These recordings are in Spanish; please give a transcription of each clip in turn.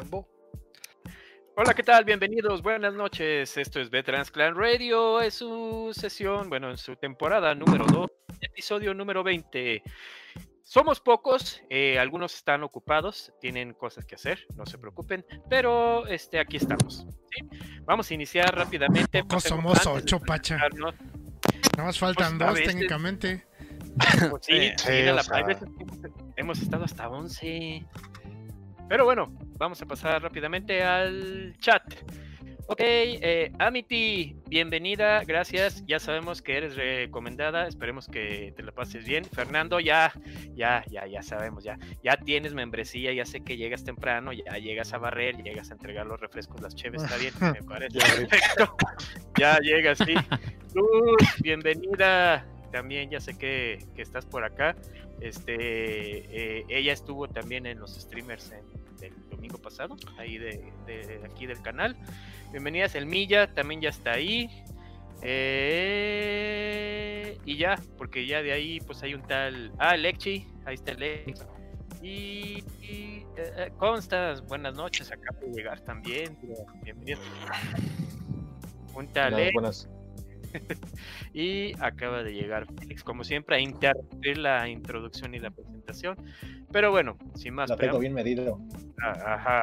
Mambo. Hola, ¿qué tal? Bienvenidos, buenas noches. Esto es Veterans Clan Radio. Es su sesión, bueno, en su temporada número 2, episodio número 20. Somos pocos, eh, algunos están ocupados, tienen cosas que hacer, no se preocupen, pero este, aquí estamos. ¿sí? Vamos a iniciar rápidamente. Pocos somos ocho, Pacha. Nada más faltan Pues, dos veces- técnicamente. Pues sí, Sí, sí, o la- sea. hay veces que hemos- hemos estado hasta 11. Pero bueno, vamos a pasar rápidamente al chat. Ok, eh, Amity, bienvenida, gracias. Ya sabemos que eres recomendada, esperemos que te la pases bien. Fernando, ya, ya, ya, ya sabemos, ya, ya tienes membresía, ya sé que llegas temprano, ya llegas a barrer, llegas a entregar los refrescos, las cheves, está bien, me parece perfecto. Ya llegas, sí. Luz, bienvenida. También ya sé que, que estás por acá. Este, eh, ella estuvo también en los streamers en- del domingo pasado, ahí de, de aquí del canal. Bienvenidas, el Milla también ya está ahí. Eh, y ya, porque ya de ahí pues hay un tal... Ah, Lexi, ahí está Lexi. Y, y, eh, eh, Constas, buenas noches, acaba de llegar también. Bienvenido. Un tal Buenas, Lex. buenas. Y acaba de llegar Félix, como siempre, a interrumpir la introducción y la presentación. Pero bueno, sin más La tengo bien medido. ah, Ajá.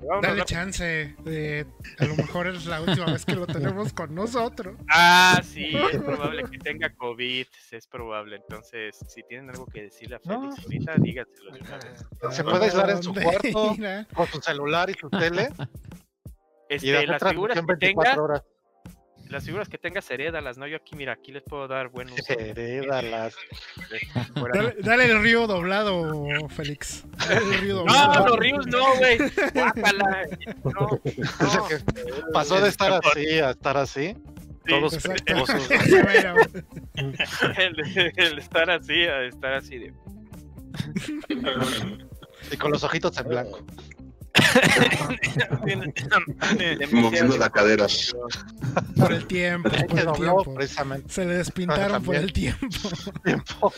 Vámonos Dale chance. de- a lo mejor es la última vez que lo tenemos con nosotros. Ah, sí, es probable que tenga COVID, es probable. Entonces, si tienen algo que decirle a No. Félix ahorita, díganselo de una vez. Se puede aislar en su ¿Dónde cuarto con su celular y su tele y Este, hacer las figuras que 24 tenga, horas. Las figuras que tengas, herédalas, ¿no? Yo aquí, mira, aquí les puedo dar buen uso. Herédalas. Dale, dale el río doblado, Félix. Dale el río No, doblado. los ríos no, güey. Guácala. No, no. pasó de estar así a estar así. Sí, Todos perezosos. El, el estar así, a estar así de. Y con los ojitos en blanco. Moviendo la cadera. Por el tiempo, Es por que el dobló tiempo. precisamente Se le despintaron por el tiempo.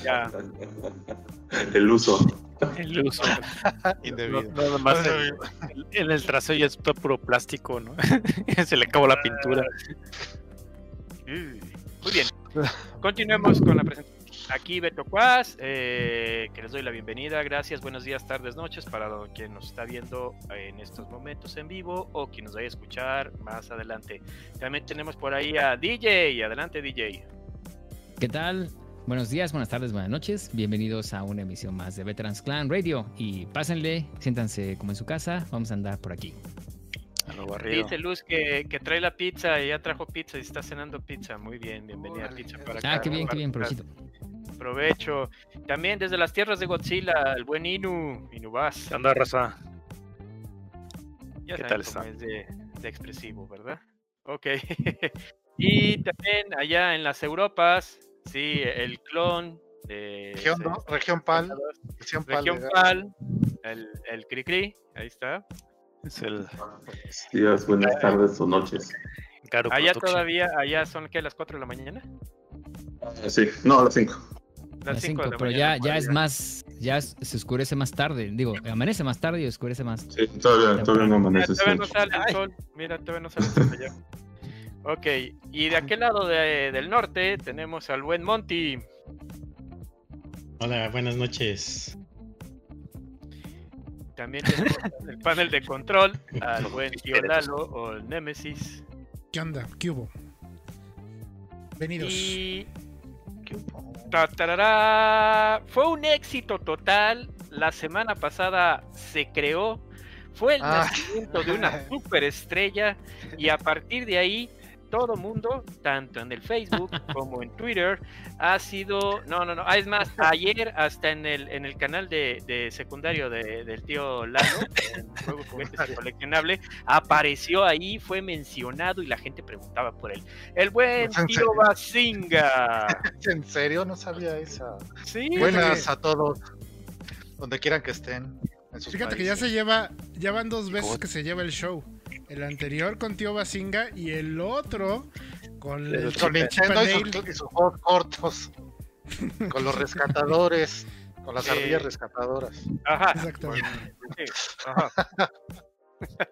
Ya, El uso. El uso. indebido. No, nada más el- en el trasero ya es todo puro plástico, ¿no? Se le acabó la pintura. Muy bien. Continuemos con la presentación. Aquí Beto Cuas, eh, que les doy la bienvenida. Gracias, buenos días, tardes, noches para quien nos está viendo en estos momentos en vivo o quien nos vaya a escuchar más adelante. También tenemos por ahí a DJ. Adelante, DJ. ¿Qué tal? Buenos días, buenas tardes, buenas noches. Bienvenidos a una emisión más de Veterans Clan Radio. Y pásenle, siéntanse como en su casa. Vamos a andar por aquí. A. Dice Luz que, que trae la pizza y ya trajo pizza y está cenando pizza. Muy bien, bienvenida Órale. pizza para acá. Ah, qué bien, qué bien, provechito. Provecho. También desde las tierras de Godzilla, el buen Inu, Inubas. ¿Qué onda, raza? Ya ¿Qué tal está? es de, de expresivo, ¿verdad? Ok. y también allá en las Europas, sí, el clon de Región, ¿no? Región PAL. Región PAL. Región. Pal, el, el Cricri, ahí está. Es el Días, buenas tardes o noches. Allá todavía, allá son que las 4 de la mañana. Sí, no, a las 5. Las cinco 5, de la pero mañana ya, ya es más, ya se oscurece más tarde. Digo, amanece más tarde y oscurece más. Sí, todavía, todavía no Mira, amanece. todavía no sale el sol. Mira, todavía no sale el sol allá. Ok, y de aquel lado de- del norte tenemos al buen Monty. Hola, buenas noches. También tenemos en el panel de control al buen tío Lalo o el Nemesis. ¿Qué onda? ¿Qué hubo? Venidos. Y. Ta, Fue un éxito total. La semana pasada se creó. Fue el Ah. nacimiento de una superestrella. Y a partir de ahí, todo mundo, tanto en el Facebook como en Twitter, ha sido. No, no, no. ah, Es más, ayer hasta en el, en el canal de, de secundario de- del tío Lalo, en Juguetes y Coleccionable, apareció ahí, fue mencionado y la gente preguntaba por él. El buen ¿Es en tío? Basinga. ¿En serio? No sabía esa. Sí, Buenas a todos. Donde quieran que estén. Fíjate que ya se lleva, ya van dos veces que se lleva el show. El anterior con Tío Basinga y el otro con el Con Nintendo y sus, y sus juegos cortos. Con los rescatadores. Con las ardillas rescatadoras. Ajá. Exactamente. Ajá.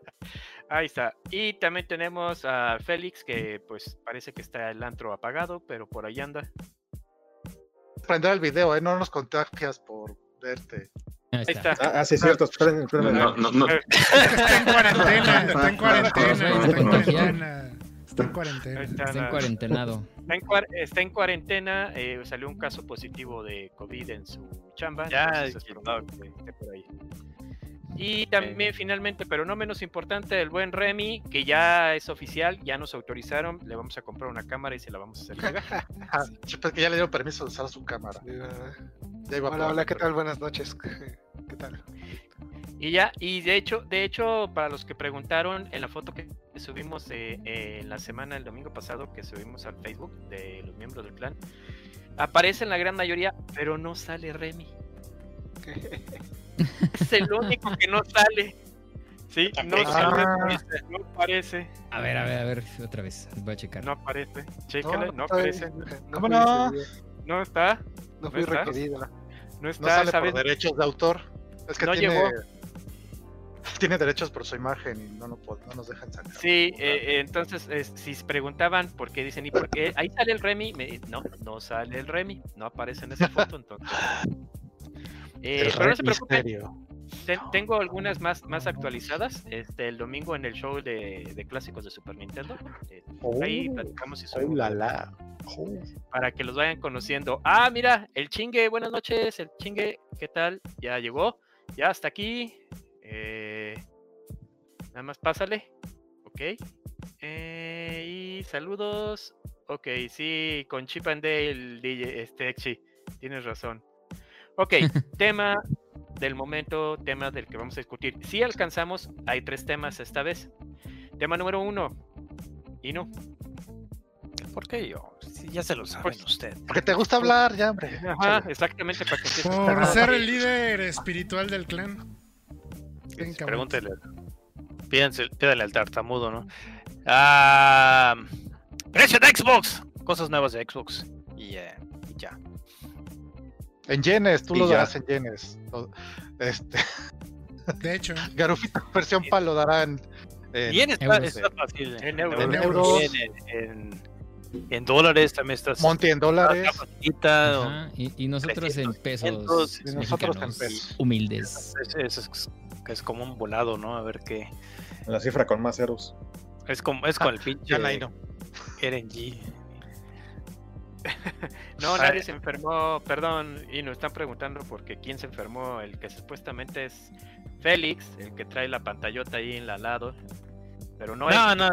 Ahí está. Y también tenemos a Félix, que pues parece que está el antro apagado, pero por ahí anda. Prender el video, ¿eh? No nos contagias por verte. Ahí está. Ah, ah, sí, cierto. Espérenme, espérenme. No, no, no. Está en cuarentena, está en cuarentena, está en cuarentena. Está en cuarentena. está, en cuarentenado. está en cuar- está en cuarentena, eh, salió un caso positivo de COVID en su chamba. Ya, entonces es que esperamos que esté por ahí. Y también finalmente, pero no menos importante, el buen Remy, que ya es oficial, ya nos autorizaron, le vamos a comprar una cámara y se la vamos a hacer llegar. Ah, que ya le dieron permiso de usar su cámara. Ya iba Hola, ¿qué tal? Buenas noches. ¿Qué tal? Y ya, y de hecho, de hecho, para los que preguntaron, en la foto que subimos eh, eh, en la semana, el domingo pasado, que subimos al Facebook de los miembros del clan, aparecen la gran mayoría, pero no sale Remy. Es el único que no sale. Sí, no Ah. sale, no aparece, A ver, a ver, a ver, otra vez. Voy a checar. no aparece. Chécale, no está aparece. ¿Cómo no? No está, No ¿No fui está? requerido. no No está, sale ¿sabes? por derechos de autor. Es que No tiene, llegó. tiene derechos por su imagen y no, no, no nos dejan salir. Sí, eh, eh, entonces, es- si se preguntaban por qué dicen, ¿y por qué? Ahí sale el Remy. Me- no, no sale el Remy, no aparece en esa foto, entonces. Eh, pero no se preocupen, ten- tengo algunas más, más actualizadas. Este, el domingo en el show de, de clásicos de Super Nintendo. eh, ahí platicamos y subimos la. para que los vayan conociendo. Ah, mira, el chingue, buenas noches, el chingue, ¿qué tal? Ya llegó, ya hasta aquí. Eh, nada más pásale, ok. Eh, y saludos, ok, sí, con Chip and Dale, DJ, este, Exi, tienes razón. Ok, tema del momento, tema del que vamos a discutir. Si alcanzamos, hay tres temas esta vez. Tema número uno, Inu. ¿Por qué yo? Si ya se lo saben Pues- usted. Porque te gusta hablar, ya, hombre. Ajá, exactamente para que Por ser el líder espiritual del clan. Pregúntele. Pídanse, pídanle al tartamudo, ¿no? Ah, precio de Xbox. Cosas nuevas de Xbox. Y y ya. En yenes, tú Y lo ya. darás en yenes. Este, De hecho, Garufito versión PAL lo darán en, Bien, está, euros. está fácil. En euros. En euros. En, en- en dólares también estás. Monty en dólares. está Ajá, y, y nosotros en 300, pesos y nosotros en pesos. humildes. Es, es- es- es como un volado, ¿no? A ver qué. La cifra con más ceros. Es como, es con el pinche Ya no, ahí no. Ay. nadie se enfermó, perdón, y nos están preguntando porque quién se enfermó, el que supuestamente es Félix, el que trae la pantallota ahí en la lado, pero no, No, es. no,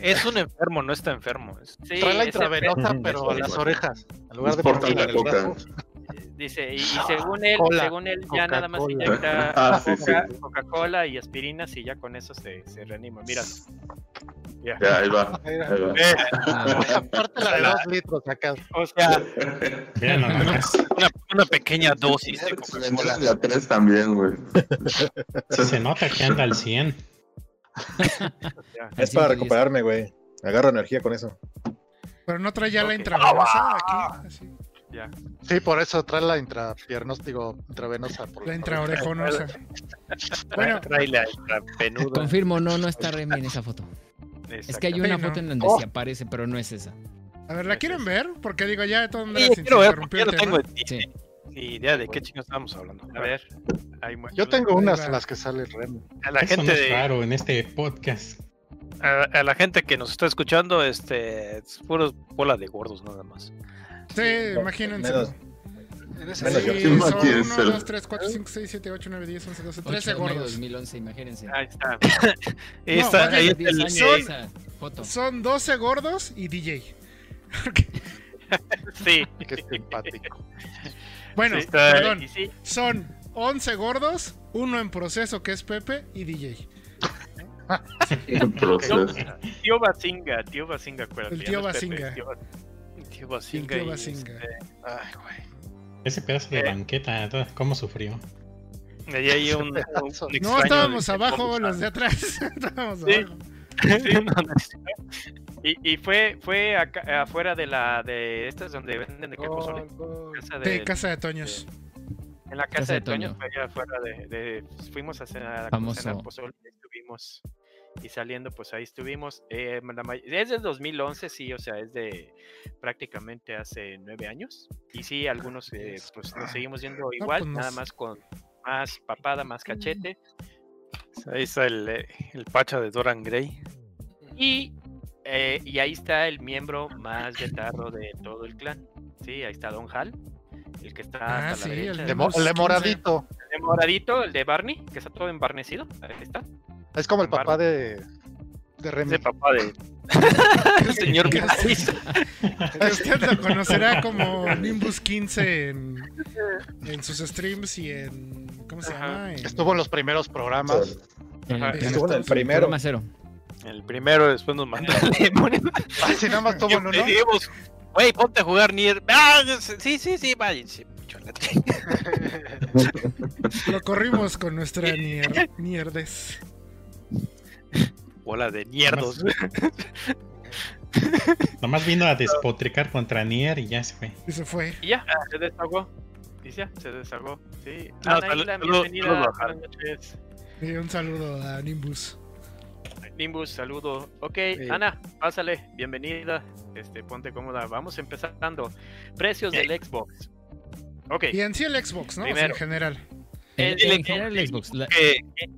es un enfermo, no está enfermo. Es- Sí, Trae la intravenosa, pero a las orejas. En lugar de la coca. Dice, y, y según él, Cola, según él ya nada más inyecta Ah, sí, Coca- sí. Coca-Cola y aspirinas y ya con eso se, se reanima. Mira, ya. Ya, ahí va. Ahí va. Ahí va. Eh, Ah, Aparte la de dos litros acá. O sea, una, una pequeña dosis de Coca-Cola. La tres también, güey. Se nota que anda al 100. ya. Es para recuperarme, güey. Agarro energía con eso. pero no trae ya la intravenosa aquí. así. Ya. Sí, por eso trae la intrapiernos, digo, intravenosa. Por La intraorejonosa. Bueno, Trae la, la penuda. Confirmo, no, no está Remy en esa foto. Es que hay una Sí, no. foto en donde Oh. sí aparece, pero no es esa. a ver, ¿la quieren ver? Porque digo, ya de todas Sí, maneras se quiero ver, interrumpió porque ya lo tengo Sí. Ni idea de qué chingos estamos hablando. A ver, Yo tengo unas en las que sale el Remy. A la Eso gente no es de, raro en este podcast. a, a la gente que nos está escuchando, este, es puro bola de gordos nada más. Sí, imagínense. Menos, En ese Menos Sí, son Mati, es 1, el- 2, 3, 4, 5, 6, 7, 8, 9, 10, 11, 12, 13 8 de mayo de gordos. 2011, imagínense. Ahí está. Ahí está, ahí está 10 el- son- esa foto. Son 12 gordos y DJ. Sí. Qué simpático. Bueno, Sí, perdón. Sí, Son 11 gordos, uno en proceso que es Pepe y DJ. El proceso. tío Basinga, tío Basinga, acuérdate. El tío no Basinga. tío Basinga y, este, Ay, güey. Ese pedazo de Eh. banqueta, ¿cómo sufrió? Ahí hay un, un No, estábamos de- abajo los de atrás. estábamos Sí. abajo. No, no, Y, y fue, fue acá- afuera de la de estas donde venden de qué pozole. Casa Sí, de, casa de Toños. en En la casa de Toño, allá afuera de, de- fuimos a cenar, a pozole, estuvimos y saliendo, pues ahí estuvimos. Eh, es del 2011, sí, o sea, es de prácticamente hace nueve años. Y sí, algunos eh, pues nos seguimos yendo igual, pues, nada más con más papada, más cachete. Ahí está el, eh, el pacha de Doran Gray. Y, eh, y ahí está el miembro más guetarro de todo el clan. Sí, ahí está Don Hal, el que está Ah, hasta sí, la el derecha. de De, el de 15. moradito. El moradito, el de Barney, que está todo embarnecido. Ahí está. Es como el papá de, de Remy. Ese papá de. el señor que usted lo conocerá como Nimbus 15 en, en sus streams y en. ¿Cómo se llama? En- Estuvo en los primeros programas. Ajá, estuvo en el primero. programa cero. El primero, después nos mandó el. Ay, si nada más estuvo en uno. Güey, ponte a jugar Nier. Ah, sí, sí, sí, váyanse. chulate". Lo corrimos con nuestra nier, nierdes. Bola de mierdos. Nomás vino a despotricar contra Nier y ya se fue. Y se fue. Y ya, se desahogó. Y ya, se desahogó. Sí. No, Ana Isla, bienvenida. saludo a Buenas noches. Y un saludo a Nimbus. Nimbus, saludo. Ok, Sí. Ana, pásale, bienvenida. Este, ponte cómoda. Vamos empezando. Precios del Xbox. Ok, Y en sí el Xbox, ¿no? O sea, Primero. en general. El, El- en general el Xbox. la-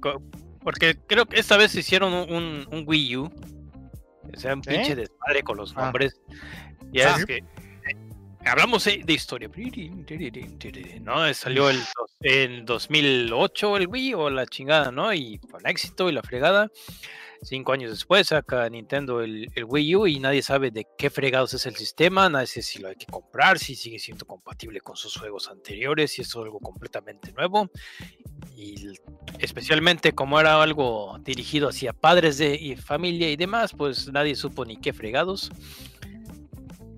co- porque creo que esta vez hicieron un, un- un Wii U. O sea, un ¿Sí? pinche desmadre con los Ah. nombres. Ya Ah. es que. eh, Hablamos eh, de historia. ¿No? Salió el, en 2008 el Wii o la chingada, ¿no? Y con éxito y la fregada. Cinco años después saca Nintendo el, Wii U y nadie sabe de qué fregados es el sistema, nadie sabe si lo hay que comprar, si sigue siendo compatible con sus juegos anteriores, si es algo completamente nuevo. Y especialmente como era algo dirigido hacia padres de y familia y demás, pues nadie supo ni qué fregados.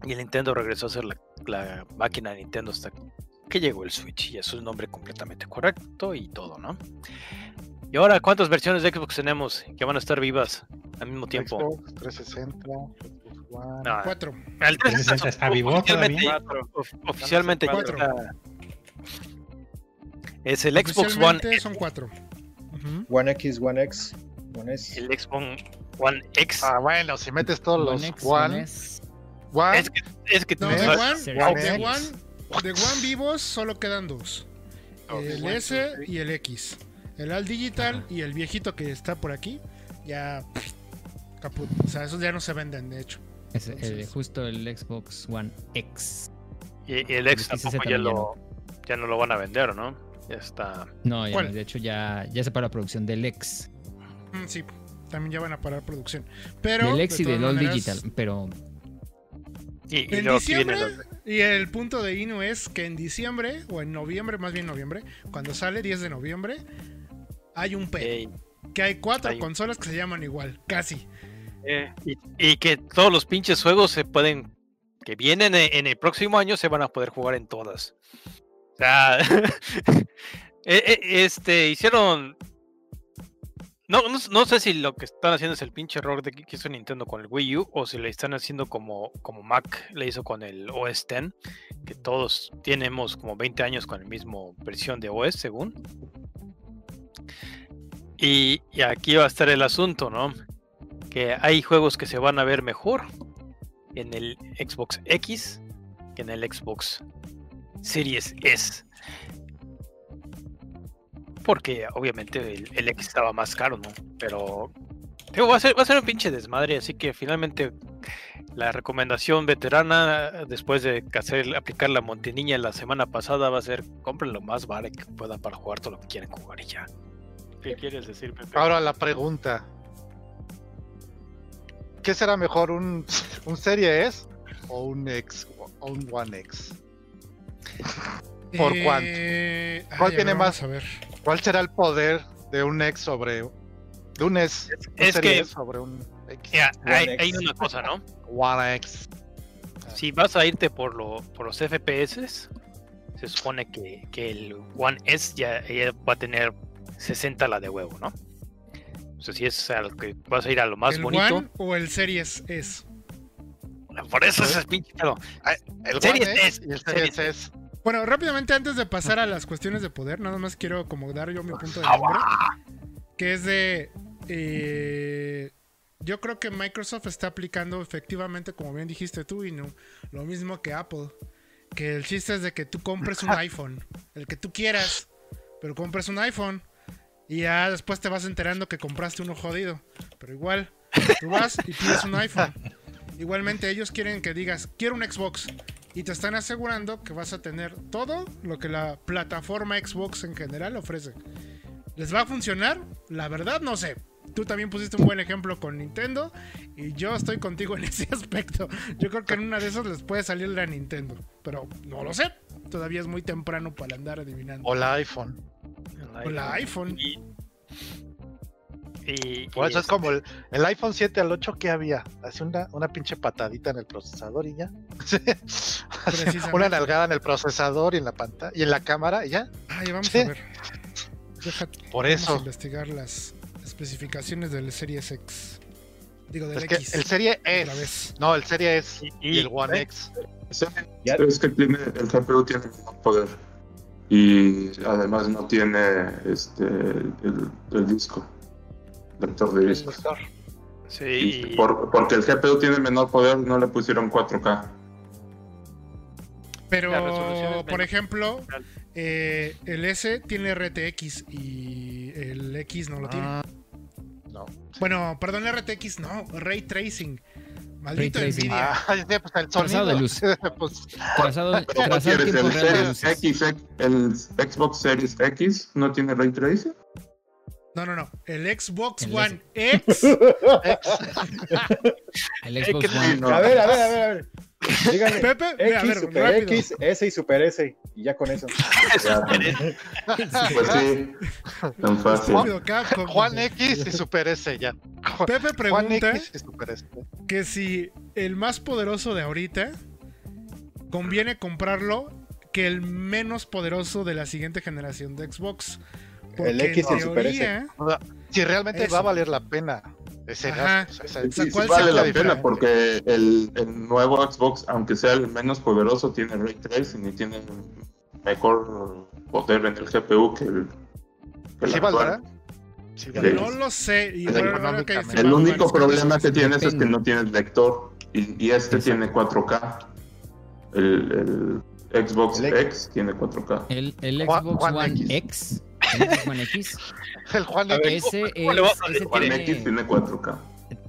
Y el Nintendo regresó a ser la, la máquina de Nintendo hasta que llegó el Switch y es un nombre completamente correcto y todo, ¿no? Y ahora, ¿cuántas versiones de Xbox tenemos que van a estar vivas al mismo tiempo? Xbox 360, Xbox One. No, Cuatro. el 360 está vivo oficialmente, todavía. Oficialmente ya Cuatro. está- Es el Xbox One, son cuatro. Ujú. One X, One X, One S. el Xbox One X. Ah, bueno, si metes todos One los X, One, One S. One, Es que, es que tú No, de sabes- One, One de X. One, de One vivos solo quedan dos. El one, S y el X. El Al Digital y el viejito que está por aquí, ya caput. O sea, esos ya no se venden, de hecho. Es el- Entonces- justo el Xbox One X. y, y el X tampoco ya lo, ya no lo van a vender, ¿no? Ya está. No, ya ¿Cuál? no, de hecho ya, ya se para la producción del X. Mm, sí, también ya van a parar producción. Pero. del de X y del All maneras, Digital. Pero Y, y En diciembre, los- y el punto de Inu es que en diciembre, o en noviembre, más bien noviembre, cuando sale 10 de noviembre, hay un pedo. Ey, Que hay cuatro hay consolas que se llaman igual, casi. Eh, y, y que todos los pinches juegos se pueden. que vienen en el próximo año se van a poder jugar en todas. O sea. e- e- este, hicieron. No, no, no sé si lo que están haciendo es el pinche error de que hizo Nintendo con el Wii U o si le están haciendo como, como Mac le hizo con el OS X, que todos tenemos como 20 años con la misma versión de OS, según. Y, aquí va a estar el asunto, ¿no? Que hay juegos que se van a ver mejor en el Xbox X que en el Xbox Series S. Porque obviamente el, el X estaba más caro, ¿no? Pero digo, va, a ser, va a ser un pinche desmadre, así que finalmente la recomendación veterana después de hacer, aplicar la Monteniña la semana pasada va a ser compren lo más barato que puedan para jugar todo lo que quieren jugar y ya. ¿Qué quieres decir, Pepe? Ahora la pregunta. ¿Qué será mejor, un, un Serie S o un X o un One X? ¿Por cuánto? Eh, ¿Cuál ay, tiene ver, más? vamos A ver. ¿Cuál será el poder de un X sobre de un S, un es Serie que- sobre un X? Hay, X. hay una cosa, ¿no? One X. Si vas a irte por, lo, por los FPS, se supone que, que el One S ya, ya va a tener 60 la de huevo, ¿no? O sea, si es a lo que vas a ir a lo más ¿El bonito, One o el Series S? por eso es el pinche pedo. El Series S, y el Series Series S. Bueno, rápidamente antes de pasar a las cuestiones de poder, nada más quiero como dar yo mi punto de nombre. Que es de... eh, yo creo que Microsoft está aplicando efectivamente, como bien dijiste tú, Inu, lo mismo que Apple. Que el chiste es de que tú compres un iPhone, el que tú quieras, pero compres un iPhone y ya después te vas enterando que compraste uno jodido. Pero igual, tú vas y pides un iPhone. Igualmente ellos quieren que digas, quiero un Xbox. Y te están asegurando que vas a tener todo lo que la plataforma Xbox en general ofrece. ¿Les va a funcionar? La verdad no sé. Tú también pusiste un buen ejemplo con Nintendo y yo estoy contigo en ese aspecto. Yo creo que en una de esas les puede salir la Nintendo, pero no lo sé. Todavía es muy temprano para andar adivinando. O la iPhone. O la iPhone. Y, y- eso es como el, el iPhone 7 al 8 que había. Hace una, una pinche patadita en el procesador y ya. Precisamente. una nalgada en el procesador y en la pantalla y en la cámara y ya. Ay, vamos Sí. a ver. Deja- Por vamos a eso. investigar las especificaciones del Series X. Digo, del Es que X. el serie vez. No, el serie es. Y- Y, el One ¿eh? X. Es que tiene, el GPU tiene poder. Y además no tiene este el, el disco. Lector de El discos. lector. Sí, Y y- por- porque el GPU tiene menor poder, no le pusieron 4K. Pero, por menor. ejemplo, eh, el S tiene RTX y el X no lo tiene. Ah, no. Bueno, perdón, RTX no, Ray Tracing. Maldito Ray tracing. Nvidia. Ah, pues el Trazado de luz. pues, Trazado, Pero ¿cuál trazado quieres? ¿El Series. X, el Xbox Series X no tiene Ray Tracing? No, no, no. El Xbox El One X. El Xbox One. No. A ver, a ver, a ver, a ver. Díganme. Pepe, mira, a X, ver, Super rápido. X, S y Super S. Y ya con eso. Ya. Pues sí, tan fácil. Rápido, Capcom. Juan X y Super S ya. Pepe Juan pregunta X y Super S. que si el más poderoso de ahorita conviene comprarlo que el menos poderoso de la siguiente generación de Xbox. Porque El X y el Super S. teoría, Si realmente Eso. va a valer la pena ese Ajá. gasto. o sea, Sí, sí ¿cuál vale la la pena porque el, el nuevo Xbox, aunque sea el menos poderoso, tiene Ray Tracing y tiene mejor poder en el GPU que el, que el ¿Sí actual. valdrá? Sí, no lo sé. Y El bueno, El único problema que tienes es que no tienes lector y, y este Exacto. tiene 4K. El, el Xbox El X. X tiene 4K. El, Xbox Juan One X. X. One X. El Juan X. Ese, ¿cómo le es, ese decir? One X tiene, tiene 4K.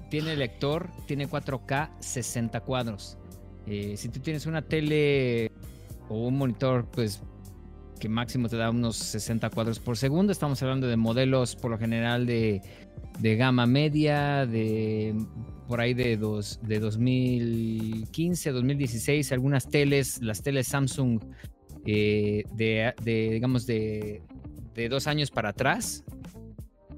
tiene lector, tiene 4K 60 cuadros. Eh, si tú tienes una tele o un monitor, pues que máximo te da unos 60 cuadros por segundo, estamos hablando de modelos por lo general de, de gama media, de por ahí de, dos, de 2015, 2016, algunas teles, las teles Samsung eh, de, de, digamos, de, de dos años para atrás,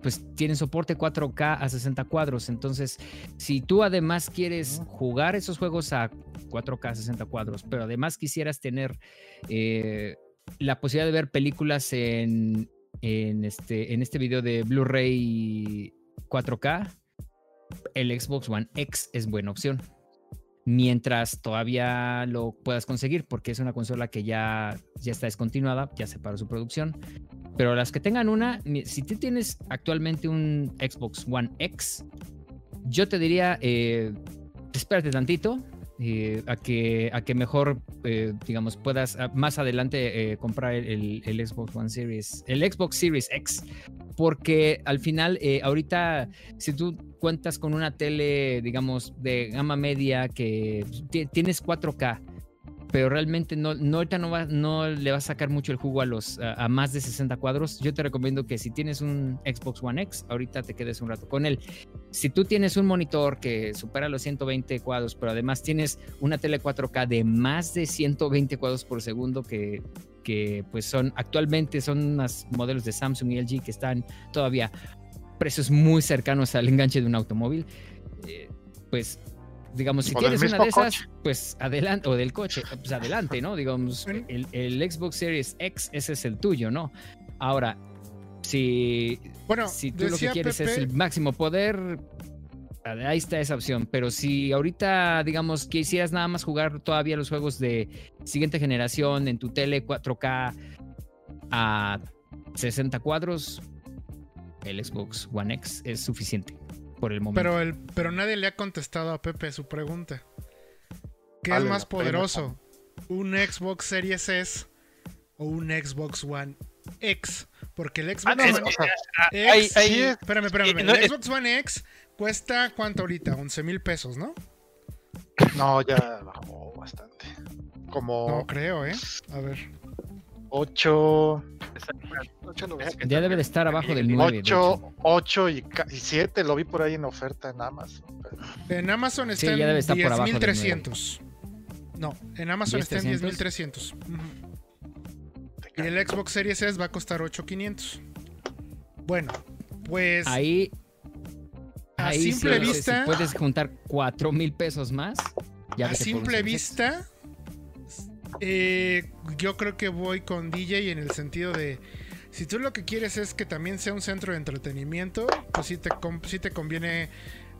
pues tienen soporte 4K a 60 cuadros. Entonces, si tú además quieres jugar esos juegos a 4K a 60 cuadros, pero además quisieras tener eh, la posibilidad de ver películas en, en, este, en este video de Blu-ray 4K, el Xbox One X es buena opción. Mientras todavía lo puedas conseguir, porque es una consola que ya, ya está descontinuada, ya se paró su producción. Pero las que tengan una, si tú tienes actualmente un Xbox One X, yo te diría, eh, espérate tantito eh, a, que, a que mejor, eh, digamos, puedas ah, más adelante eh, comprar el, el Xbox One Series, el Xbox Series X, porque al final, ahorita, si tú cuentas con una tele, digamos, de gama media que ti- tienes 4K, pero realmente no, no, ahorita no, va, no le vas a sacar mucho el jugo a, los, a más de 60 cuadros. Yo te recomiendo que si tienes un Xbox One X, ahorita te quedes un rato con él. Si tú tienes un monitor que supera los 120 cuadros, pero además tienes una tele 4K de más de 120 cuadros por segundo, que, que pues son actualmente son unos modelos de Samsung y LG que están todavía precios muy cercanos al enganche de un automóvil, eh, pues digamos, si O tienes una de esas, coche. pues adelante, o del coche, pues adelante, ¿no? Digamos, el, el Xbox Series X, ese es el tuyo, ¿no? Ahora, si, Bueno, si tú lo que quieres Pepe, es el máximo poder, Ahí está esa opción, pero si ahorita, digamos, quisieras nada más jugar todavía los juegos de siguiente generación en tu tele 4K a 60 cuadros, el Xbox One X es suficiente por el momento. Pero, el, pero nadie le ha contestado a Pepe su pregunta. ¿Qué Vale es más pena. poderoso? ¿Un Xbox Series S o un Xbox One X? Porque el Xbox Ah, One o sea, X... hay- hay- sí, Espérame, espérame. eh, no, el es- Xbox One X cuesta ¿cuánto ahorita? 11 mil pesos, ¿no? no, ya bajó bastante. No Como creo, ¿eh? A ver. 8, ya debe de estar abajo del 9. 8, 8 y 7 lo vi por ahí en oferta en Amazon. pero- En Amazon Sí, está estar en por abajo del 10.300. No, en Amazon está en 10,300. 10.300. Ujú. Y el Xbox Series S va a costar 8.500. Bueno, pues Ahí, a ahí simple sí, si vista, puedes juntar 4 mil pesos más. Ya a simple vista, eh, yo creo que voy con DJ en el sentido de si tú lo que quieres es que también sea un centro de entretenimiento, pues sí te, sí te conviene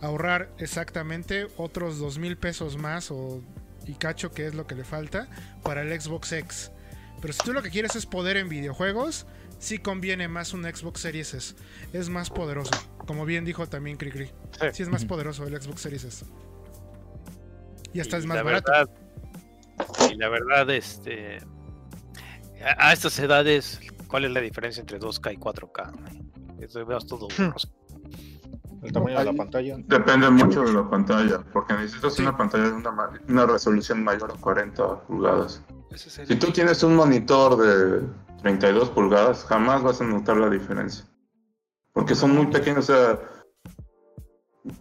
ahorrar exactamente otros dos mil pesos más o y cacho que es lo que le falta para el Xbox X. Pero si tú lo que quieres es poder en videojuegos, sí conviene más un Xbox Series S. Es más poderoso. Como bien dijo también Cricri. Sí. Sí es más poderoso el Xbox Series S. Y hasta Y es más la barato. verdad- y la verdad, este. A, a estas edades, ¿cuál es la diferencia entre 2K y 4K? Eso veo todo borroso. El tamaño de la pantalla. Depende mucho de la pantalla, porque necesitas una pantalla de una, una resolución mayor a 40 pulgadas. Si tú tienes un monitor de 32 pulgadas, jamás vas a notar la diferencia. Porque son muy pequeños, o sea...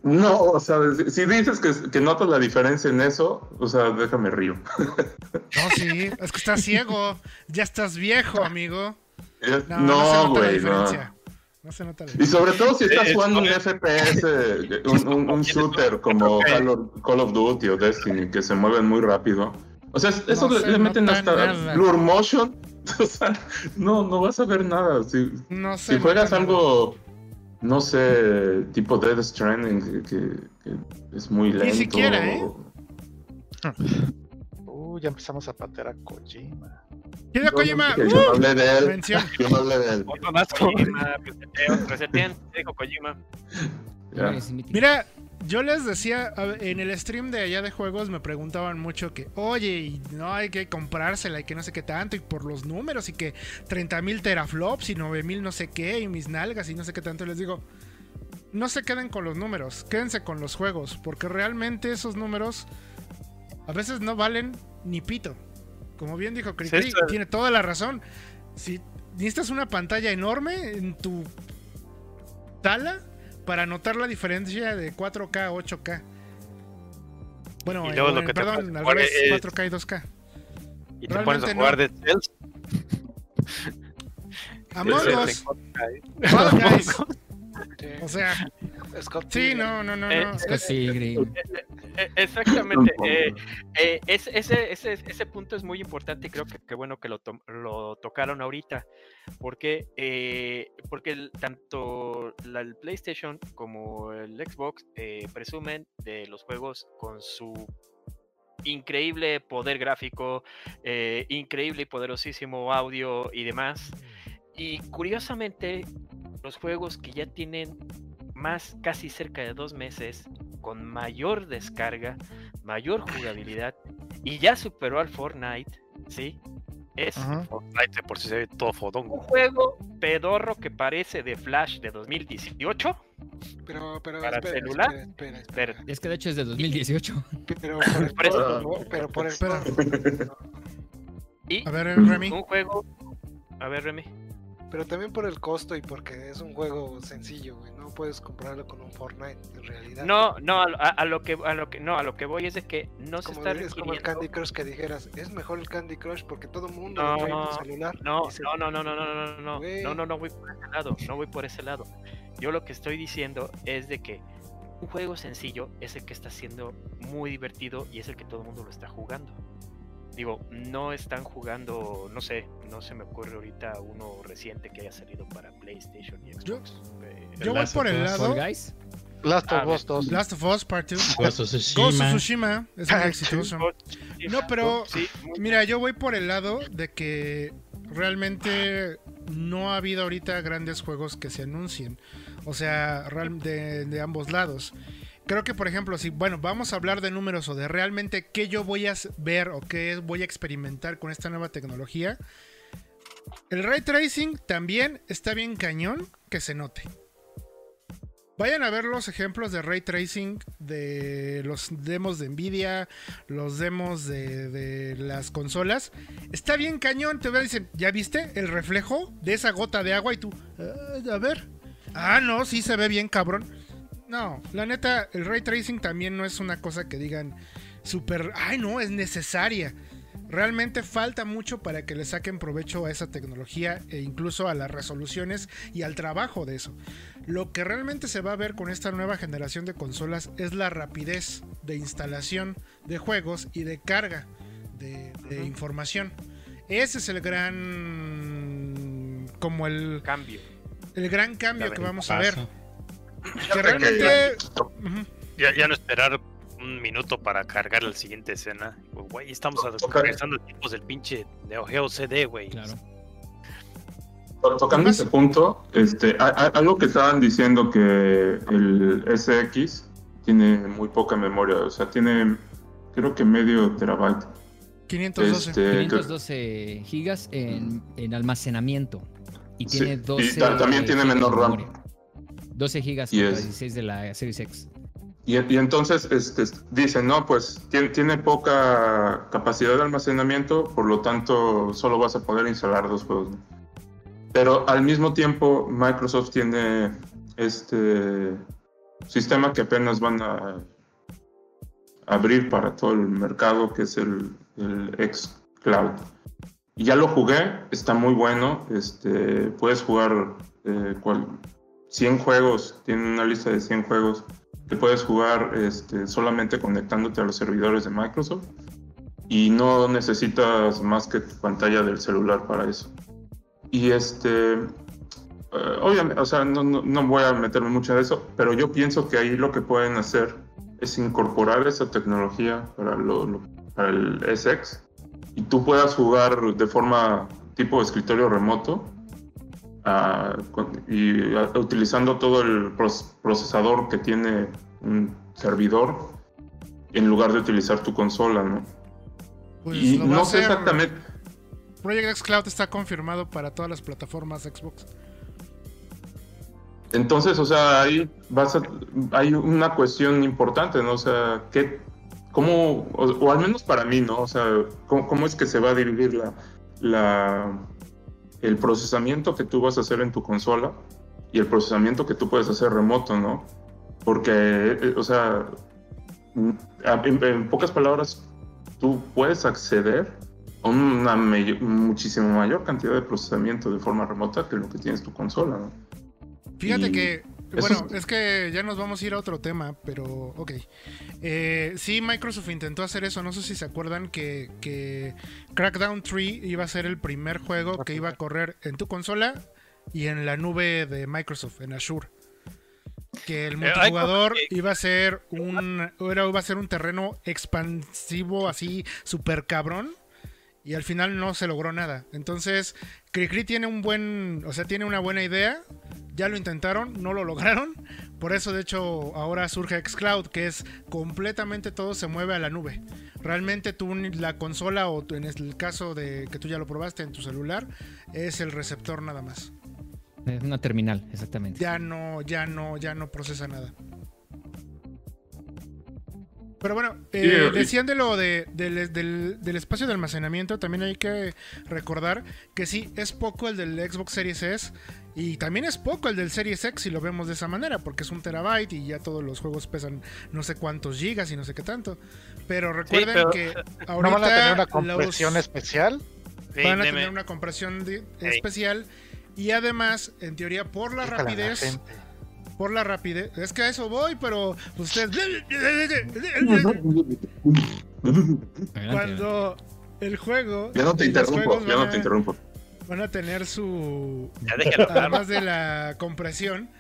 No, o sea, si- dices que, que notas la diferencia en eso, o sea, déjame río. No, sí, es que estás ciego. Ya estás viejo, amigo. Es- No, no, se No, nota la güey, no. se nota la Y sobre todo si estás Es jugando un como- FPS, un, un- un shooter como Call of, Call of Duty o Destiny, que se mueven muy rápido. O sea, eso No le, se le meten hasta nada. Blur Motion. O sea, no, no vas a ver nada. Si, No sé. si juegas algo, no sé, tipo Dead Stranding, que, que- que es muy lento. siquiera, ¿eh? Uh, ya empezamos a patear a Kojima. Yo no Kojima. yo no ¡uh! hablé de él. Mención. Yo no hablé de él. Otro más Kojima, resetean, resetean, dijo Kojima. Mira, yo les decía en el stream de allá de juegos me preguntaban mucho que, oye, y no hay que comprársela y que no sé qué tanto, y por los números, y que 30 mil teraflops y 9 mil no sé qué, y mis nalgas y no sé qué tanto. Y les digo, no se queden con los números, quédense con los juegos, porque realmente esos números a veces no valen ni pito. Como bien dijo Cricri, Sí, tiene toda la razón. Si necesitas una pantalla enorme en tu sala para notar la diferencia de 4K a 8K. Bueno, Y luego eh, lo que perdón, al revés, es- 4K y 2K. Y te pones a Realmente jugar no. de Cells. Among Us. Sí. O sea, Scott sí, no, no, no, Eh, no. Scott. Eh, Exactamente. eh, eh, es- ese, ese, ese punto es muy importante y creo que, que bueno que lo, to- lo tocaron ahorita. Porque, eh, porque el- tanto la, el PlayStation como el Xbox eh, presumen de los juegos con su increíble poder gráfico, eh, increíble y poderosísimo audio y demás. Y curiosamente, los juegos que ya tienen más casi cerca de dos meses, con mayor descarga, mayor jugabilidad, y ya superó al Fortnite, ¿sí? Es Ajá. Fortnite de por si se ve todo un fodón. juego pedorro que parece de Flash de 2018, Pero, pero, ¿Para espera, celular? espera, espera, espera. pero Es que de hecho es de 2018. Pero por el Por eso- pero por el A ver, Remy. un juego, a ver Remy, pero también por el costo y porque es un juego sencillo, güey. No puedes compararlo con un Fortnite en realidad. No, no, a, a, lo que a lo que no, a lo que voy es de que no como se está dices, requiriendo... como el Candy Crush que dijeras, es mejor el Candy Crush porque todo el mundo no, trae un celular. No, se... no, no, no, no, no, no, no, no, no, no voy por ese lado, no voy por ese lado. Yo lo que estoy diciendo es de que un juego sencillo es el que está siendo muy divertido y es el que todo el mundo lo está jugando. Digo, no están jugando, no sé, no se me ocurre ahorita uno reciente que haya salido para PlayStation y Yo- Xbox. Eh, Yo voy por el lado. Guys. Last of Us 2. Last of Us Part 2. Ghost of Tsushima. Ghost of Tsushima es muy exitoso. No, pero muy- mira, yo voy por el lado de que realmente no ha habido ahorita grandes juegos que se anuncien. O sea, de ambos lados. Creo que, por ejemplo, si, bueno, vamos a hablar de números o de realmente qué yo voy a ver o qué voy a experimentar con esta nueva tecnología. El ray tracing también está bien cañón que se note. Vayan a ver los ejemplos de ray tracing de los demos de Nvidia, los demos de, las consolas. Está bien cañón, te ven y dicen, ¿ya viste el reflejo de esa gota de agua? Y tú, "Ah, a ver. Ah, no, sí se ve bien cabrón. No, la neta, el ray tracing también no es una cosa que digan súper, ay no, es necesaria. Realmente falta mucho para que le saquen provecho a esa tecnología e incluso a las resoluciones y al trabajo de eso. Lo que realmente se va a ver con esta nueva generación de consolas es la rapidez de instalación de juegos y de carga de, de información. Ese es el gran como el, cambio. el gran cambio que vamos a ver. Que realmente. Ya, ya no esperar un minuto para cargar la siguiente escena. Güey, estamos regresando tiempos del pinche Neo Geo CD, güey. Claro. Tocando ese punto, este, a- a- algo que estaban diciendo que el SX tiene muy poca memoria, o sea, tiene creo que medio terabyte. 512. Este, que- 512 gigas en, en almacenamiento. Y Sí, tiene y 12 ta- también tiene gigas de menor RAM. memoria. 12 gigas Y contra es- 16 de la Series X. Y, y entonces este, dicen, no, pues tiene, tiene poca capacidad de almacenamiento, por lo tanto solo vas a poder instalar dos juegos. ¿no? Pero al mismo tiempo Microsoft tiene este sistema que apenas van a abrir para todo el mercado, que es el, el xCloud. Y ya lo jugué, está muy bueno, este, puedes jugar eh, cual- 100 juegos, tiene una lista de 100 juegos que puedes jugar este, solamente conectándote a los servidores de Microsoft y no necesitas más que tu pantalla del celular para eso. Y este, eh, obviamente, o sea, no, no, no voy a meterme mucho en eso, pero yo pienso que ahí lo que pueden hacer es incorporar esa tecnología para, lo- para el SX y tú puedas jugar de forma tipo escritorio remoto con- y utilizando todo el procesador que tiene un servidor en lugar de utilizar tu consola, ¿no? Pues y lo no sé exactamente, Project X Cloud está confirmado para todas las plataformas Xbox. entonces, o sea, ahí vas a- hay una cuestión importante, ¿no? O sea, ¿qué, cómo, o, o al menos para mí, ¿no? O sea, ¿cómo, cómo es que se va a dividir la, la, el procesamiento que tú vas a hacer en tu consola y el procesamiento que tú puedes hacer remoto, ¿no? Porque, eh, o sea, mm, en, en pocas palabras, tú puedes acceder a una muchísimo mayor cantidad de procesamiento de forma remota que lo que tienes tu consola, ¿no? Fíjate Y que, bueno, es- es que ya nos vamos a ir a otro tema, pero ok. Eh, sí, Microsoft intentó hacer eso, no sé si se acuerdan que, que Crackdown 3 iba a ser el primer juego que iba a correr en tu consola y en la nube de Microsoft, en Azure. Que el Eh, multijugador iba a ser un era, iba a ser un terreno expansivo así super cabrón y al final no se logró nada. Entonces, Cricri tiene un buen, o sea, tiene una buena idea. Ya lo intentaron, no lo lograron. Por eso, de hecho, ahora surge xCloud, que es completamente todo se mueve a la nube. Realmente tú, la consola, o en el caso de que tú ya lo probaste en tu celular, es el receptor nada más. Es una terminal, exactamente. Ya no, ya no, ya no procesa nada. Pero bueno, eh, decían de lo de, del, del- del espacio de almacenamiento, también hay que recordar que sí, es poco el del Xbox Series S y también es poco el del Series X si lo vemos de esa manera, porque es un terabyte y ya todos los juegos pesan no sé cuántos gigas y no sé qué tanto. Pero recuerden pero, que ¿No ahorita van a tener una los- compresión especial? Sí, van a deme. tener una compresión de- Sí. especial y además, en teoría, por la rapidez. Por la rapidez, es que a eso voy, pero ustedes Adelante. cuando el juego, Ya no te interrumpo, ya van no te a- interrumpo. van a tener su Ya además de la compresión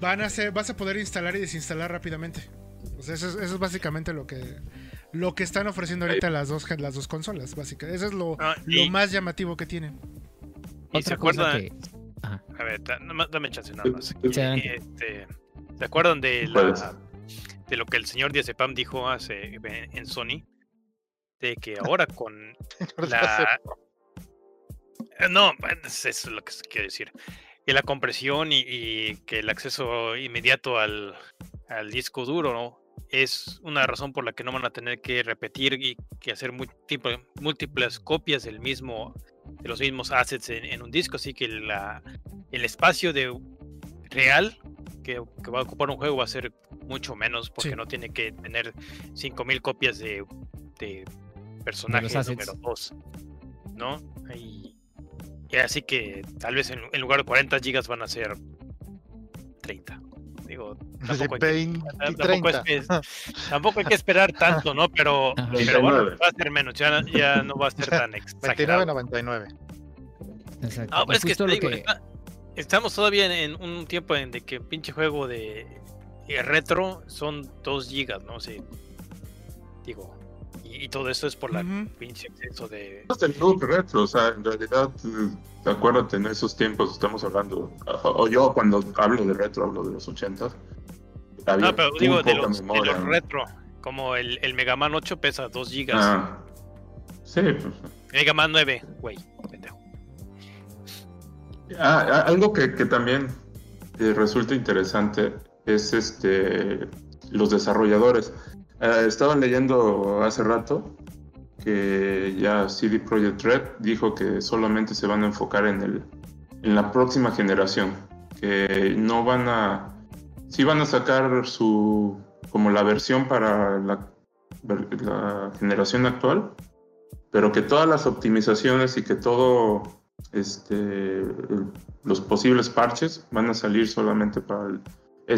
van a ser, vas a poder instalar y desinstalar rápidamente. Eso es, eso es básicamente lo que lo que están ofreciendo ahorita las dos las dos consolas, básicamente. Eso es lo, Ah, lo más llamativo que tienen. Y se Otra cosa acuerdan, que. Ajá. a ver, dame chance nada más. Este, ¿Se acuerdan de, la, de lo que el señor Diazepam dijo hace en Sony? De que ahora con la... Eh, No, bueno, eso es lo que se quiere decir. Que la compresión y, y que el acceso inmediato al, al disco duro ¿no? es una razón por la que no van a tener que repetir y que hacer múltiples, múltiples copias del mismo, de los mismos assets en, en un disco. Así que la, el espacio de real que, que va a ocupar un juego va a ser mucho menos porque Sí. no tiene que tener 5000 copias de, de personaje assets. número 2. ¿No? Y, y así que tal vez en, en lugar de 40 gigas van a ser 30. Digo, tampoco hay, que, 20 y tampoco, es 30. que- tampoco hay que esperar tanto, ¿no? Pero, bueno, 29. va a ser menos, ya, ya no va a ser tan exagerado. 29.99. Exacto. Ah, Y pero es que, te digo, que- está- estamos todavía en, en un tiempo en de que pinche juego de, de retro son 2 gigas, ¿no? Sí. Digo, y, y todo eso es por la Ujú. pinche exceso de... Es el look retro, o sea, en realidad, eh, acuérdate, en esos tiempos estamos hablando, o, o yo cuando hablo de retro hablo de los 80. Había Ah, pero muy digo de los, de memoria, los ¿no? retro, como el, el Mega Man 8 pesa 2 gigas. Ah, sí, pues, Mega Man 9, güey, pendejo. Ah, algo que, que también eh, resulta interesante es este los desarrolladores. Eh, estaban leyendo hace rato que ya CD Projekt Red dijo que solamente se van a enfocar en el en la próxima generación, que no van a sí van a sacar su como la versión para la, la generación actual, pero que todas las optimizaciones y que todo este, los posibles parches van a salir solamente para el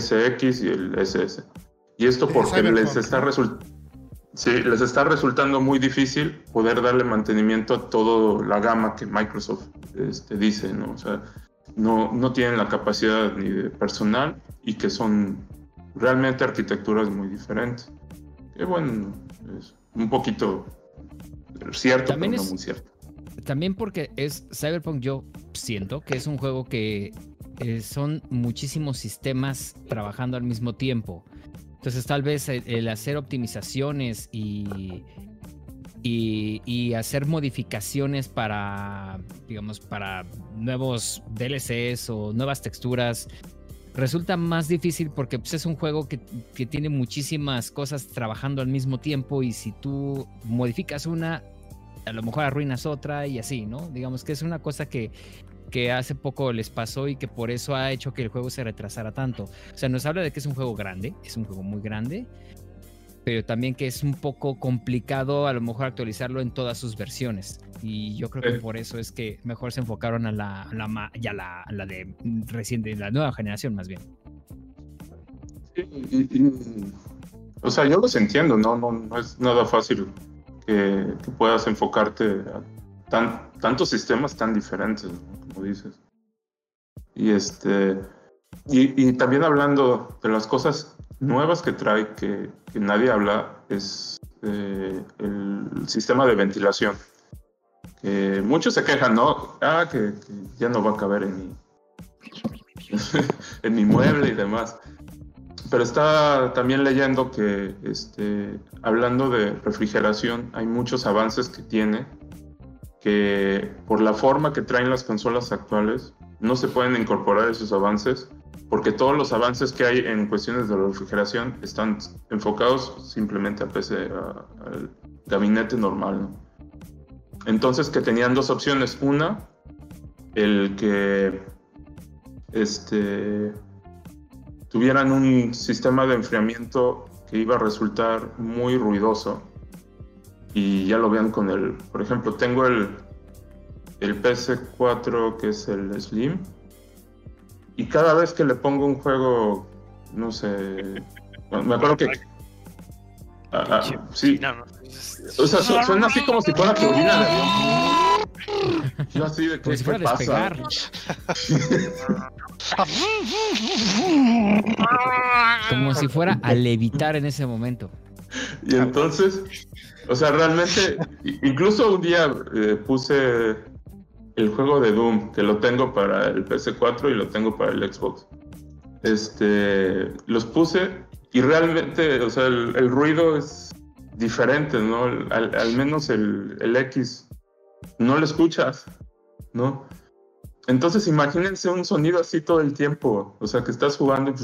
SX y el SS. Y esto porque les está, sí, les está resultando muy difícil poder darle mantenimiento a toda la gama que Microsoft este, dice, ¿no? O sea, no, no tienen la capacidad ni de personal y que son realmente arquitecturas muy diferentes. Que bueno, es un poquito cierto, También pero no es- muy cierto. También porque es Cyberpunk, yo siento que es un juego que eh, son muchísimos sistemas trabajando al mismo tiempo. Entonces tal vez el, hacer optimizaciones y, y, y hacer modificaciones para, digamos, para nuevos DLCs o nuevas texturas resulta más difícil porque pues, es un juego que, que tiene muchísimas cosas trabajando al mismo tiempo y si tú modificas una, a lo mejor arruinas otra y así, ¿no? Digamos que es una cosa que, que hace poco les pasó y que por eso ha hecho que el juego se retrasara tanto. O sea, nos habla de que es un juego grande, es un juego muy grande, pero también que es un poco complicado a lo mejor actualizarlo en todas sus versiones. Y yo creo que por eso es que mejor se enfocaron a la, a la, ya la, a la de reciente, la nueva generación más bien. Sí, y- y- o sea, yo los entiendo, ¿no? No, no es nada fácil que, que puedas enfocarte a tan, tantos sistemas tan diferentes, como dices. Y este y, también hablando de las cosas nuevas que trae que, que nadie habla es eh, el sistema de ventilación. Que muchos se quejan, ¿no? Ah, que, que ya no va a caber en mi, en mi mueble y demás. Pero está también leyendo que, este, hablando de refrigeración, hay muchos avances que tiene que por la forma que traen las consolas actuales no se pueden incorporar esos avances porque todos los avances que hay en cuestiones de refrigeración están enfocados simplemente a PC, al gabinete normal. ¿no? Entonces que tenían dos opciones. Una, el que este, tuvieran un sistema de enfriamiento que iba a resultar muy ruidoso. Y ya lo vean con el, por ejemplo, tengo el, el PS4 que es el Slim. Y cada vez que le pongo un juego, no sé, bueno, me acuerdo que... Ah, ah, sí, No, no. o sea, su- suena así como si fuera turbina de avión. Yo así de Como que si ¿qué fuera a pasa? despegar. Como si fuera a levitar en ese momento. Y entonces, o sea, realmente, incluso un día eh, puse el juego de Doom, que lo tengo para el PC4 y lo tengo para el Xbox. Este, los puse y realmente, o sea, el, ruido es diferente, ¿no? Al menos el, el X no lo escuchas, ¿no? Entonces imagínense un sonido así todo el tiempo, o sea, que estás jugando y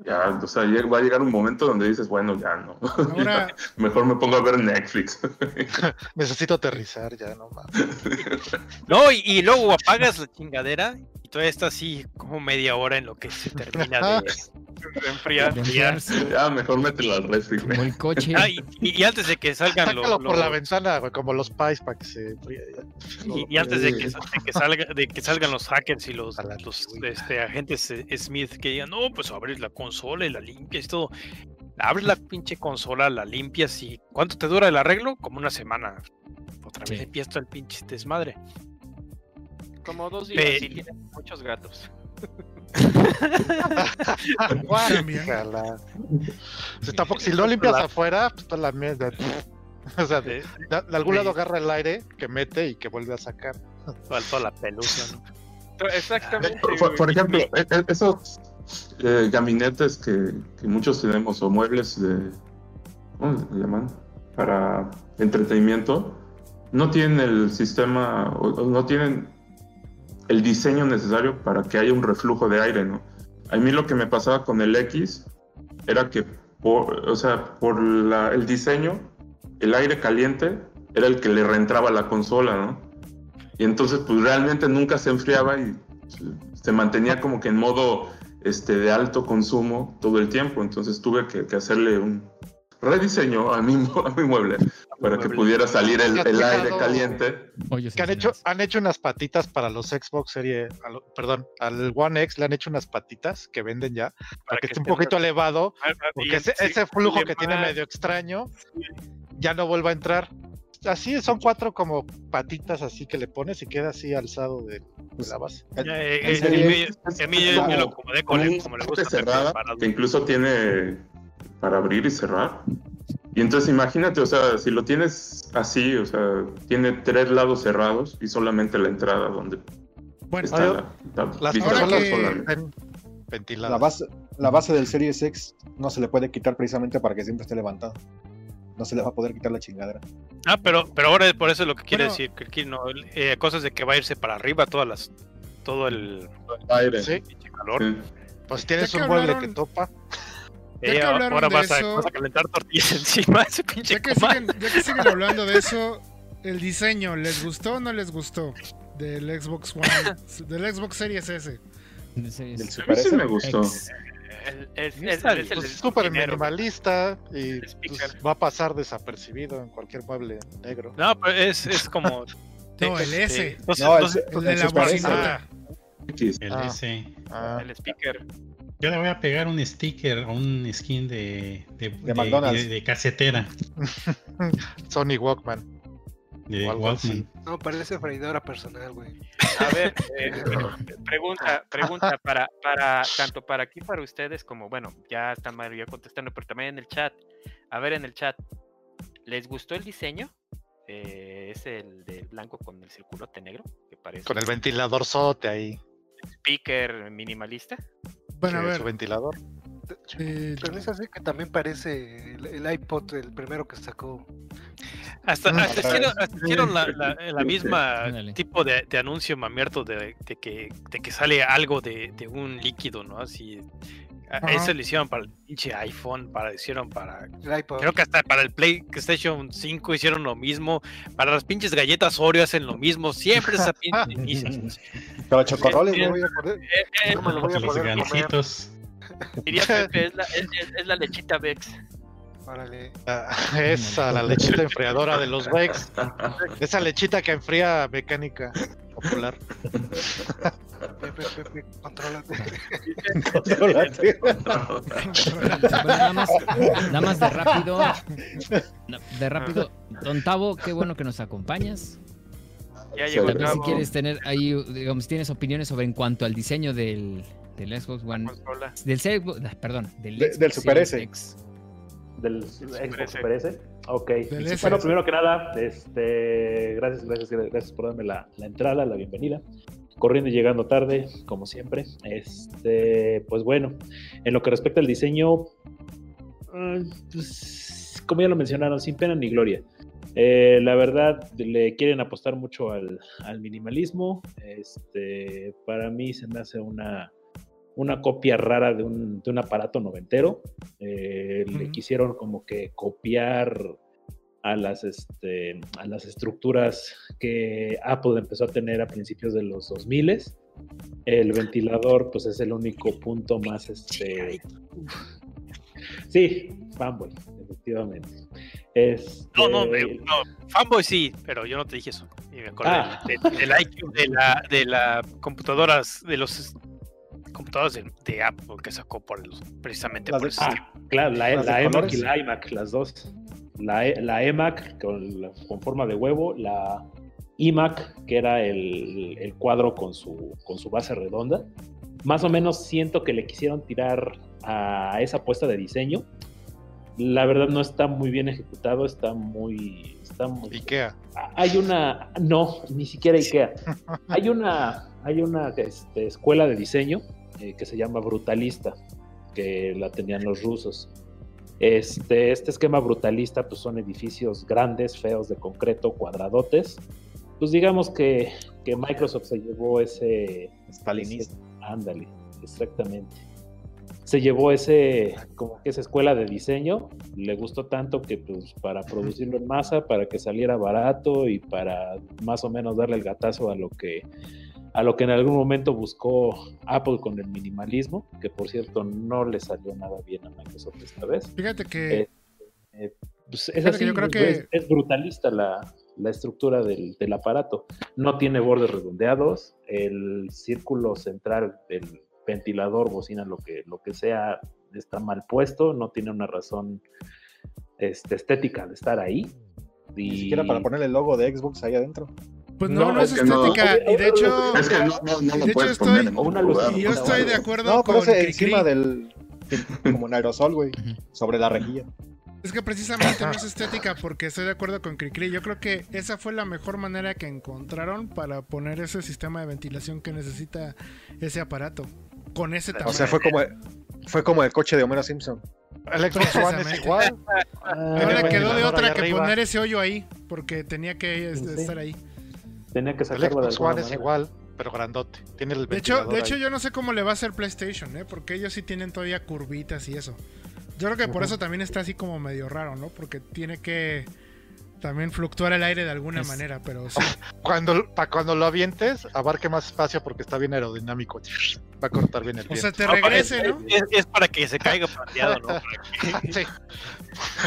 ya, o sea, va a llegar un momento donde dices, bueno, ya no. Ahora, Mejor me pongo a ver Netflix. Necesito aterrizar ya, no mames. No, y, y luego apagas la chingadera y todavía está así como media hora en lo que se termina de, De enfriar. enfriarse, ya, mejor mételo al refri, güey. como el coche. Ah, y, y- y antes de que salgan los, Sácalo por la los- ventana, güey, como los pies para que se enfríe y, y antes de que, de que salga, de que salgan los hackers y los, los, este, agentes eh, Smith que digan, no, pues abres la consola y la limpias y todo. Abres la pinche consola, la limpias y ¿cuánto te dura el arreglo? Como una semana. Otra vez Sí. empieza el pinche desmadre. Como dos días. Pe- Sí, tiene muchos gatos. Si, tampoco, si no limpias afuera, pues toda la mierda. O sea, de, de- de algún lado agarra el aire que mete y que vuelve a sacar. Toda la pelusa, ¿no? Exactamente. Por, por ejemplo, e- e- esos eh, gabinetes que, que muchos tenemos, o muebles de. ¿Cómo se llaman? Para entretenimiento, no tienen el sistema, o, o no tienen el diseño necesario para que haya un reflujo de aire, ¿no? A mí lo que me pasaba con el X era que, por, o sea, por la- el diseño, el aire caliente era el que le reentraba a la consola, ¿no? Y entonces, pues realmente nunca se enfriaba y se mantenía como que en modo este, de alto consumo todo el tiempo. Entonces tuve que, hacerle un rediseño a mi, a mi mueble para que pudiera salir el, ¿Te has el aire caliente. Hoyos Que han hecho, han hecho unas patitas para los Xbox serie, a lo- perdón, al One X le han hecho unas patitas que venden ya, para que esté un poquito elevado, ah, y porque ese, ese flujo que tiene medio extraño ya no vuelva a entrar. Así son cuatro como patitas así que le pones y queda así alzado de, de la base. Eh, eh, a mí- mí es yo, lo acomodé Como como, un le- como le gusta. cerrada que incluso tiene para abrir y cerrar. Y entonces imagínate, o sea, si lo tienes así, o sea, tiene tres lados cerrados y solamente la entrada donde Bueno, está yo- la, la Las que-. La base, la base del Series X no se le puede quitar precisamente para que siempre esté levantado. No se le va a poder quitar la chingadera. Ah, pero, pero ahora por eso es lo que quiere Bueno. decir, que aquí no, el- eh, cosas de que va a irse para arriba todas las, todo el aire. Sí, pinche calor. Sí. pues tienes un mueble hablaron- que topa. Ya Eh, que hablaron ahora de vas a, eso- vas a calentar tortillas encima de ese pinche ya que, siguen, ya que siguen hablando de eso, el diseño, ¿les gustó o no les gustó? Del Xbox One, del Xbox Series S. Del es- A mí sí me gustó. Ex. El- es el Pues súper minimalista y El pues, va a pasar desapercibido en cualquier mueble negro. No, pero es, es como. No, el S. no el, El de la. X. El Ah. S. Ah, El speaker. Yo le voy a pegar un sticker o un skin de, de, de- McDonald's. de- de casetera Sony Walkman. de Walkman. No, parece freidora personal, güey. A ver, eh, pregunta, pregunta para, para tanto para aquí para ustedes como bueno, ya está Mario contestando, pero también en el chat. A ver en el chat, ¿les gustó el diseño? Eh, es el del blanco con el circulote negro, que parece Con el ventilador sote ahí. speaker minimalista. Bueno, a ver. su ventilador. eh, Pero es así que también parece el, el iPod, el primero que sacó. Hasta, hasta otra hicieron, vez. hasta hicieron la, la- la misma tipo de, de anuncio mamierto de, de que, de que sale algo de, de un líquido, ¿no? Así. Ajá. Eso lo hicieron para el pinche iPhone, para, hicieron para. Creo que hasta para el PlayStation 5 hicieron lo mismo. Para las pinches galletas Oreo hacen lo mismo. Siempre esa pinche. Pero chocorroles, No güey. voy a poder- Eh, eh, no me lo voy a Los diría Pepe, es la, es, es- es la lechita Vex. Órale. Ah, esa, la lechita enfriadora de los Vex. Esa lechita que enfría mecánica popular. Pepe, Pepe, contrólate. Bueno, nada más, nada más de rápido. De rápido. Don Tavo, qué bueno que nos acompañas. Ya llegó vez si quieres tener ahí, digamos, tienes opiniones sobre en cuanto al diseño del, del Xbox One. Del Xbox, perdón, del, De- Xbox del Super S. X. Del Xbox. Super S. Ok. Del. Bueno, primero que nada, este, gracias, gracias, gracias por darme la, la entrada, la bienvenida. Corriendo y llegando tarde, como siempre. Este, pues bueno, en lo que respecta al diseño, ah, pues, como ya lo mencionaron, sin pena ni gloria. Eh, la verdad, le quieren apostar mucho al, al minimalismo. Este, para mí se me hace una, una copia rara de un, de un aparato noventero. Eh, Le quisieron como que copiar a las, este, a las estructuras que Apple empezó a tener a principios de los 2000 El ventilador, pues es el único punto más, este... Sí, fanboy, efectivamente. Este, No, no, me- no, fanboy sí, pero yo no te dije eso. Y me acordé Ah. del, del IQ de la, de la computadoras, de los computadoras de, de Apple que sacó por los, precisamente Las por de- eso. Ah, claro, la, ¿Las de la EMAC y la iMac, las dos. La, E- la EMAC con, la- con forma de huevo, la iMac, que era el, el cuadro con su, con su base redonda. Más o menos siento que le quisieron tirar a esa apuesta de diseño. La verdad no está muy bien ejecutado, está muy... Está muy Ikea. hay una, no, ni siquiera IKEA. Hay una, hay una este, escuela de diseño eh, que se llama Brutalista, que la tenían los rusos. Este, este esquema brutalista, pues son edificios grandes, feos, de concreto, cuadradotes. Pues digamos que, que Microsoft se llevó ese, Stalinista. ándale, exactamente. Se llevó ese, como que esa escuela de diseño, le gustó tanto que pues para producirlo en masa, para que saliera barato y para más o menos darle el gatazo a lo que a lo que en algún momento buscó Apple con el minimalismo, que por cierto no le salió nada bien a Microsoft esta vez. Fíjate que Eh, eh, pues es, Fíjate que así, yo creo es- que- es, es brutalista la, la estructura del, del aparato. No tiene bordes redondeados, el círculo central del ventilador, bocina, lo que, lo que sea, está mal puesto, no tiene una razón este, estética de estar ahí. Ni siquiera para ponerle el logo de Xbox ahí adentro. Pues no, No, no es es que no. estética. Y de hecho, Es que no, no, no De lo hecho, puedes estoy- poner en una otro luz- lugar, y yo estoy de acuerdo No, con pero ese Cricri. encima del. Como en aerosol, güey. Sobre la rejilla. Es que precisamente no es estética porque estoy de acuerdo con Cricri. Yo creo que esa fue la mejor manera que encontraron para poner ese sistema de ventilación que necesita ese aparato. Con ese tamaño. O sea, fue como, fue como el coche de Homero Simpson. El Xbox One es igual. Ah, no le quedó de otra que arriba. poner ese hoyo ahí porque tenía que Sí. estar ahí. Tenía que El sacarlo de Xbox alguna One es igual, pero grandote. Tiene el De hecho, de hecho ahí. yo no sé cómo le va a hacer PlayStation, ¿eh? Porque ellos sí tienen todavía curvitas y eso. Yo creo que por eso también está así como medio raro, ¿no? Porque tiene que también fluctuar el aire de alguna Es- manera, pero sí. Cuando, para cuando lo avientes, abarque más espacio porque está bien aerodinámico. Va a cortar bien el O viento. sea, te regrese, ¿no? Es, es para que se caiga plateado, ¿no? Para que- Sí.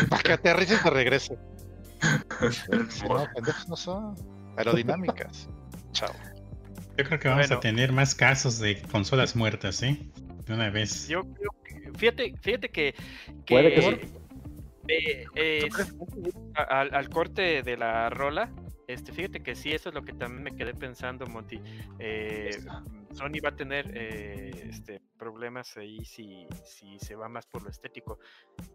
Para que aterrice y te regrese. Si no, pendejos no son. Aerodinámicas. Chao. Yo creo que vamos Bueno. a tener más casos de consolas muertas, ¿eh? De una vez. Yo creo que, fíjate, fíjate que, que Puede que sí. eh, eh, al corte de la rola, este, fíjate que sí, eso es lo que también me quedé pensando, Monty. Eh, Sony va a tener eh, este, problemas ahí si, si se va más por lo estético.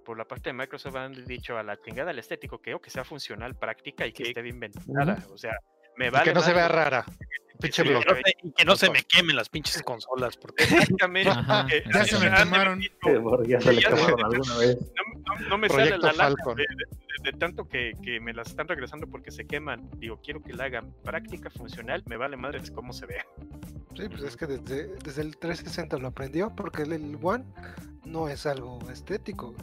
Por la parte de Microsoft han dicho a la chingada el estético, que, o que sea funcional, práctica y que Sí. esté bien ventilada. O sea, me Y vale. que no se vea rara. Pinche que bloque. no que no se me quemen las pinches consolas, porque Exactamente. Eh, Ya se me quemaron. dicho, porque ya se le Ya quemaron sé. alguna vez. no, no- no me Proyecto sale la Falcon. de, de- de tanto que, que me las están regresando porque se queman. Digo, quiero que la hagan práctica, funcional, me vale madres cómo se vea. Sí, pues es que desde, desde el 360 lo aprendió, porque el, el One no es algo estético.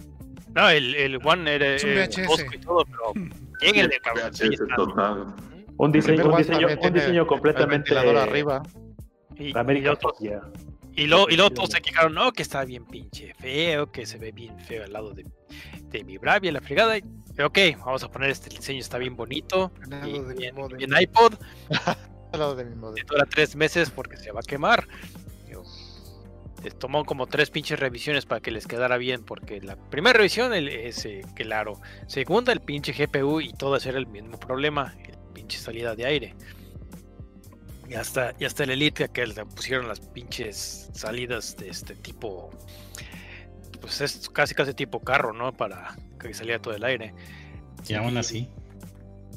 no, el, el One era Es un eh, VHS. y todo, pero lléguenle, cabrón. VHS total. Un diseño, un diseño, un diseño El completamente ventilador arriba. Y, y América otros- ya. Y luego, y luego todos se quejaron, no, que está bien pinche feo, que se ve bien feo al lado de, de mi Bravia, la fregada. Y, ok, vamos a poner este diseño, está bien bonito. Al lado Y de mi bien, modem. bien iPod, Al lado de mi modelo. dura tres meses porque se va a quemar. Tomó como tres pinches revisiones para que les quedara bien, porque la primera revisión el, es eh, claro. Segunda, el pinche GPU y todo era el mismo problema, el pinche salida de aire. Y hasta, y hasta el Elite que le pusieron las pinches salidas de este tipo. Pues es casi casi tipo carro, ¿no? Para que saliera todo el aire. Y aún así.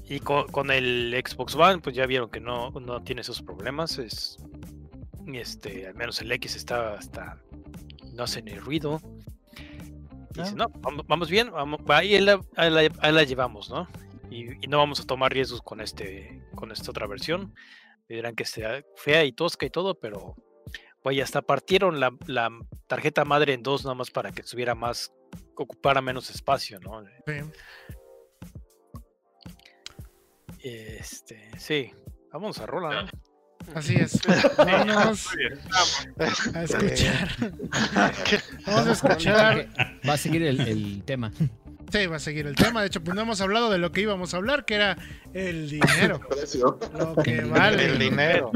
Y con, con el Xbox One, pues ya vieron que no, no tiene esos problemas. Es. Este, al menos el X está hasta. No hace ni ruido. Y dice, no, vamos, vamos bien, vamos, ahí la, ahí la- ahí la llevamos, ¿no? Y, y no vamos a tomar riesgos con este, con esta otra versión. Me dirán que sea fea y tosca y todo, pero vaya, hasta partieron la, la tarjeta madre en dos nada más para que estuviera más, ocupara menos espacio, ¿no? Sí. Este, sí, vamos a rola, ¿no? Así es. Vámonos a escuchar. Vamos a escuchar. Va a seguir el, el tema. Sí, va a seguir el tema. De hecho, pues no hemos hablado de lo que íbamos a hablar, que era el dinero. Precio. Lo que vale. El dinero.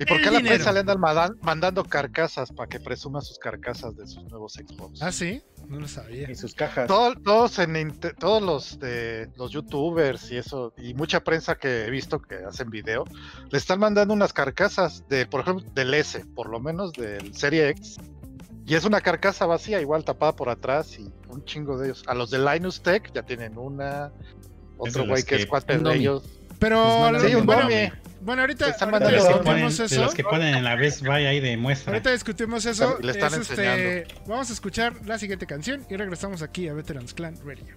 ¿Y por El qué a la dinero. prensa le andan manda- mandando carcasas para que presuma sus carcasas de sus nuevos Xbox? Ah, sí, no lo sabía. Y sus cajas. Todo- todos en todos los de los youtubers y eso y mucha prensa que he visto que hacen video le están mandando unas carcasas de por ejemplo del S por lo menos del Serie X y es una carcasa vacía igual tapada por atrás y un chingo de ellos a los de Linus Tech ya tienen una otro güey que es cuate de ellos Pero, Sí, sí un bueno, bueno, ahorita, están ahorita mandando De los, que Pero ponen, discutimos de eso. los que ponen en la Best Buy ahí de muestra. Ahorita discutimos eso. Le están Es, este, vamos a escuchar la siguiente canción y regresamos aquí a Veterans Clan Radio.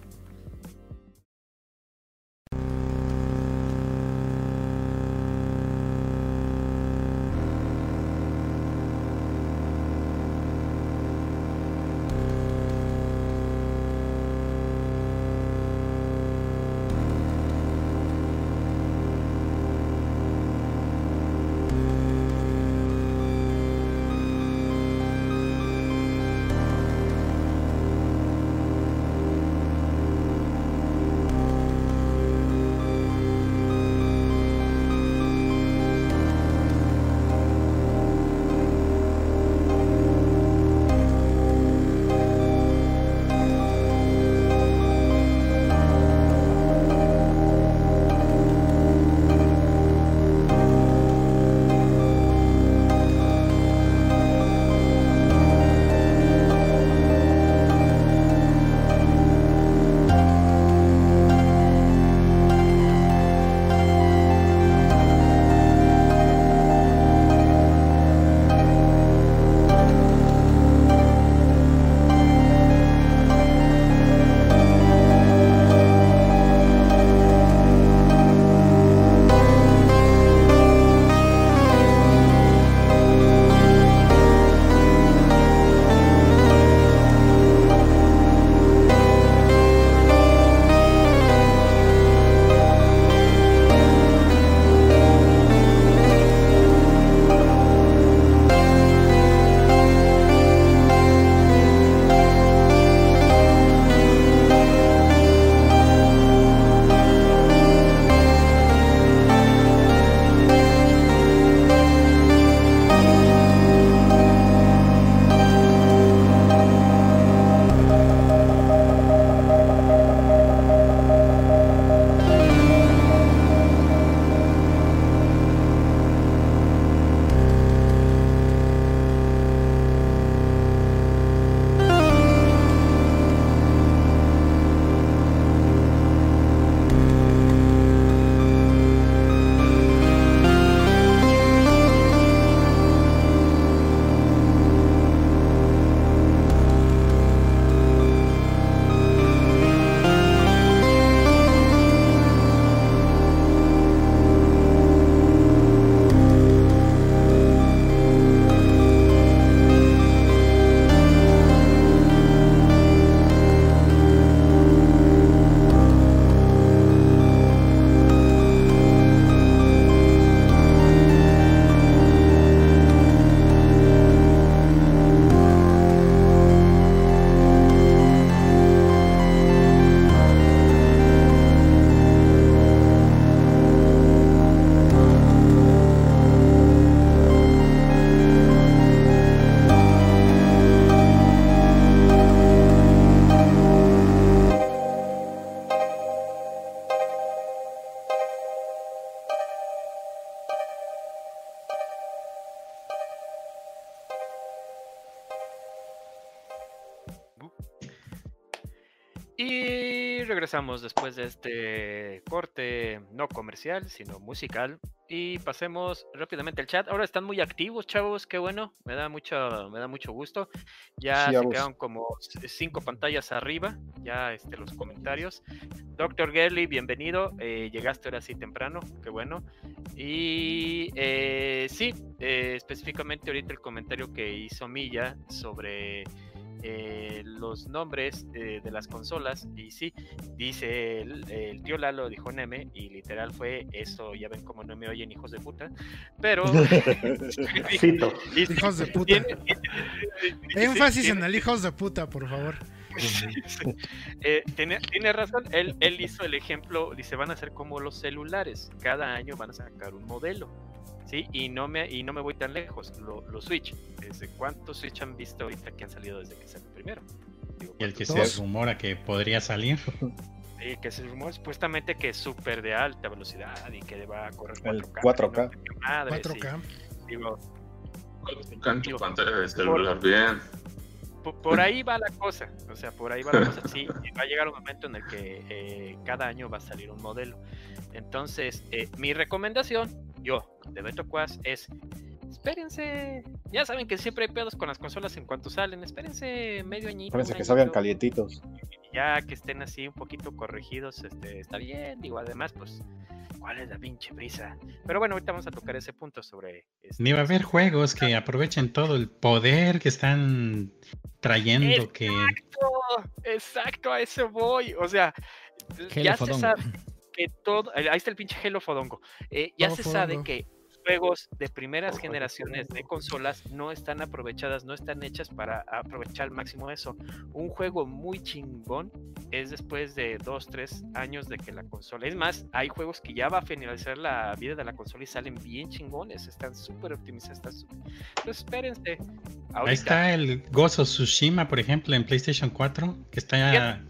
Regresamos después de este corte no comercial, sino musical. Y pasemos rápidamente al chat. Ahora están muy activos, chavos. Qué bueno. Me da mucho, me da mucho gusto. Ya Sí, se quedaron como cinco pantallas arriba. Ya este, los comentarios. Doctor Gerly, bienvenido. eh, llegaste ahora sí temprano. Qué bueno. Y eh, sí, eh, específicamente ahorita el comentario que hizo Milla sobre eh, los nombres eh, de las consolas. Y sí, dice el, el tío Lalo, dijo Neme, y literal fue eso. Ya ven cómo no me oyen hijos de puta. Pero. Cito. y sí, Hijos de puta. Énfasis en el hijos de puta, por favor. Eh, tiene, tiene razón, él, él hizo el ejemplo, dice, van a ser como los celulares, cada año van a sacar un modelo, ¿sí? Y no me, y no me voy tan lejos, lo- los Switch, ¿desde cuántos Switch han visto ahorita que han salido desde que salió el primero? Digo, Y el que se rumora que podría salir. Sí, que se rumora supuestamente que es súper de alta velocidad y que va a correr 4K. El que 4K. no sé qué madre, sí. 4K. Digo, Canto pantalla de celular, bien. po- por ahí va la cosa, o sea, por ahí va la cosa. Sí, va a llegar un momento en el que eh, cada año va a salir un modelo. Entonces, eh, mi recomendación, yo, de Beto Quas, es espérense. Ya saben que siempre hay pedos con las consolas en cuanto salen. Espérense medio añito. Parece un que salgan calientitos. Ya que estén así un poquito corregidos, este, está bien. Digo, además, pues, ¿cuál es la pinche prisa? Pero bueno, ahorita vamos a tocar ese punto sobre. este, Ni va a haber juegos que aprovechen todo el poder que están trayendo. Que Exacto, exacto, a eso voy. O sea, ya se sabe que todo. Ahí está el pinche Hello Fodongo. Eh, ya Oh, se sabe Fodongo. que juegos de primeras generaciones de consolas no están aprovechadas, no están hechas para aprovechar al máximo eso. Un juego muy chingón es después de dos, tres años de que la consola. Es más, hay juegos que ya va a finalizar la vida de la consola y salen bien chingones, están súper optimizados. Están súper- Entonces, espérense. ahí Ahorita, está el Gozo Tsushima, por ejemplo, en PlayStation 4, que está a,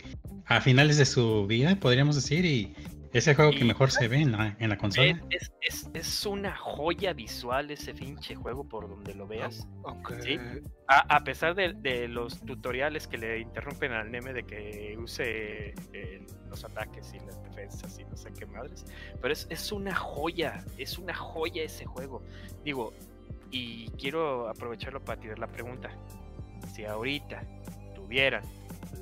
a finales de su vida, podríamos decir, y es el juego que mejor se ve en la, en la Es, consola. es, es- es una joya visual ese pinche juego por donde lo veas. Sí. A, a pesar de, de los tutoriales que le interrumpen al Neme de que use eh, los ataques y las defensas y no sé qué madres. Pero es, es una joya, es una joya ese juego. Digo, y quiero aprovecharlo para tirar la pregunta. Si ahorita tuvieran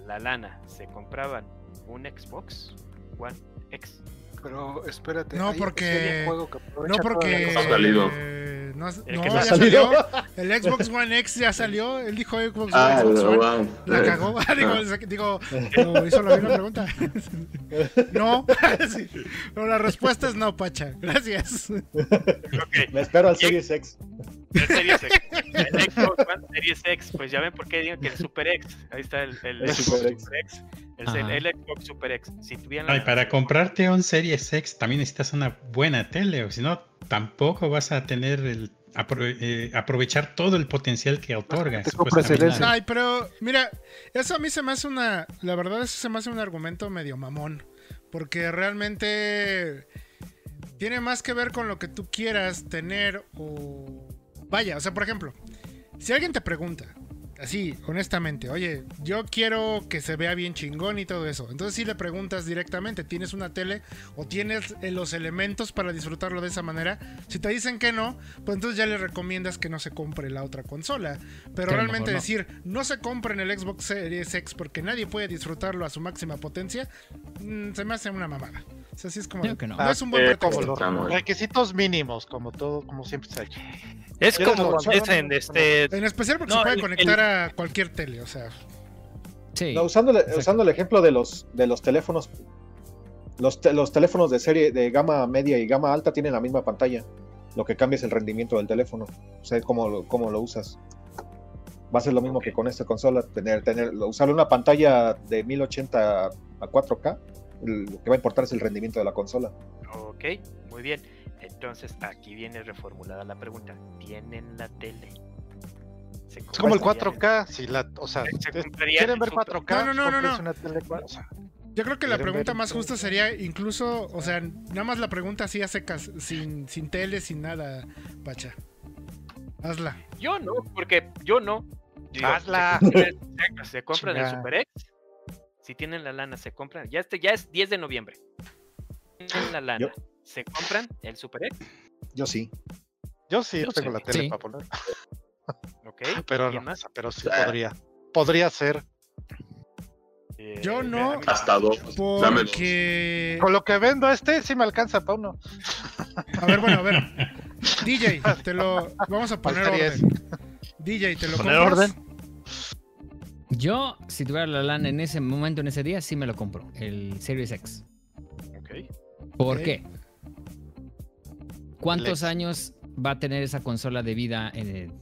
la lana, ¿se compraban un Xbox One X? Pero espérate. No, porque- juego que No porque. Ha salido. eh, no, El no, que ya ha salió. El Xbox One X ya salió. Él dijo Xbox One. Ah, Xbox One. wow. La cagó. digo, digo, hizo la misma pregunta. no. Sí. Pero la respuesta es no, Pacha. Gracias. Me espero al Series X. el Series X. El Xbox One Series X. Pues ya ven por qué digo que el Super X. Ahí está el, el El Xbox Super X. Super X. El, Xbox Super X. Si tuvieran la Ay, para comprarte un Series X también necesitas una buena tele, o si no, tampoco vas a tener el eh, aprovechar todo el potencial que otorga. te compras el supuestamente. S. Ay, pero mira, eso a mí se me hace una. La verdad, eso se me hace un argumento medio mamón. Porque realmente tiene más que ver con lo que tú quieras tener o. Vaya, o sea, por ejemplo, si alguien te pregunta, así, honestamente, oye, yo quiero que se vea bien chingón y todo eso. Entonces, si le preguntas directamente, ¿tienes una tele o tienes eh, los elementos para disfrutarlo de esa manera? Si te dicen que no, pues entonces ya le recomiendas que no se compre la otra consola. Pero Que realmente no. decir, no se compren el Xbox Series X porque nadie puede disfrutarlo a su máxima potencia, mm, se me hace una mamada. O sea, sí es como. Creo que no. no es un buen Eh, Está muy- requisitos mínimos, como todo, como siempre se ha hecho. Es ¿Quieres como dicen, este, En especial porque No, se puede el- conectar a cualquier tele, o sea. Sí. No, usando, el- Exacto. usando el ejemplo de los, de los teléfonos, los, te- los teléfonos de serie de gama media y gama alta tienen la misma pantalla. Lo que cambia es el rendimiento del teléfono, o sea, cómo lo, cómo lo usas. Va a ser lo mismo que con esta consola, tener, tener, usar una pantalla de 1080 a 4K, lo que va a importar es el rendimiento de la consola. Ok, muy bien. Entonces aquí viene reformulada la pregunta. ¿Tienen la tele? ¿Se Es como el comprarían 4K, si la, o sea, Se quieren ver super- 4K, No, no, no, no, una tele cua- o sea, Yo creo que la pregunta más justa sería incluso, o sea, nada más la pregunta así a secas, sin, sin tele, sin nada, Pacha. Hazla. Yo no, porque yo no. Digo, Hazla. Se compran, se- se compran el. Super X. si tienen la lana, se compran. Ya, este, ya es 10 de noviembre. Tienen la lana. Yo- ¿Se compran el Super X? Yo sí. Yo sí Yo tengo sí. la tele Sí. para poner. Ok. Pero ¿Quién no, más? pero sí podría. Podría ser. Eh, Yo no. Hasta dos. Porque. Con lo que vendo este, sí me alcanza para uno. A ver, bueno, a ver. DJ, te lo. Vamos a poner orden. DJ, te lo ¿Poner compras? orden? Yo, si tuviera la lana en ese momento, en ese día, sí me lo compro. El Series X. Ok. ¿Por qué? ¿Cuántos Lex. años va a tener esa consola de vida en el-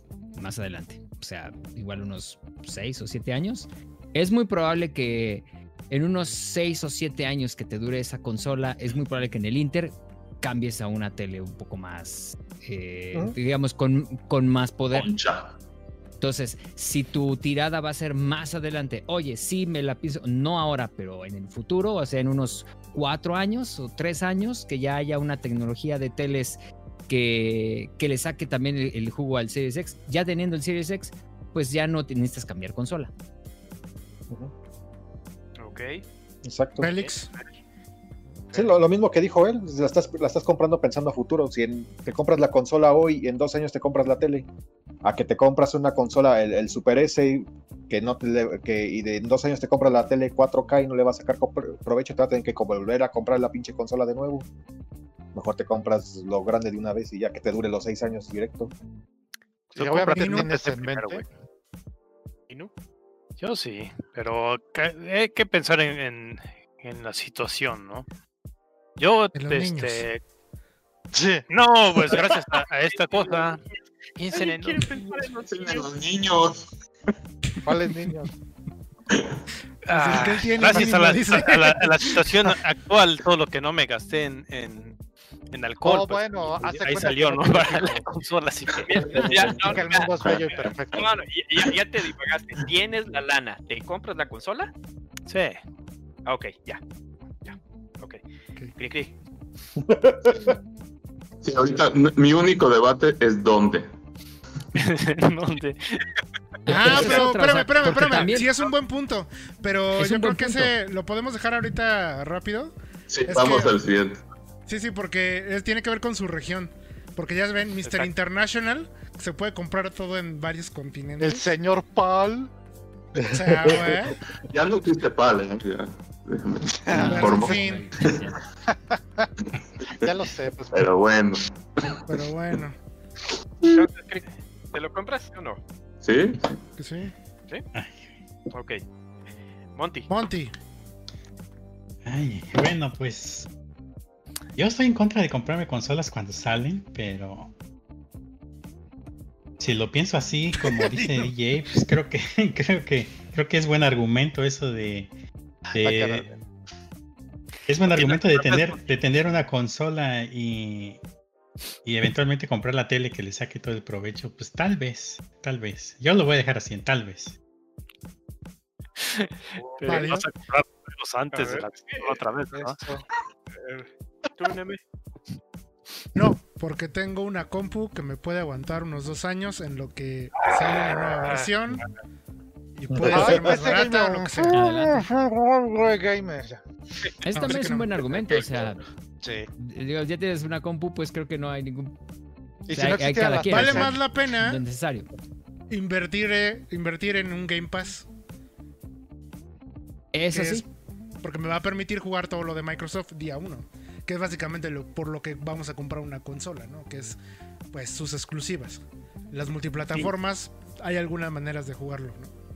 más adelante? O sea, igual unos 6 o 7 años. Es muy probable que en unos 6 o 7 años que te dure esa consola, es muy probable que en el Inter cambies a una tele un poco más, eh, digamos, con, con más poder. Concha. Entonces, si tu tirada va a ser más adelante, oye, sí me la pienso, no ahora, pero en el futuro, o sea, en unos cuatro años o tres años, que ya haya una tecnología de teles que, que le saque también el, el jugo al Series X, ya teniendo el Series X, pues ya no te necesitas cambiar consola. Ok. Exacto. Félix. Sí, lo, lo mismo que dijo él, la estás, la estás comprando pensando a futuro. Si en- te compras la consola hoy y en dos años te compras la tele, a que te compras una consola, el, el Super S, que no te le- que, y de en dos años te compras la tele 4K y no le vas a sacar provecho, te vas a tener que volver a comprar la pinche consola de nuevo. Mejor te compras lo grande de una vez y ya que te dure los seis años directo. Y Tú obviamente tienes. Yo sí, pero ca- hay que pensar en, en- en la situación, ¿no? Yo, este, Sí. no, pues gracias a, a esta cosa, piensen en en los En niños. los niños. ¿Cuáles niños? Ah, tiene gracias a la, a la- a la situación actual, todo lo que no me gasté en, en, en alcohol, Oh, pues, bueno, ahí salió, ¿no? Para la consola, así que Ya, no, el ya, mundo es bello y perfecto. no, no, ya, ya- te divagaste. Tienes la lana. ¿Te compras la consola? sí. Ah, ok. Ya. Cri, cri. Sí, ahorita mi único debate es dónde. ¿Dónde? Ah, es pero espérame, espérame, espérame. también- Sí, es un buen punto. Pero Es yo creo que punto. ese lo podemos dejar ahorita rápido. Sí, Es vamos que- al siguiente. Sí, sí, porque él tiene que ver con su región. Porque ya ven, Mr. Exacto. International se puede comprar todo en varios El continentes. señor Paul. O sea, güey. Ya no existe PAL, ¿eh? Déjame- informo. en fin, Ya lo sé, pues. Pero bueno. pero bueno. ¿Te lo compras o no? ¿Sí? que sí. Ok. Monty. Monty. Ay, bueno, pues. Yo estoy en contra de comprarme consolas cuando salen, pero. Si lo pienso así, como dice DJ, pues creo que, creo que, creo que es buen argumento eso de. De- es buen argumento de tener, de tener una consola y, y eventualmente comprar la tele que le saque todo el provecho. Pues tal vez, tal vez. Yo lo voy a dejar así, en tal vez. Pero Vale. vas a comprar antes A de la otra vez, ¿no? Esto. Tú, Neme. No, porque tengo una compu que me puede aguantar unos dos años en lo que sale una nueva versión. Y puede ser más ese barata o gamer. lo que sea. Adelante. Gamer. ya. Ese también es un no. buen argumento, o sea, Sí. digo, ya tienes una compu, pues creo que no hay ningún Y O si sea, no hay- hay existieran cada las quien, Vale o sea, más la pena necesario. invertir, eh, invertir en un Game Pass. Eso sí. es- porque me va a permitir jugar todo lo de Microsoft día uno. Que es básicamente lo, por lo que vamos a comprar una consola, ¿no? Que es pues sus exclusivas. Las multiplataformas, hay algunas maneras de jugarlo, ¿no?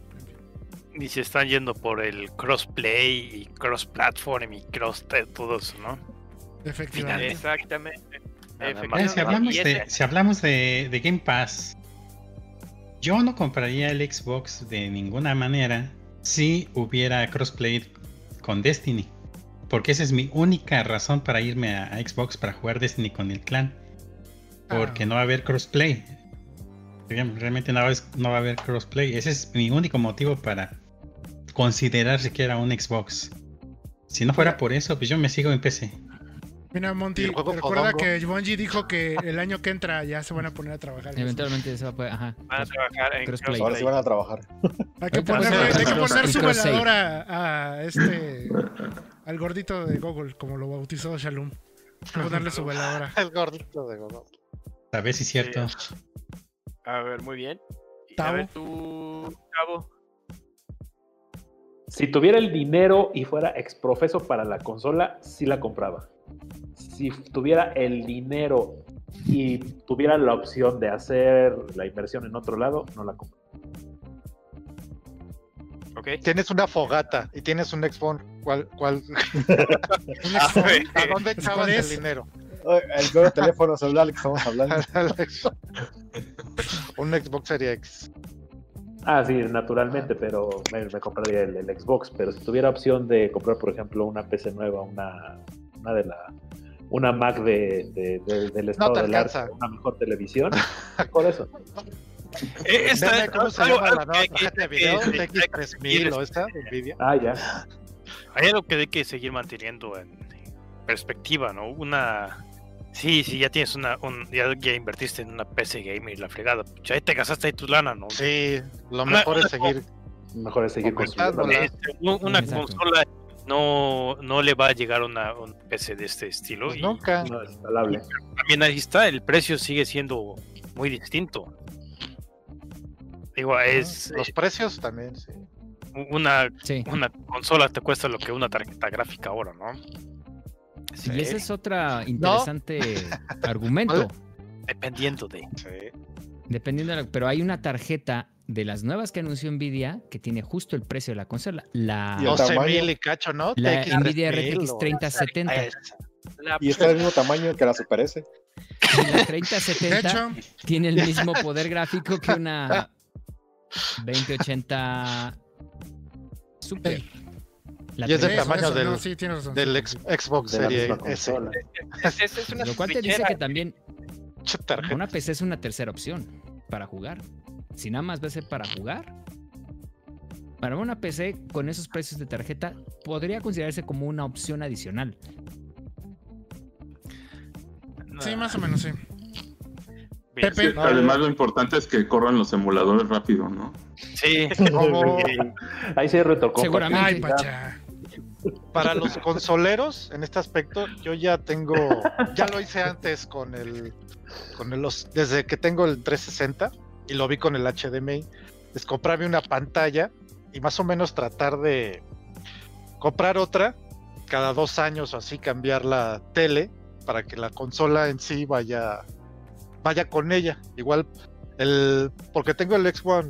Y se están yendo por el crossplay y cross-platform y cross todo eso, ¿no? Efectivamente. Exactamente. Bueno, si Efectivamente. hablamos, de, si hablamos de, de Game Pass, yo no compraría el Xbox de ninguna manera si hubiera crossplay con Destiny. Porque esa es mi única razón para irme a, a Xbox para jugar Destiny con el clan. Porque Ah. no va a haber crossplay. Realmente no va, a haber- no va a haber crossplay. Ese es mi único motivo para considerar siquiera un Xbox. Si no fuera por eso, pues yo me sigo en PC. Mira, Monty, recuerda Fodongo. que Bungie dijo que el año que entra ya se van a poner a trabajar. Eventualmente se va a poder. Ajá. Van a trabajar en Crossplay. Ahora sí van a trabajar. Hay que hay poner su cross save. velador a, a este. al gordito de Google, como lo bautizó Shalom. Hay que ponerle su veladora. El gordito de Godot. A ver si es cierto. A ver, muy bien. Y A Tavo. ver, tú, Cabo. Si tuviera el dinero y fuera exprofeso para la consola, sí la compraba. Si tuviera el dinero y tuviera la opción de hacer la inversión en otro lado, no la compro. Ok. Tienes una fogata y tienes un Xbox. ¿Cuál, cuál, Un ¿A dónde echabas ¿Cuál el dinero? El nuevo teléfono celular que estamos hablando. un Xbox Series X. Ah, sí, naturalmente, pero me, me compraría el, el Xbox. Pero si tuviera opción de comprar, por ejemplo, una PC nueva, una, una de la una Mac de, de- de- del estado te del arte, una mejor televisión, por eso. Eh, esta- ¿Cómo se llama la nueva que- tarjeta de que- video? que- TX3000 o esta, Nvidia. Ah, ya. Hay algo que hay que seguir manteniendo en perspectiva, ¿no? Una. Sí, sí, ya tienes una. un- ya, ya invertiste en una PC gamer y la fregada. Pucha, ahí te gastaste ahí tu lana, ¿no? Sí, lo Una- mejor es una- seguir. Mejor es seguir construyendo. Una Exacto. consola no, no le va a llegar una, un PC de este estilo. Pues y nunca. No es instalable. también ahí está, el precio sigue siendo muy distinto. Digo, es Los eh, precios también, sí. una, Sí. una consola te cuesta lo que una tarjeta gráfica ahora, ¿no? Y ese es otro interesante argumento. Dependiendo de. sí. Dependiendo de la- pero hay una tarjeta de las nuevas que anunció Nvidia que tiene justo el precio de la consola. La, Y el 12 tamaño. mil y cacho, ¿no? la TX3000 Nvidia RTX 3070. Esa. La- Y está del mismo tamaño que la Super S. Y la De 3070 hecho, tiene el mismo poder gráfico que una 2080 Super. La Y es del eso, 3070. tamaño eso, del- no, sí, tienes razón. Del ex- Xbox De Series S. es una Lo cual te dice que también una PC es una tercera opción para jugar. Si nada más va a ser para jugar. Para una PC con esos precios de tarjeta podría considerarse como una opción adicional. Sí, más o menos, sí. Bien. Además, lo importante es que corran los emuladores rápido, ¿no? Sí, Como Ahí hay retrocompatibilidad. Seguramente. Ay, pacha. Para los consoleros, en este aspecto, yo ya tengo, ya lo hice antes con el, con el- los, desde que tengo el 360 y lo vi con el HDMI, es comprarme una pantalla y más o menos tratar de comprar otra cada dos años o así cambiar la tele para que la consola en sí vaya vaya con ella. Igual el porque tengo el Xbox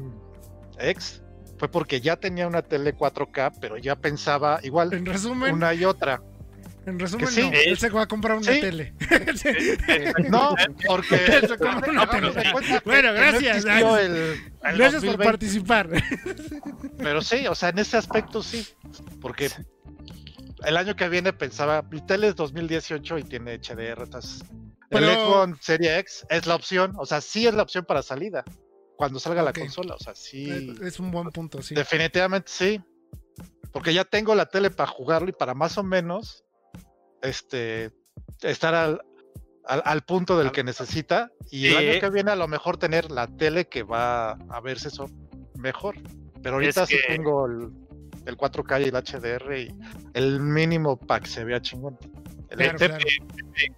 X fue porque ya tenía una tele 4K pero ya pensaba igual En resumen, una y otra en resumen, sí. no. Él se va a comprar una Sí. tele. no porque Él se compra una hagamos de tele. cuenta que- Bueno, que no gracias. el- el Gracias por 2020. participar. Pero sí, o sea, en ese aspecto sí. Porque el año que viene pensaba, mi tele es 2018 y tiene HDR. Entonces, el Pero- Xbox Serie X es la opción, o sea, sí es la opción para salida. Cuando salga la consola, o sea, sí. Es un buen punto, sí. Definitivamente sí. Porque ya tengo la tele para jugarlo y para más o menos este estar al, al, al punto del que necesita. Y el año que viene a lo mejor tener la tele que va a verse eso mejor. Pero ahorita Es sí que- tengo el, el 4K y el HDR y el mínimo para que se vea chingón. El- Claro, claro.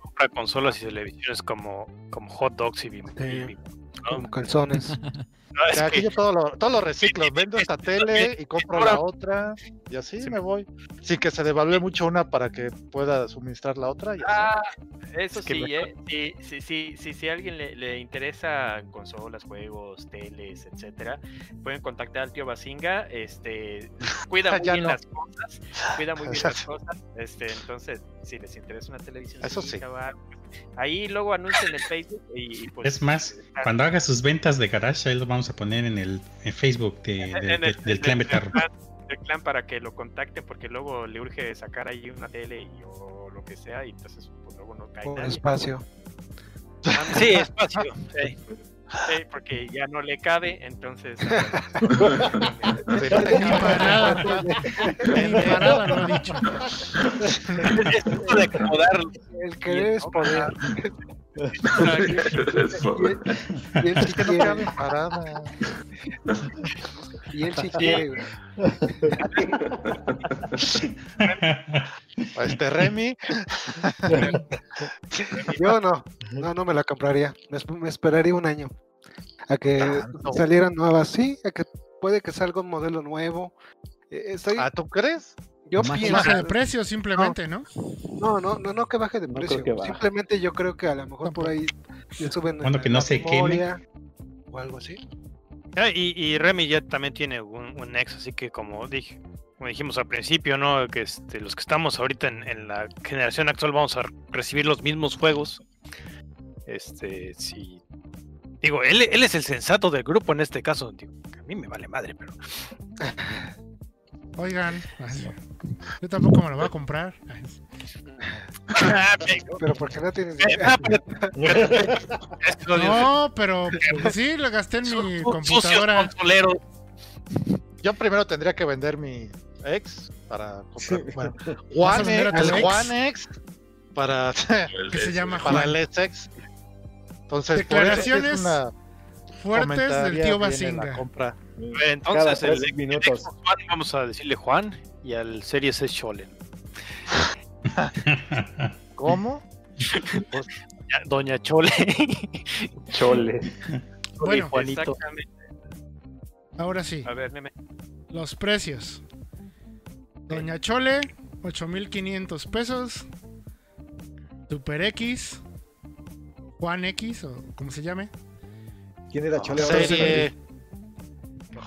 Compra consolas y televisiones como, como hot dogs y bim- Sí. y bim- ¿no? Como calzones. No, es aquí que- yo todo lo, todo lo reciclo, vendo esta tele y compro la otra y así Sí. me voy. Sin que se devalúe mucho una para que pueda suministrar la otra. y así. Ah, eso Es que sí, me- ¿eh? Sí, sí, sí, sí, si a alguien le, le interesa consolas, juegos, teles, etcétera, pueden contactar al tío Basinga. Este, cuida muy bien no. las cosas, cuida muy bien las cosas. Este, entonces, si les interesa una televisión, Eso sí. Ahí luego anuncien en Facebook y, y, pues. Es más, cuando haga sus ventas de garage, ahí lo vamos a poner en el en Facebook de- de- en de- el- del clan Betarro. del clan para que lo contacten porque luego le urge sacar ahí una tele y, o lo que sea y entonces pues luego no cae Por nadie. espacio. Sí, espacio. sí. Sí, porque ya no le cabe, entonces. Ni parada. Ni parada lo ha dicho. Es tiempo de acomodarlo. El querer es poder. Y Que no quiere. cabe parada. Y él sí quiere, güey. Este Remy, Yo no, no, no me la compraría. Me, me esperaría un año a que Tanto. salieran nuevas. Sí, a que puede que salga un modelo nuevo. Eh, Estoy, ¿ah, tú crees? yo pienso, baje de precio simplemente, ¿no? no, no, no, no que baje de No precio. Simplemente yo creo que a lo mejor por ahí le suben Bueno, que no se queme. o algo así. Y, y Remy ya también tiene un, ex, así que como dije, como dijimos al principio, ¿no? Que este, los que estamos ahorita en, la generación actual vamos a recibir los mismos juegos. Este, si digo, él, él es el sensato del grupo en este caso. Digo, a mí me vale madre, pero Oigan, yo tampoco me lo voy a comprar. Pero porque no tienen eh, No, pero pues, sí, lo gasté en mi computadora. Yo primero tendría que vender mi ex para comprar. Bueno, ¿Vas a One vender a X, tu el ex? One X para, Que se llama para Juan. el SX. Entonces, por eso es Declaraciones una Fuertes del tío Basinga. compra. Entonces, el, el minutos. Xbox One, vamos a decirle Juan y al Series S Cholen. ¿Cómo? Doña Chole. Chole. Bueno, Juanito. Exactamente. ahora sí, A ver, meme. los precios. Doña Chole, 8500 pesos. Super X. Juan X, o como se llame. ¿Quién era? Ahora Serie. sí.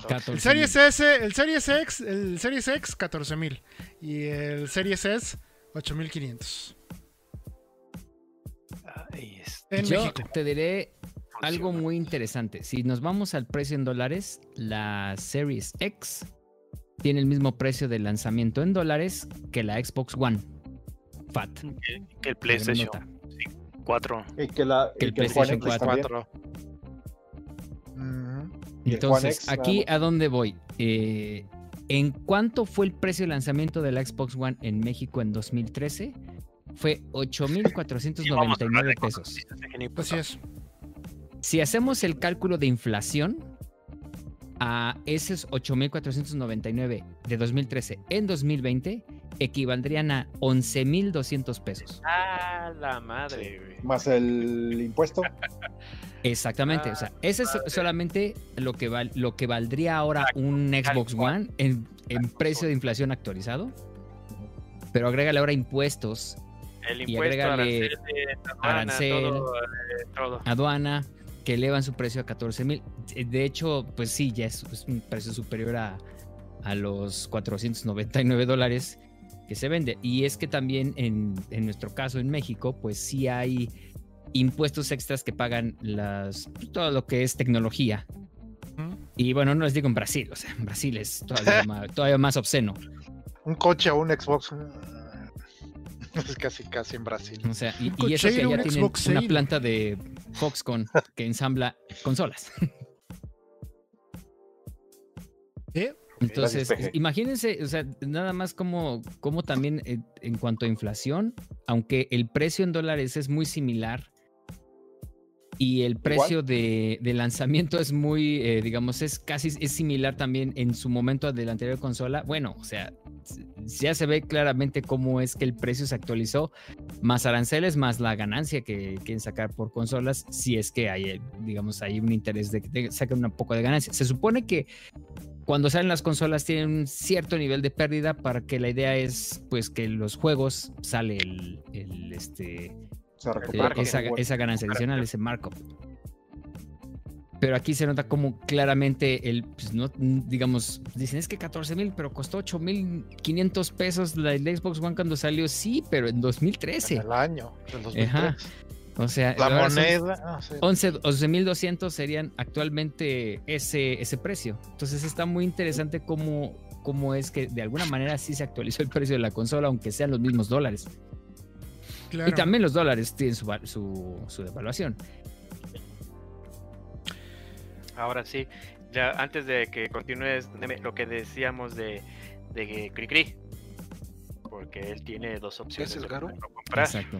14 El Series S, el Series X, el Series X, 14000. Y el Series S, 8500. Ay, es- En Yo México. te diré algo muy interesante. Si nos vamos al precio en dólares, la Series X tiene el mismo precio de lanzamiento en dólares que la Xbox One. Fat. que, el PlayStation Nota. 4. Y que, la, Que y el PlayStation X 4. también. 4. Entonces, X, aquí a dónde voy. Eh, ¿En cuánto fue el precio de lanzamiento de la Xbox One en México en 2013? Fue 8.499 pesos. Así es. Si hacemos el cálculo de inflación a esos 8.499 de 2013 en 2020, equivaldrían a 11.200 pesos. Ah, la madre, güey. Más el impuesto. Exactamente. o sea, ese es solamente lo que, val- lo que valdría ahora un Xbox One en, en precio de inflación actualizado. Pero agrégale ahora impuestos, El Y impuesto, agrégale arancel, aduana, arancel. todo, eh, todo. aduana, que elevan su precio a 14 mil. De hecho, pues sí, ya es, es un precio superior a, a los 499 dólares que se vende. Y es que también en, en nuestro caso en México, pues sí hay impuestos extras que pagan las, pues, todo lo que es tecnología. Y bueno, no les digo en Brasil, o sea, en Brasil es todavía más, todavía más obsceno. Un coche o un Xbox. Es casi, casi en Brasil. O sea, y, y eso que ya un tienen Xboxeiro. una planta de Foxconn que ensambla consolas. ¿Eh? Entonces, imagínense, o sea, nada más como, como también eh, en cuanto a inflación, aunque el precio en dólares es muy similar y el precio de, de lanzamiento es muy, eh, digamos, es casi es similar también en su momento de la anterior consola. Bueno, o sea, ya se ve claramente cómo es que el precio se actualizó, más aranceles, más la ganancia que quieren sacar por consolas, si es que hay, eh, digamos, hay un interés de que saquen un poco de ganancia. Se supone que cuando salen las consolas tienen un cierto nivel de pérdida para que la idea es pues que los juegos sale el, el, este Se recupera con esa, ganancia adicional, ese markup. Pero aquí se nota como claramente el, pues, no, digamos, dicen es que 14 mil, pero costó 8 mil 500 pesos la, el Xbox One cuando salió, sí, pero en 2013. En el año del 2003. Ajá. O sea, La son moneda. ah, sí. 11 11.200 serían actualmente ese, ese precio. Entonces está muy interesante cómo, cómo es que de alguna manera sí se actualizó el precio de la consola, aunque sean los mismos dólares. Claro. Y también los dólares tienen su, su, su devaluación. Ahora sí, ya antes de que continúes lo que decíamos de, de Cricri, porque él tiene dos opciones el de Garo? poderlo comprar. Exacto.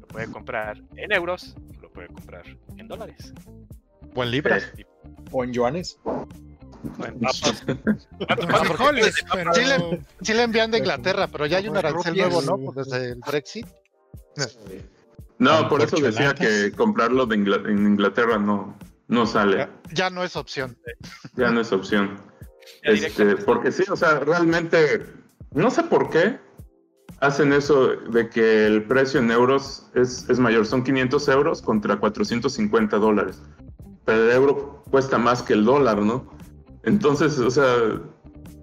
Lo puede comprar en euros, lo puede comprar en dólares. O en libras. O en yuanes. O en papas. Los frijoles, pero. Sí le, sí le envían de Inglaterra, pero ya hay un arancel nuevo, ¿no? Pues desde el Brexit. No, por eso decía que comprarlo de en Inglaterra no, no sale. Ya, ya no es opción. Ya no es opción. Este, porque sí, o sea, realmente, no sé por qué hacen eso de que el precio en euros es, es mayor. Son 500 euros contra 450 dólares. Pero el euro cuesta más que el dólar, ¿no? Entonces, o sea,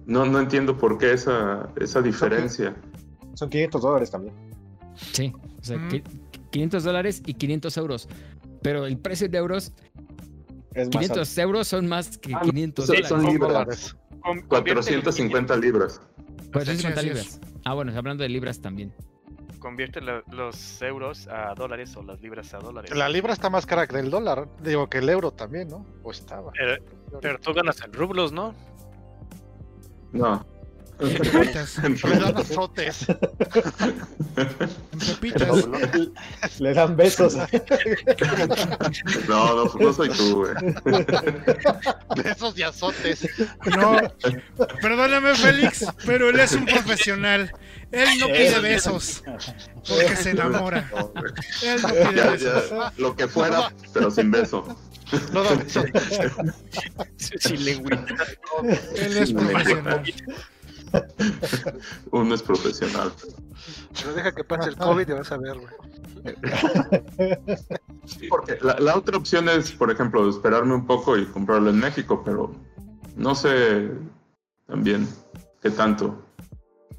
no, no entiendo por qué esa, esa diferencia. Son 500 dólares también. Sí. O sea, Mm. qui- 500 dólares y 500 euros. Pero el precio de euros, Es más 500 euros son más que Ah, 500 son- dólares. son Son libras. dólares. Con- convierte los 450 libras. 450 Sí, así es. libras. Ah, bueno, hablando de libras también. Convierte la- los euros a dólares o las libras a dólares. La libra está más cara que el dólar. Digo que el euro también, ¿no? O estaba. Pero, pero tú ganas en rublos, ¿no? No. En pepitas. Le dan azotes. En pepitas. Le dan besos. No, no, no soy tú, güey. Besos y azotes. No, perdóname, Félix, pero él es un profesional. Él no pide besos porque se enamora. No. Él no pide Ya, besos. ya, lo que fuera, pero sin beso. No da besos. Sin lengüita. Él es profesional. Uno es profesional. Pero deja que pase el COVID y vas a ver, güey. Sí, porque la, la otra opción es, por ejemplo, esperarme un poco y comprarlo en México, pero no sé también qué tanto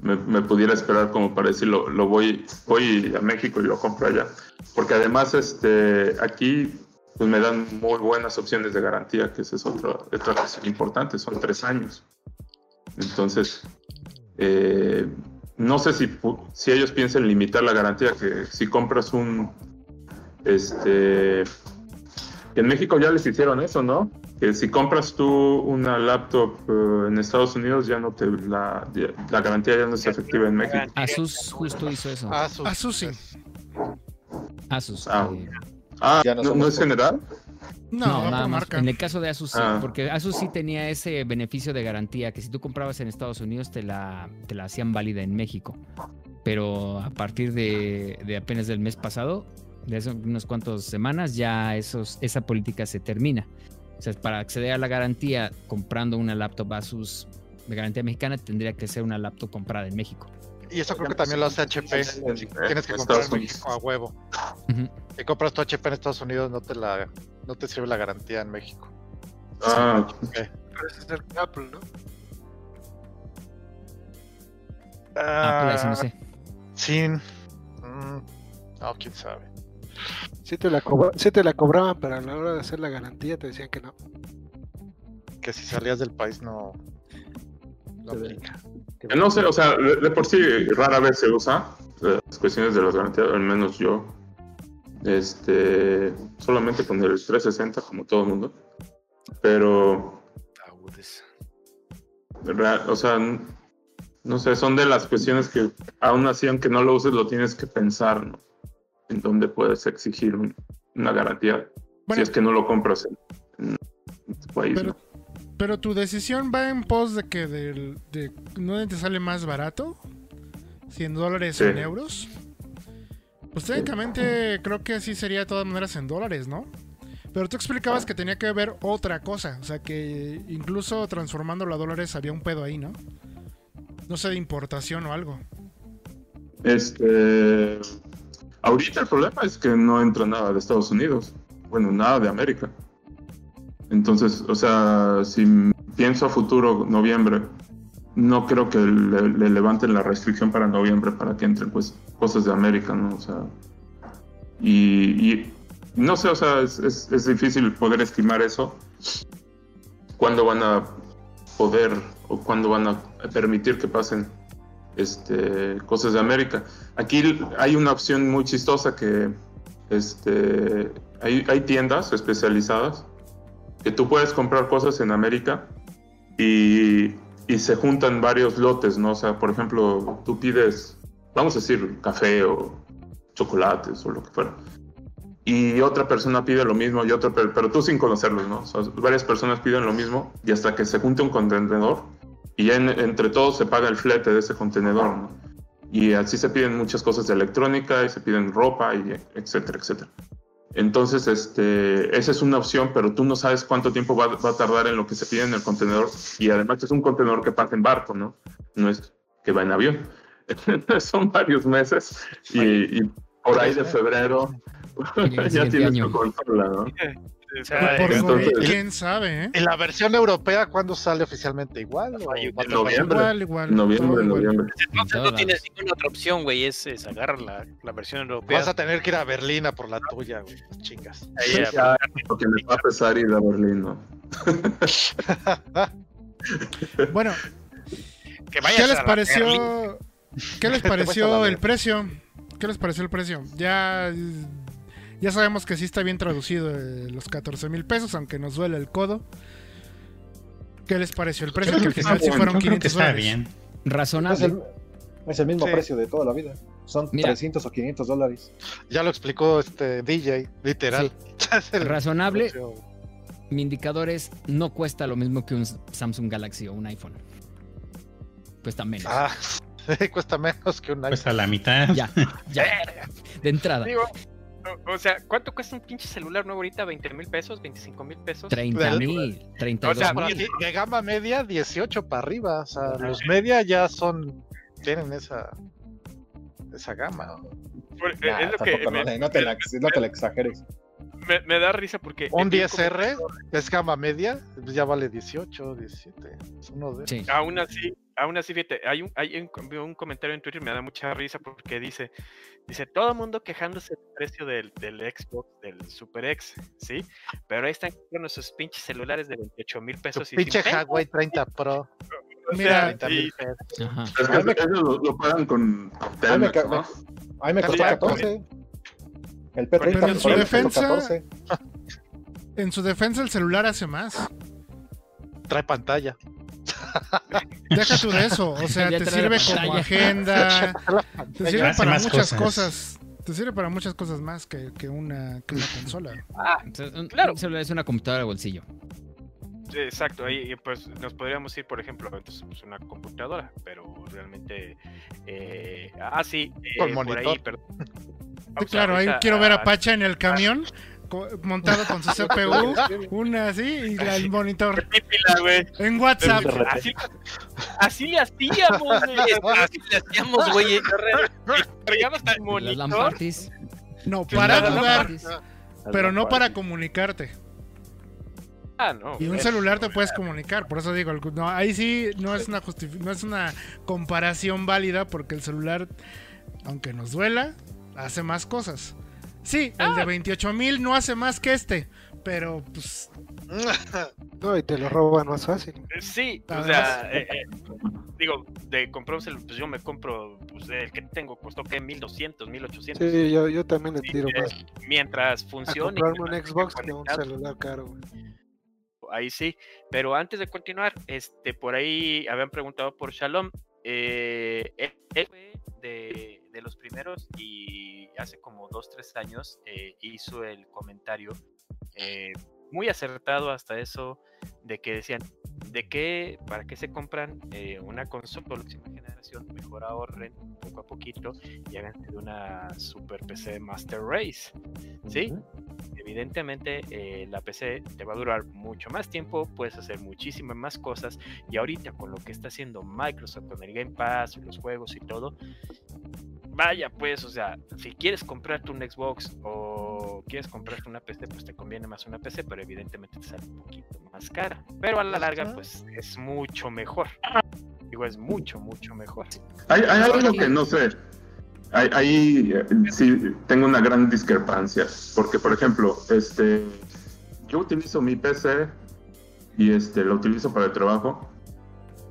me, me pudiera esperar como para decir lo, lo voy, voy a México y lo compro allá. Porque además este, aquí pues me dan muy buenas opciones de garantía, que esa es otra, otra cuestión importante, son tres años. Entonces, eh, no sé si, pu- si ellos piensan limitar la garantía, que si compras un, este, en México ya les hicieron eso, ¿no? Que si compras tú una laptop eh, en Estados Unidos, ya no te, la, ya- la garantía ya no es efectiva en México. Asus justo hizo eso. Asus. Asus sí. Asus. Ah. eh, Ah, Ya no ¿no, somos no es general? No, No, nada más. marca. En el caso de Asus sí, Ah. porque Asus sí tenía ese beneficio de garantía que si tú comprabas en Estados Unidos te la, te la hacían válida en México. Pero a partir de, de apenas del mes pasado, de hace unos cuantos semanas, ya esos, esa política se termina. O sea, para acceder a la garantía comprando una laptop Asus de garantía mexicana, tendría que ser una laptop comprada en México. Y eso creo que también lo hace HP. Tienes que comprar en. México a huevo. Si compras tu HP en Estados Unidos, no te la no te sirve la garantía en México. Ah, HP. Parece ser Apple, ¿no? Ah, sí no sé. Sin. mm, no, quién sabe. Sí te, la cobra- sí te la cobraban, pero a la hora de hacer la garantía te decían que no. Que si salías del país no. No aplica. No sé, o sea, de, de por sí rara vez se usa eh, las cuestiones de las garantías, al menos yo. Este, solamente con el 360 como todo el mundo. Pero, o sea, no sé, son de las cuestiones que aún así, aunque no lo uses, lo tienes que pensar, ¿no? En dónde puedes exigir un- una garantía si es que no lo compras en, en tu país. Pero- ¿no? pero tu decisión va en pos de que del, de, no te sale más barato, 100 dólares Sí. en euros. Pues técnicamente creo que sí sería de todas maneras en dólares, ¿no? Pero tú explicabas que tenía que ver otra cosa, o sea que incluso transformándolo a dólares había un pedo ahí, ¿no? No sé, de importación o algo. Este. Ahorita el problema es que no entra nada de Estados Unidos. Bueno, nada de América. Entonces, o sea, si pienso a futuro, noviembre, no creo que le, le levanten la restricción para noviembre para que entren pues cosas de América, ¿no? O sea. Y, no sé, o sea, es, es- es difícil poder estimar eso. ¿Cuándo van a poder o cuándo van a permitir que pasen este, cosas de América. Aquí hay una opción muy chistosa que este, hay, hay tiendas especializadas que tú puedes comprar cosas en América y, y se juntan varios lotes, ¿no? O sea, por ejemplo, tú pides, vamos a decir, café o chocolates o lo que fuera. Y otra persona pide lo mismo y otra, pero, pero tú sin conocerlos, ¿no? O sea, varias personas piden lo mismo y hasta que se junte un contenedor y ya en- entre todos se paga el flete de ese contenedor, ¿no? Y así se piden muchas cosas de electrónica y se piden ropa y etcétera, etcétera. Entonces, este, esa es una opción, pero tú no sabes cuánto tiempo va, va a tardar en lo que se pide en el contenedor. Y además es un contenedor que pasa en barco, ¿no? No es que va en avión. Son varios meses y, y por ahí de febrero ya tienes tu consola, ¿no? Por entonces- COVID, quién sabe, ¿eh? ¿Y la versión europea cuándo sale oficialmente? ¿Igual? o en noviembre. Igual, igual. Noviembre, noviembre. entonces no tienes ninguna otra opción, güey. Es, es agarrar la, la versión europea. Vas a tener que ir a Berlín a por la tuya, güey. A- Ya, porque les va a pesar ir a Berlín, ¿no? Bueno, que ¿qué a les Berlín. pareció? ¿Qué les pareció el precio? ¿Qué les pareció el precio? Ya, ya sabemos que sí está bien traducido eh, los 14 mil pesos, aunque nos duele el codo. ¿Qué les pareció el precio? Yo Que al final está sí fueron yo creo que 500 está dólares. bien. Es Razonable. el, es el mismo Sí. precio de toda la vida. Son Mira. 300 o 500 dólares. Ya lo explicó este DJ, literal. Razonable. precio. Mi indicador es no cuesta lo mismo que un Samsung Galaxy o un iPhone. Cuesta menos. Ah, cuesta menos que un iPhone. a la mitad. Ya, ya. De entrada. Digo, o, o sea, ¿cuánto cuesta un pinche celular nuevo ahorita? ¿20 mil pesos? ¿25 mil pesos? 30 mil, 32 O sea, mil. de gama media, 18 para arriba. O sea, los media ya son. Tienen esa. Esa gama. Por- Nah, es lo que me, no, no te la, no te la exageres. me- me da risa porque... Un vi 10R es gama media, pues ya vale 18, 17. Es uno de Sí. Aún así, aún así, fíjate, hay un, hay un, un comentario en Twitter, me da mucha risa porque dice, dice, todo el mundo quejándose del precio del, del Xbox, del Super X, ¿sí? Pero ahí están con esos pinches celulares de 28 mil Tu pesos. y pinche Huawei 30 Pro. o Mira, sea, 30 y- mil pesos. Ajá. Es que ellos lo, lo pagan con me, Telmex, ca- ¿no? me- a mí me costó Calidad, 14. El Pero P30 en su me defensa- 14. En su defensa, el celular hace más. Trae pantalla. Deja tú de eso. O sea, te sirve como agenda. Te sirve para más muchas cosas. cosas. Te sirve para muchas cosas más que, que una, que una consola. Entonces, un- Claro. es una computadora de bolsillo. Exacto, ahí pues nos podríamos ir, por ejemplo, entonces pues, una computadora, pero realmente... Eh, ah, sí, eh, Con por monitor. ahí, perdón. Sí, claro, ahí quiero ver a Pacha en el camión, montado con su CPU, una así, y la- el monitor Pípila, en WhatsApp. Así, así le hacíamos, güey. Así le hacíamos, güey. El Las monitor. Lampartis. No, para jugar, pero no para comunicarte. Ah, no. Y un güey. celular te puedes comunicar, por eso digo, el- no, ahí sí no es una no es una comparación válida porque el celular, aunque nos duela, hace más cosas. Sí, el de 28 mil no hace más que este, pero pues No, y te lo roban más fácil. Sí, o sea, eh, eh, digo, de comprar un celular, pues yo me compro, pues el que tengo costó que 1200, 1800. Sí, yo, yo también le tiro eh, más Mientras a funcione. comprarme que un Xbox que un celular caro, güey. ahí sí. Pero antes de continuar, este, por ahí habían preguntado por Shalom. Eh, él fue de, de los primeros y hace como dos, tres años eh, hizo el comentario eh, muy acertado hasta eso de que decían de que para qué se compran eh, una consola de próxima generación mejor ahorren poco a poquito y hagan de una super PC Master Race sí evidentemente eh, la PC te va a durar mucho más tiempo, puedes hacer muchísimas más cosas y ahorita con lo que está haciendo Microsoft con el Game Pass, los juegos y todo, vaya pues, o sea, si quieres comprarte un Xbox o quieres comprarte una PC, pues te conviene más una PC, pero evidentemente te sale un poquito más cara, pero a la larga pues es mucho mejor. Digo, es mucho, mucho mejor. Hay, hay algo que no sé. Ahí, ahí, eh, sí tengo una gran discrepancia. Porque, por ejemplo, este, yo utilizo mi PC y este, lo utilizo para el trabajo.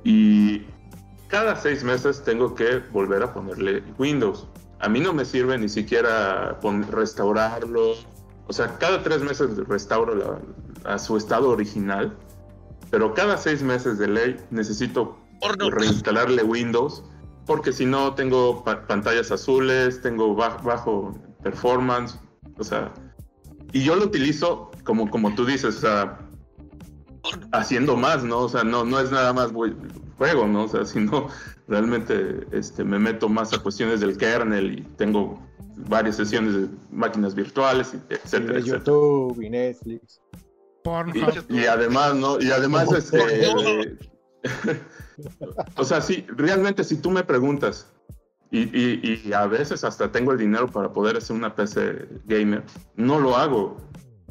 Y cada seis meses tengo que volver a ponerle Windows. A mí no me sirve ni siquiera restaurarlo. O sea, cada tres meses restauro la, a su estado original, pero cada seis meses de ley necesito reinstalarle Windows, porque si no tengo pa- pantallas azules, tengo ba- bajo performance, o sea, y yo lo utilizo como, como tú dices, o sea, haciendo más, ¿no? O sea, no, no es nada más voy- juego, ¿no? O sea, sino realmente este, me meto más a cuestiones del kernel y tengo varias sesiones de máquinas virtuales, Y etcétera, de etcétera. YouTube y Netflix. Y, y además, ¿no? Y además, este. o sea, sí, realmente, si tú me preguntas, y, y- y a veces hasta tengo el dinero para poder hacer una PC gamer, no lo hago.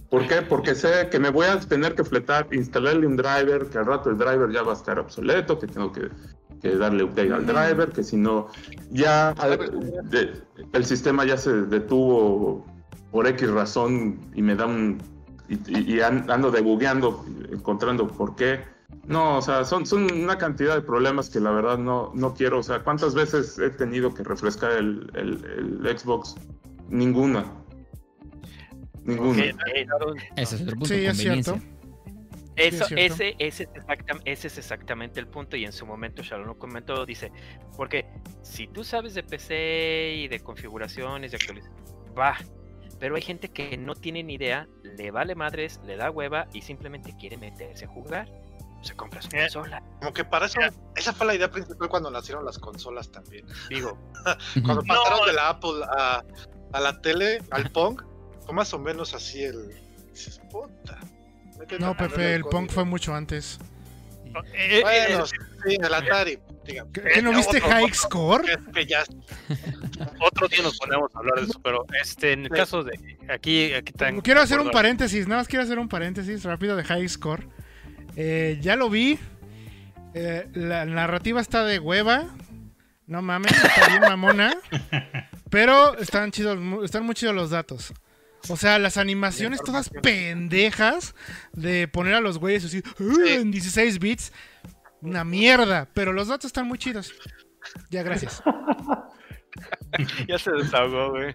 ¿Por qué? Porque sé que me voy a tener que fletar, instalarle un driver, que al rato el driver ya va a estar obsoleto, que tengo que, que darle update al driver, que si no, ya eh, el sistema ya se detuvo por X razón y me da un y, y- y an- ando debugueando, encontrando por qué. No, o sea, son, son una cantidad de problemas que la verdad no, no quiero. O sea, ¿cuántas veces he tenido que refrescar el, el- el Xbox? Ninguna. Ok. Ese es otro punto, Sí, es cierto. Eso, Sí, es cierto. ese, ese, es ese es exactamente el punto y en su momento Shalom lo comentó, dice, porque si tú sabes de PC y de configuraciones y actualizaciones, va, pero hay gente que no tiene ni idea, le vale madres, le da hueva y simplemente quiere meterse a jugar. Se compra su Eh. consola. Como que para eso, esa fue la idea principal cuando nacieron las consolas también. Digo, Cuando pasaron de la Apple a, a la tele, al Pong, fue más o menos así el. dices, puta, No, Pepe, el. Pong fue mucho antes. Eh, eh, Bueno, eh, sí, el Atari, digamos. ¿Qué, no viste otro- High otro- Score? Que, que ya otro día nos ponemos a hablar de eso, pero este, en el Sí. caso de aquí, aquí están. Quiero hacer un paréntesis, nada más quiero hacer un paréntesis rápido de High Score. Eh, ya lo vi. Eh, la narrativa está de hueva. No mames, está bien mamona. Pero están chidos, están muy chidos los datos. O sea, las animaciones todas pendejas de poner a los güeyes así en 16 bits. Una mierda, pero los datos están muy chidos. Ya, gracias. Ya se desahogó, güey.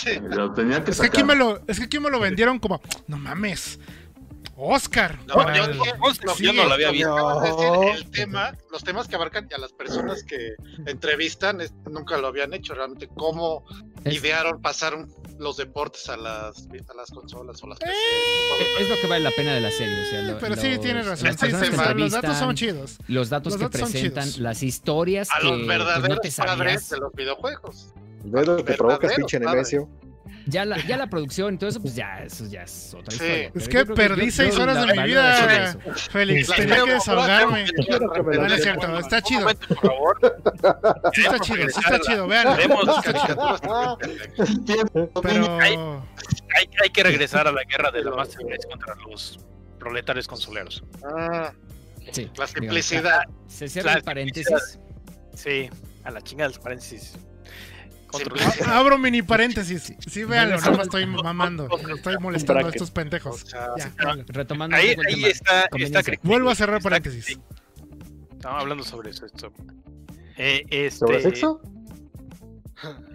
Sí. Lo tenía que Es que aquí me lo, es que aquí me lo vendieron como, no mames, Oscar. No, para yo, no, sí, yo no lo había visto. No. el tema, los temas que abarcan y a las personas que entrevistan es- nunca lo habían hecho realmente. ¿Cómo Es- idearon pasar un- los deportes a las, a las consolas o las PC? Es lo que vale la pena de la serie. o sea, lo- Pero sí, los- tienes razón. Sí, que sí, los datos son chidos. Los datos Los que datos presentan, las historias A que los pues, verdaderos no te padres de los videojuegos. El dedo que provocas, pinche. Nemesio. Ya la, ya la producción y todo eso, pues ya, eso ya es otra Sí. historia. Es que perdí seis yo horas de mi vida. Félix, La tenía que desahogarme. No, es cierto, está chido. Momento, por favor. Sí está chido, sí está chido, vean. Pero Hay, hay que regresar a la guerra de la Master Race contra los proletarios consoleros. Ah, Sí, la digamos, simplicidad. Se cierra el paréntesis. Sí, a la chingada los paréntesis. Contra- Simplicidad. abro mini paréntesis. Sí, véanlo, no me estoy mamando. Estoy molestando a estos pendejos. Ya. Retomando Ahí, está. Vuelvo a cerrar paréntesis. Estamos hablando sobre eso. Esto. Eh, este, ¿Sobre sexo?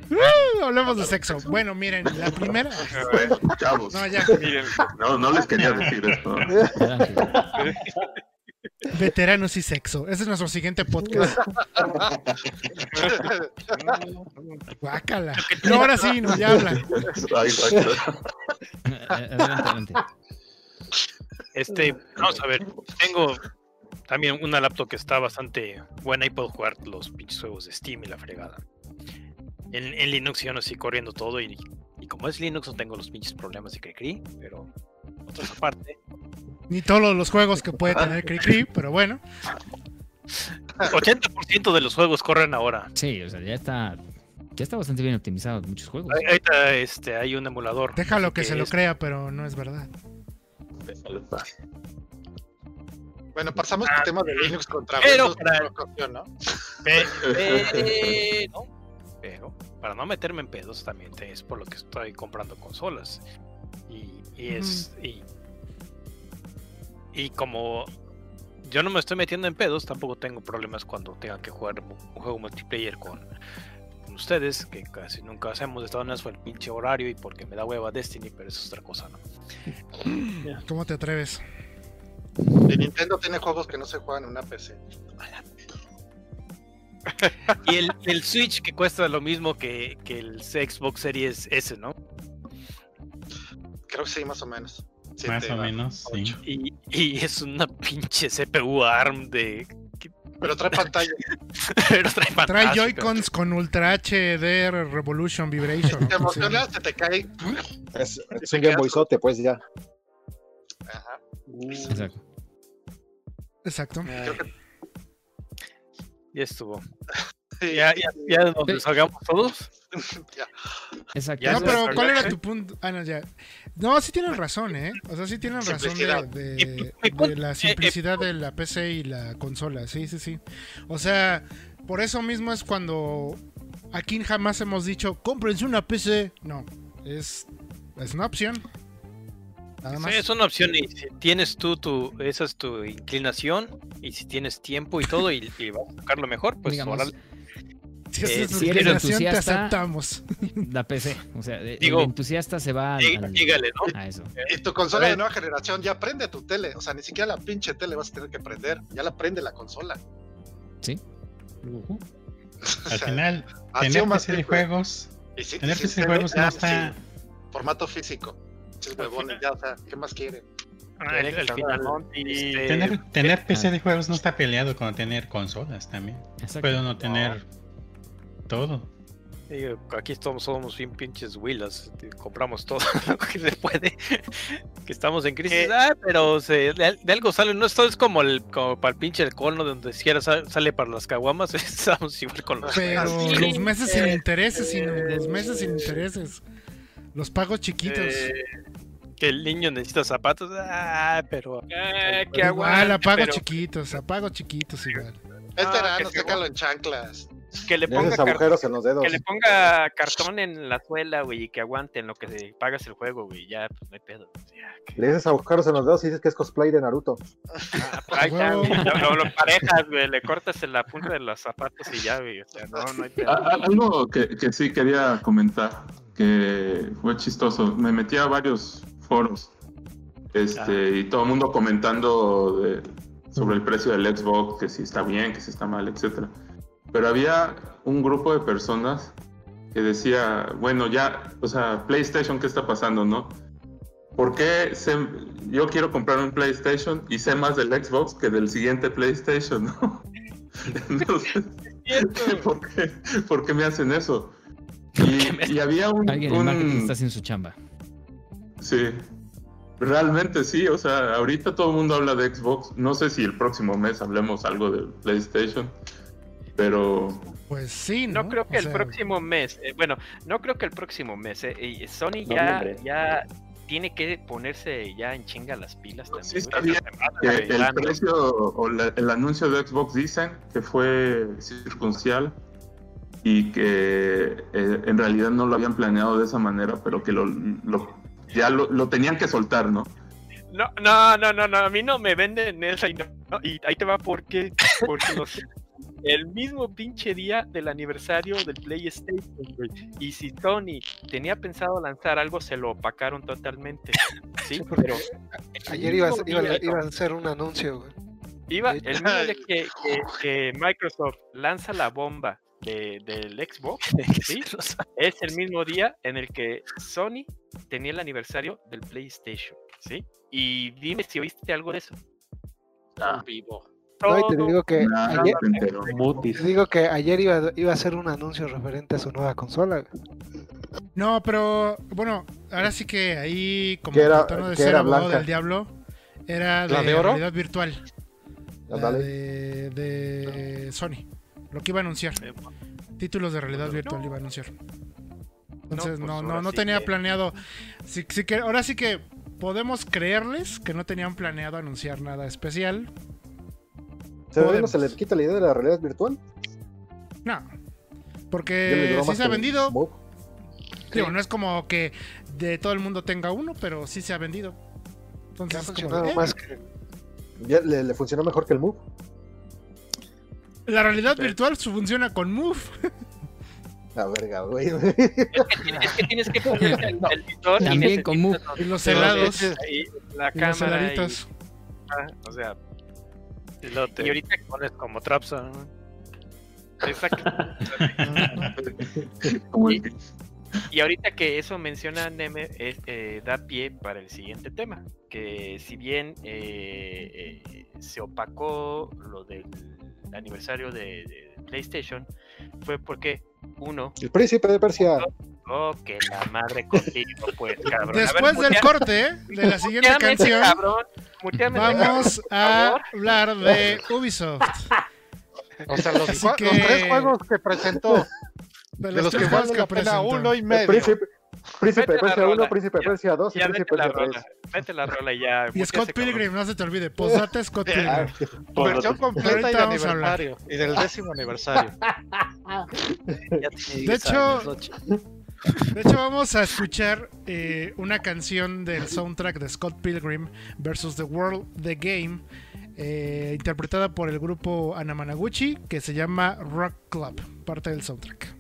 Uh, hablemos de sexo. Bueno, miren, la primera. Chavos, No, ya. Miren, no, no les quería decir esto. Veteranos y sexo. Ese es nuestro siguiente podcast. Guácala. No, ahora sí, no, ya habla. Ay, exacto. Adelante, adelante. Este, vamos a ver, tengo también una laptop que está bastante buena y puedo jugar los pinches juegos de Steam y la fregada. En, en Linux yo no estoy corriendo todo y, y como es Linux no tengo los pinches problemas de Cricri, pero otras aparte. Ni todos los juegos que puede tener Cricri, pero bueno. 80% de los juegos corren ahora. Sí, o sea, ya está. Ya está bastante bien optimizado muchos juegos. Ahí- Ahorita este, hay un emulador. Déjalo que se lo crea, pero no es verdad. Bueno, pasamos al tema de Linux contra Pero para- ocasión, ¿no? Pe- Pero, pero, para no meterme en pedos también es por lo que estoy comprando consolas. Y, y es. Y, y como yo no me estoy metiendo en pedos, tampoco tengo problemas cuando tenga que jugar un juego multiplayer con, con ustedes, que casi nunca hacemos de Estados Unidos fue el pinche horario y porque me da hueva Destiny, pero eso es otra cosa, ¿no? ¿Cómo te atreves? De Nintendo tiene juegos que no se juegan en una PC. Y el, el Switch que cuesta lo mismo que, que el Xbox Series S, ¿no? Creo que sí, más o menos. Más o menos, sí. Y, y es una pinche CPU ARM de. Pero trae pantalla. Pero trae Trae fantástico. Joy-Cons con Ultra HD Revolution Vibration. Te emocionas, se te cae. Es, es un Game Boyzote, pues ya. Ajá. Exacto. Exacto. Que Ya estuvo. sí, Ya, ya, ya nos Sí. deshagamos todos. ya. Exacto. No, pero. ¿cuál era tu punto? Ah, no, ya. No, sí tienen razón, ¿eh? O sea, sí tienen razón de, Simplicidad. de- la eh, simplicidad de la PC y la consola. Sí, sí, sí. O sea, por eso mismo es cuando aquí jamás hemos dicho, cómprense una PC. No, es, es una opción. Nada Sí, es una opción y si tienes tú tu, esa es tu inclinación y si tienes tiempo y todo y, y vas a sacar lo mejor, pues Digamos. Si eh, si eres te entusiasta, aceptamos. La PC. O sea, Digo, el entusiasta se va al- Dí- al- Dígale, ¿no? a eso. Y tu consola de nueva generación ya prende tu tele. O sea, ni siquiera la pinche tele vas a tener que prender. Ya la prende la consola. O Al sea, final, tener más PC de juegos, Y sí, tener sí, PC de juegos no está. sí, formato físico. Chis huevones, ya, o sea, ¿qué más quieren? Ah, el final, este, Tener, tener PC ah. de juegos no está peleado con tener consolas también. Exacto. Puede uno tener todo. digo, aquí estamos, somos bien pinches huilas, este, compramos todo lo que se puede, que estamos en crisis, Eh, ah, pero se- de, de algo sale, no esto es como el como para el pinche el cono donde siquiera sa- sale para las caguamas, estamos igual con los Pero Sí. los meses sin Eh, intereses, sin, eh, los meses sin intereses. Los pagos chiquitos. Que el niño necesita zapatos, ah, pero Ah, que igual, aguante, a pagos pero chiquitos, a pagos chiquitos igual. Es Ah, verano, se sácalo en chanclas. Que le ponga agujeros en los dedos. que le ponga cartón en la suela, güey, y que aguante en lo que se pagas el juego, güey. Ya, pues no hay pedo. Ya, que- Le haces agujeros en los dedos y dices que es cosplay de Naruto. Ah, pues ahí está, huevo. güey. Lo, lo- lo parejas, güey. Le cortas en la punta de los zapatos y ya, güey. O sea, no, no hay pedo. Ah, ah, Algo que, que sí quería comentar, que fue chistoso. Me metí a varios foros este, y todo el mundo comentando de- sobre el precio del Xbox, que si está bien, que si está mal, etc. Pero había un grupo de personas que decía, bueno, ya, o sea, PlayStation, ¿qué está pasando, no? ¿Por qué sé- yo quiero comprar un PlayStation y sé más del Xbox que del siguiente PlayStation, no? Entonces, ¿por qué, por qué me hacen eso? Y, y había un, Alguien en un- marketing está haciendo su chamba. Sí, realmente sí, o sea, ahorita todo el mundo habla de Xbox, no sé si el próximo mes hablemos algo de PlayStation, pero Pues sí, ¿no? No creo que O el sea, próximo mes, eh, bueno, no creo que el próximo mes, eh, y Sony ya, ya tiene que ponerse ya en chinga las pilas también. Sí, está bien que el precio o la- el anuncio de Xbox dicen que fue circunstancial y que eh, en realidad no lo habían planeado de esa manera, pero que lo, lo- ya lo, lo tenían que soltar, ¿no? No, no, no, no, no, a mí no me venden esa y, no- no, y ahí te va porque, porque los- el mismo pinche día del aniversario del PlayStation, güey. Y si Sony tenía pensado lanzar algo, se lo opacaron totalmente. Sí, pero Ayer iba, a- mismo iba, día, iba a hacer un anuncio, güey. Iba, el mismo día que, que- que Microsoft lanza la bomba de- del Xbox, ¿sí? es el mismo día en el que Sony tenía el aniversario del PlayStation, ¿sí? Y dime si oíste algo de eso. Ah. Vivo. No, y te digo que Nada, ayer, te digo que ayer iba, iba a hacer un anuncio referente a su nueva consola. No, pero bueno, ahora sí que ahí, como Que era- tratando de que ser abogado del diablo, era de, ¿La de oro? realidad virtual. La de, de Sony. Lo que iba a anunciar. Eh, Títulos de realidad virtual iba a anunciar. Entonces pues no, no, no sí tenía que- planeado. Sí, sí que, ahora sí que podemos creerles que no tenían planeado anunciar nada especial. ¿Se, ve, no se le quita la idea de la realidad virtual? No. Porque sí se ha vendido. Move. Digo, no es como que de todo el mundo tenga uno, pero sí se ha vendido. Entonces es como de, eh, más que. Ya le, le funcionó mejor que el Move. La realidad Sí. virtual su- funciona con Move. La verga, güey. Es que, tienes- es que tienes que poner el, el visor y También necesitas como- los- Y helados. ahí, la Y los y, heladitos. ah, o sea, Y ahorita pones como trapsa. ¿no? exacto. Y ahorita que eso menciona Neme, es, eh, da pie para el siguiente tema, que si bien eh, eh, se opacó lo del aniversario de, de PlayStation, fue porque uno, El príncipe de Persia. Oh, que la madre contigo, pues, cabrón. A ver, Después del corte ¿eh? de la siguiente muteame canción, cabrón, muteame vamos cabrón, a hablar de Ubisoft. O sea, los, Así que- los tres juegos que presentó, De de los, los que tres vale juegos la que pena presentó. uno y medio. príncipe, príncipe Persia rola. 1, príncipe Persia 2 y príncipe Persia rola, 3. vete la rola y ya. Y Scott. Pilgrim, no se te olvide. Posdata Scott Pilgrim. Versión completa y de aniversario. Y del décimo aniversario. De 10 hecho-. De hecho, vamos a escuchar eh, una canción del soundtrack de Scott Pilgrim versus The World The Game, eh, interpretada por el grupo Anamanaguchi, que se llama Rock Club, parte del soundtrack.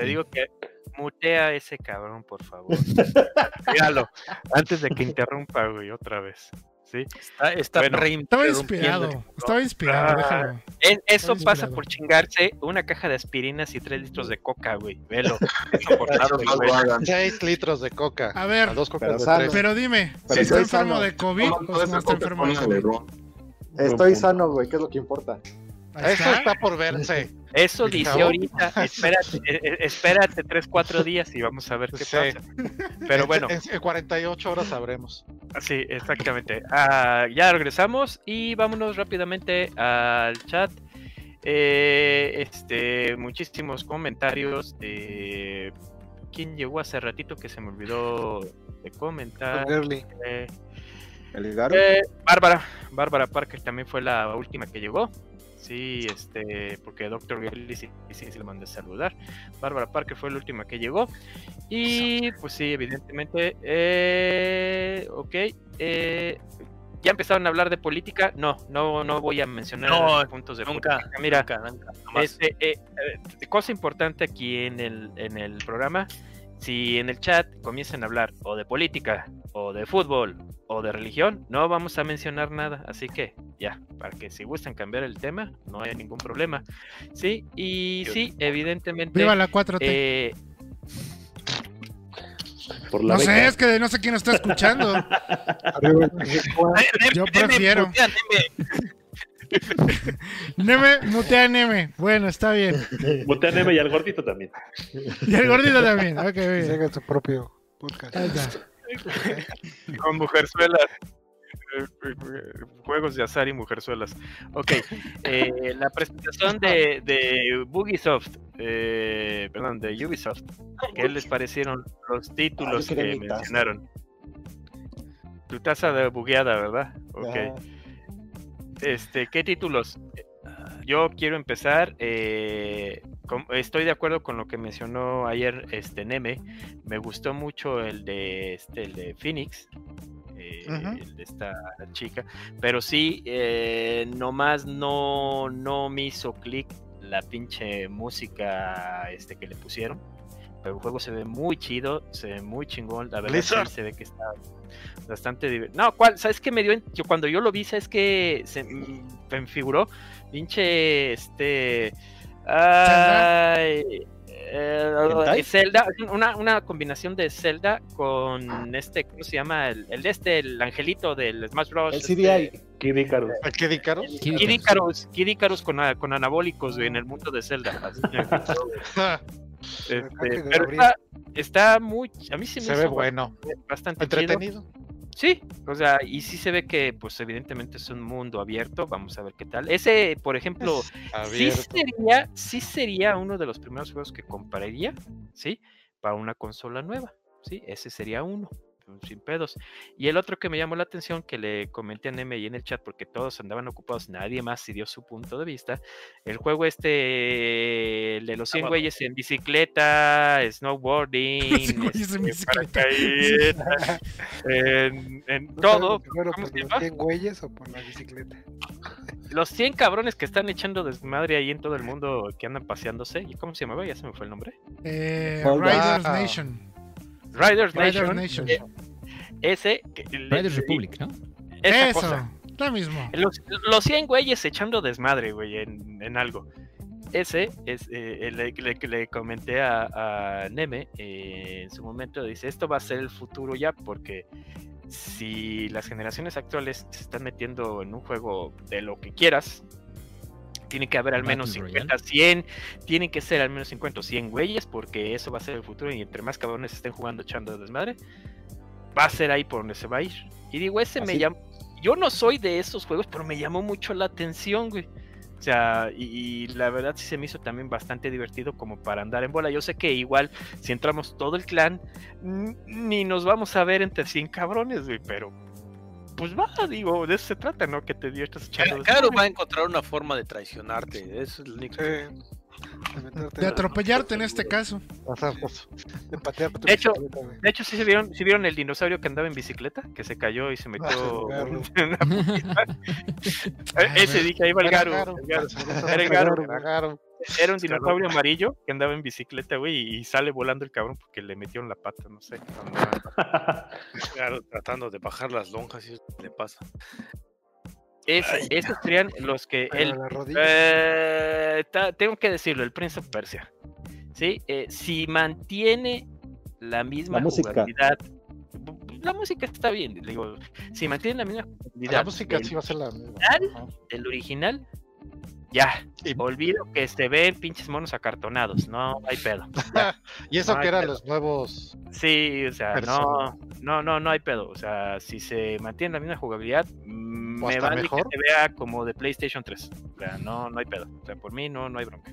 Te digo que mutea a ese cabrón, por favor. Míralo. Antes de que interrumpa, güey, otra vez. ¿Sí? Está, está Bueno, Estaba inspirado, estaba inspirado, Ah. déjalo. Es- eso pasa inspirado. por chingarse una caja de aspirinas y tres litros de coca, güey. Velo. 6 litros de coca. A ver, A dos cocas pero de sano. tres. pero dime, Pero ¿está enfermo sano. de COVID o no está enfermo de COVID? Estoy sano, güey, que es lo que importa. Ahí Eso está. está por verse. Eso dice ahorita. Espérate, eh, eh, espérate 3, 4 días y vamos a ver qué Sí. pasa. Pero bueno, En, en 48 horas sabremos. sí, exactamente. Ah, ya regresamos y vámonos rápidamente al chat. Eh, este, muchísimos comentarios de quién llegó hace ratito que se me olvidó de comentar. Eh, eh, Bárbara, Bárbara Parker también fue la última que llegó. Sí, este, porque Doctor Gally sí, sí, sí le mandé a saludar. Bárbara Parker fue la última que llegó. Y pues sí, evidentemente. Eh, ok. Eh, ¿Ya empezaron a hablar de política? No, no, no voy a mencionar No, puntos de nunca, política. Mira, nunca, nunca, este, eh, eh, cosa importante aquí en el, en el programa, si en el chat comienzan a hablar o de política, o de fútbol, o de religión, no vamos a mencionar nada. Así que ya, para que si gustan cambiar el tema, no hay ningún problema. Sí, y sí, evidentemente... Viva la 4T. eh, Por la no sé, es que no sé quién está escuchando. Yo prefiero. Neme. Mutea a Neme. Bueno, está bien. Mutea a Neme y al gordito también. Y el gordito también. Ok, bien. haga su propio podcast. Ahí está. con mujerzuelas. Juegos de azar y mujerzuelas. Ok, eh, la presentación de, de Bugisoft, eh, perdón, de Ubisoft. ¿Qué les parecieron los títulos Ah, que mencionaron? Tu taza de bugueada, ¿verdad? Ok. Ajá. Este, ¿qué títulos? Yo quiero empezar. eh, con- estoy de acuerdo con lo que mencionó ayer este Neme. Me gustó mucho el de este, el de Phoenix. eh, el de esta chica. Pero sí, eh, nomás no, no me hizo clic la pinche música este, que le pusieron. Pero el juego se ve muy chido, se ve muy chingón. La verdad sí se ve que está bastante diver- No, ¿cuál? ¿Sabes qué me dio? yo cuando yo lo vi, ¿sabes qué? Se me figuró pinche este ay, eh. Zelda, una, una combinación de Zelda con este, ¿cómo se llama? El, el de este, el angelito del Smash Bros. El este, CDI. Kid Icarus. ¿A qué Icarus? Kid Icarus. Kid Icarus con, con anabólicos güey, en el mundo de Zelda. Este, pero está, está muy, a mí sí me Se ve bueno. bastante chido. Entretenido. Sí, o sea, y sí se ve que, pues, evidentemente es un mundo abierto. Vamos a ver qué tal. Ese, por ejemplo, sí sería, sí sería uno de los primeros juegos que compraría, ¿sí? Para una consola nueva, ¿sí? Ese sería uno, sin pedos. Y el otro que me llamó la atención, que le comenté a Neme y en el chat, porque todos andaban ocupados, nadie más sí dio su punto de vista. El juego este, el de los 100 Sábado. güeyes en bicicleta, snowboarding, 100 güeyes en este, bicicleta. paracaídas, en, en ¿No todo. sabes primero ¿Cómo por los llama? 100 güeyes o por la bicicleta? Los 100 cabrones que están echando desmadre ahí en todo el mundo que andan paseándose. ¿Y cómo se llamaba? Ya se me fue el nombre. Eh. Riders Ah. Nation. Riders, Riders Nation. Nation. eh, ese. le- Riders Republic, ¿no? Esa Eso, cosa. lo mismo. Los, los 100 güeyes echando desmadre, güey, en, en algo. Ese es eh, el le, le- que le comenté a, a Neme eh, en su momento. Dice: Esto va a ser el futuro ya, porque si las generaciones actuales se están metiendo en un juego de lo que quieras, tiene que haber al menos Battle 50, 100, tienen que ser al menos 50 o 100 güeyes, porque eso va a ser el futuro. Y entre más cabrones estén jugando echando desmadre, va a ser ahí por donde se va a ir. Y digo, ese me llama. Yo no soy de esos juegos, pero me llamó mucho la atención, güey. O sea, y, y la verdad sí se me hizo también bastante divertido como para andar en bola. Yo sé que igual, si entramos todo el clan, ni nos vamos a ver entre 100 cabrones, güey, pero pues va, digo, de eso se trata, ¿no? Que te diviertas echando. Claro, desmadre. va a encontrar una forma de traicionarte. Eso es lo único. Eh, de, atropellarte en este caso. de patear tu De hecho. De hecho, sí se vieron, sí vieron el dinosaurio que andaba en bicicleta, que se cayó y se metió Garu. en una putiza? E- Ese dije, ahí va el Garu. Era el Garu. Era un dinosaurio amarillo que andaba en bicicleta, güey, y sale volando el cabrón porque le metieron la pata, no sé. andaba- tratando de bajar las lonjas y eso le pasa. Ese- esos serían los que él. Eh, ta- tengo que decirlo, el Prince of Persia. ¿sí? Eh, si mantiene la misma La música. jugabilidad. La música está bien, digo. Si mantiene la misma jugabilidad. La música del- sí va a ser la misma. Del original, ya. Y- Olvido que se ven pinches monos acartonados. No hay pedo. Y eso No que eran pedo. los nuevos. Sí, o sea, no, Persona. no, no, no hay pedo. O sea, si se mantiene la misma jugabilidad, O me vale mejor. que se vea como de PlayStation 3. O sea, no, no hay pedo. O sea, por mí no, no hay bronca.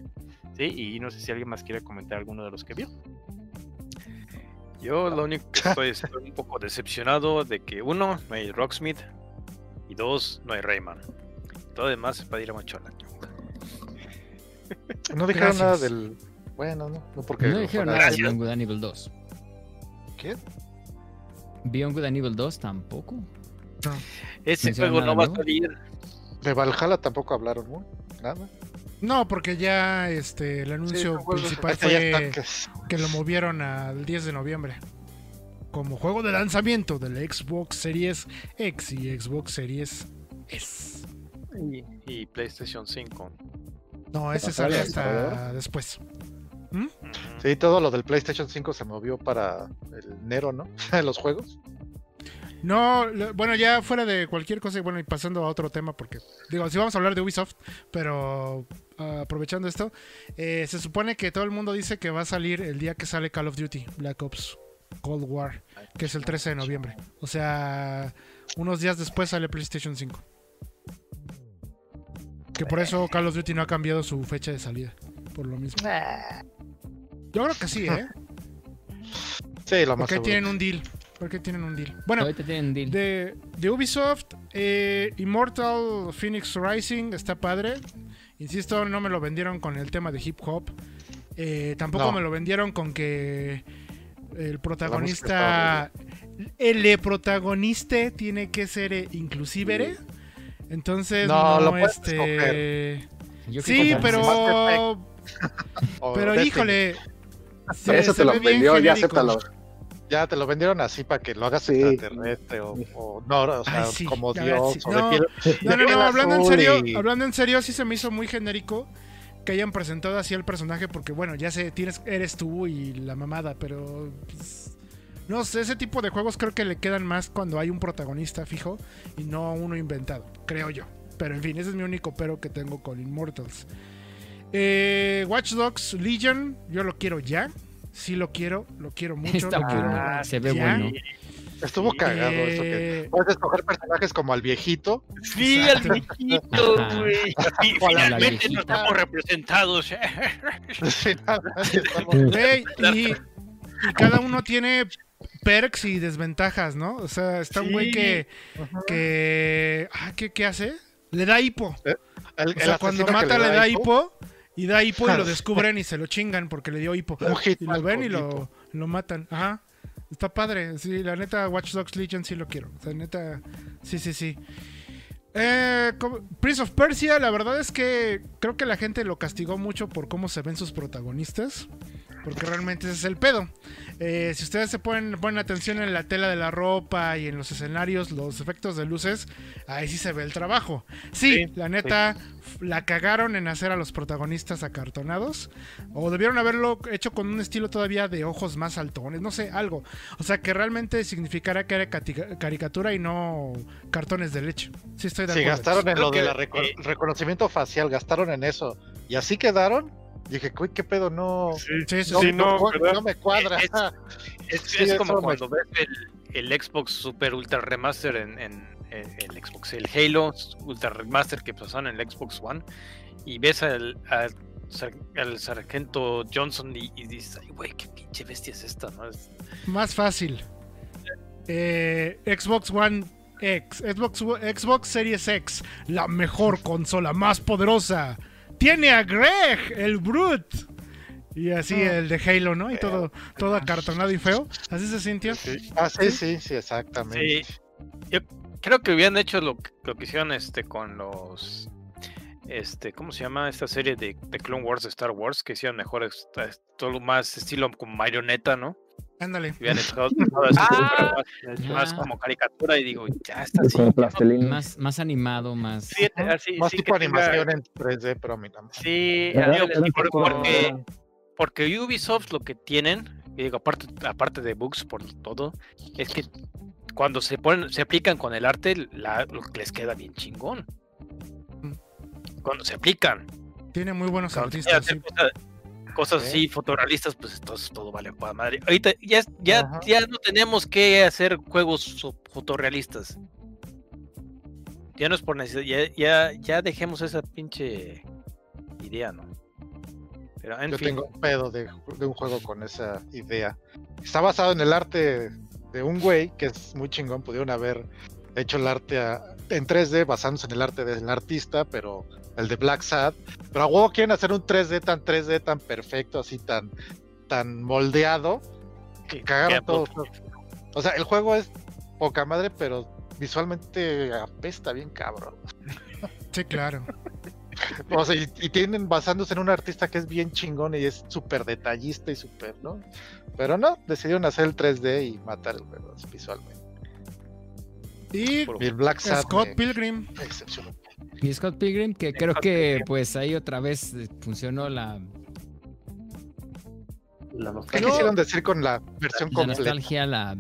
Sí, y no sé si alguien más quiere comentar alguno de los que vio. Yo lo único que estoy, estoy un poco decepcionado de que uno, no hay Rocksmith y dos, no hay Rayman. Todo demás es para ir a machola. No dijeron nada del. Bueno, no, no porque. No dijeron nada de Beyond Good and Evil 2. ¿Quién? Beyond Good and Evil 2 tampoco. Ese ¿Mencionan juego no va a salir. De Valhalla tampoco hablaron, ¿no? Nada. No, porque ya este el anuncio principal ya fue que lo movieron al 10 de noviembre. Como juego de lanzamiento del Xbox Series X y Xbox Series S. Y, y PlayStation 5. No, ese ¿Pasar sale al hasta después. Ujú. Sí, todo lo del PlayStation 5 se movió para el enero, ¿no? Los juegos. No, lo- bueno, ya fuera de cualquier cosa, y bueno, y pasando a otro tema, porque, digo, sí vamos a hablar de Ubisoft, pero ah, aprovechando esto, eh, se supone que todo el mundo dice que va a salir el día que sale Call of Duty, Black Ops Cold War, que es el 13 de noviembre. O sea, unos días después sale PlayStation 5. Que por eso Call of Duty no ha cambiado su fecha de salida, por lo mismo. Yo creo que sí, ¿eh? Sí, lo más Porque seguro. tienen un deal. Porque tienen un deal. Bueno, Ahorita tienen deal. de, de Ubisoft, eh, Immortal Phoenix Rising está padre. Insisto, no me lo vendieron con el tema de hip hop. Eh, tampoco No. me lo vendieron con que el protagonista. El protagonista tiene que ser eh, inclusivere. Entonces, No, no, lo puedes este. Sí, pero. Pero híjole. se- Eso se te lo vendió, ya acéptalo. Ya te lo vendieron así para que lo hagas Sí. extraterrestre o, o no, o sea, Ay, sí, como Dios sí. o No, de piel. No, no, no, hablando en serio, y- hablando en serio, sí se me hizo muy genérico que hayan presentado así al personaje, porque bueno, ya sé, tienes, eres tú y la mamada, pero pues, no sé, ese tipo de juegos creo que le quedan más cuando hay un protagonista fijo y no uno inventado, creo yo. Pero en fin, ese es mi único pero que tengo con Immortals. Eh, Watch Dogs Legion, yo lo quiero ya. Sí lo quiero, lo quiero mucho. Está lo quiero bueno, se ve ya. bueno. Estuvo cagado eso que Eh, puedes escoger personajes como al viejito. Sí, Exacto. al viejito, güey. Y Finalmente no estamos representados. Estamos- Güey, y, y cada uno tiene perks y desventajas, ¿no? O sea, está un güey Sí. que. que ah, ¿qué, qué hace? Le da hipo. el- O el sea, cuando mata le da hipo, hipo. Y da hipo y lo descubren y se lo chingan porque le dio hipo. Y lo ven y lo, lo matan. Ajá. Está padre. Sí, la neta, Watch Dogs Legion sí lo quiero. O sea, neta, sí, sí, sí. Eh, Prince of Persia, la verdad es que creo que la gente lo castigó mucho por cómo se ven sus protagonistas. Porque realmente ese es el pedo. Eh, si ustedes se ponen, ponen atención en la tela de la ropa y en los escenarios, los efectos de luces, ahí sí se ve el trabajo. Sí, Sí, la neta, la cagaron en hacer a los protagonistas acartonados. O debieron haberlo hecho con un estilo todavía de ojos más altones, no sé, algo. O sea, que realmente significara que era caricatura y no cartones de leche. Sí, estoy de acuerdo. gastaron en lo de que, la reco- eh, reconocimiento facial, gastaron en eso. Y así quedaron. Dije, uy, qué pedo, no. Sí, sí, No, sí. no, no, ¿verdad? no me cuadra. Es- Es, Sí, es eso como me- cuando ves el, el Xbox Super Ultra Remaster en, en- en el Xbox, el Halo Ultra Remaster que pasaron en el Xbox One y ves al, al, sar- al sargento Johnson y, y dices, ay, güey, qué pinche bestia es esta, ¿no? Es- Más fácil. Eh, Xbox One X, Xbox, Xbox Series X, la mejor consola más poderosa. Tiene a Greg, el Brute. Y así el de Halo, ¿no? Y todo, todo acartonado y feo. Así se sintió. Sí. Ah, sí, sí, sí, exactamente. Sí. Yo creo que hubieran hecho lo, que- lo que hicieron este con los este, ¿cómo se llama esta serie de, de Clone Wars de Star Wars? Que hicieron mejor todo más estilo como marioneta, ¿no? Ándale. Hubieran dejado todo eso, Ah. más, más como caricatura y digo, ya está así. Plastilina. Más, más animado, más. Sí, así, Más sí tipo animación en 3D, pero a mí no. Sí, porque, porque Ubisoft lo que tienen, y digo, aparte, aparte de bugs por todo, es que cuando se ponen, se aplican con el arte, la- lo que les queda bien chingón. Cuando se aplican, Tiene muy buenos cuando artistas. sí. Cosas, así fotorrealistas, pues entonces todo vale para madre. Ahorita ya, ya, Ajá. ya no tenemos que hacer juegos fotorrealistas. Ya no es por necesidad, ya, ya, ya dejemos esa pinche idea, ¿no? Pero en Yo fin. tengo un pedo de, de un juego con esa idea. Está basado en el arte de un güey que es muy chingón. Pudieron haber hecho el arte a- en 3D basándose en el arte del artista, pero el de Black Sad, pero a huevo quieren hacer un 3D tan 3D tan perfecto, así tan, tan moldeado, que cagaron todo. O sea, el juego es poca madre, pero visualmente apesta bien cabrón. Sí, claro. O sea, y, y tienen basándose en un artista que es bien chingón y es súper detallista y súper, ¿no? Pero no, decidieron hacer el 3D y matar el juego visualmente. Y Y el Black Sad Scott Pilgrim. me decepcionó. Y Scott Pilgrim, que creo Scott que Pilgrim. pues ahí otra vez eh, funcionó la, La ¿Qué quisieron decir con la versión la completa? nostalgia, la,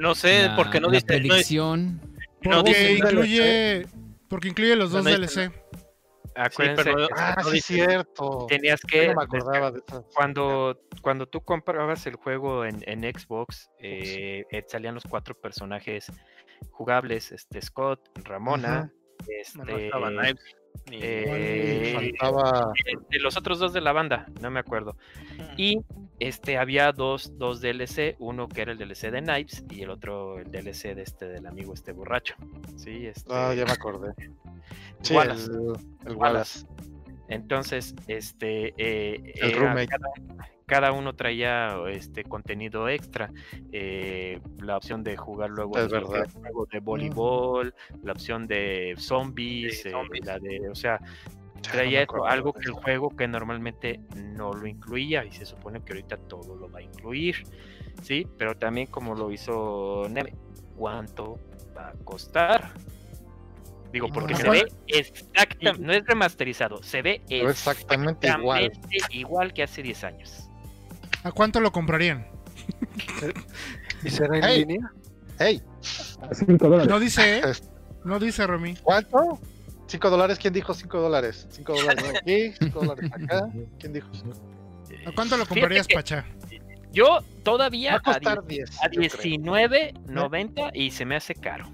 No sé, la- porque no la dice. predicción. no Porque incluye, porque incluye los dos No DLC. Acuérdense pero- que Ah, no sí, dice- cierto. tenías que no me acordaba de eso. cuando cuando tú comprabas el juego en, en Xbox eh, eh, salían los cuatro personajes jugables este Scott Ramona este, No estaba Knives, ni- eh, Faltaba de los otros dos de la banda no me acuerdo y este había dos, dos DLC uno que era el DLC de Knives y el otro el DLC de este del amigo este borracho sí este Ah, ya me acordé. Sí, Wallace. el, el Wallace. Entonces, este, eh, El era- roommate. cada, cada uno traía este contenido extra. eh, la opción de jugar luego Es lo que verdad. era juego de voleibol, la opción de zombies, Sí, eh, zombies. la de, o sea, traía no algo que el juego que normalmente no lo incluía y se supone que ahorita todo lo va a incluir, sí, pero también como lo hizo Neme, ¿cuánto va a costar? Digo, porque se Ajá. ve exactamente, no es remasterizado, se ve exactamente igual. igual que hace 10 años. ¿A cuánto lo comprarían? ¿Y será en Hey. línea? ¡Ey! Cinco dólares. No dice, ¿eh? No dice Romy. ¿Cuánto? ¿Cinco dólares? ¿Quién dijo cinco dólares? ¿Cinco dólares aquí? ¿Cinco dólares acá? ¿Quién dijo? ¿A cuánto lo comprarías, que Pacha? Yo Va todavía a a, costar die- 10. a yo creo. 19.90 y se me hace caro.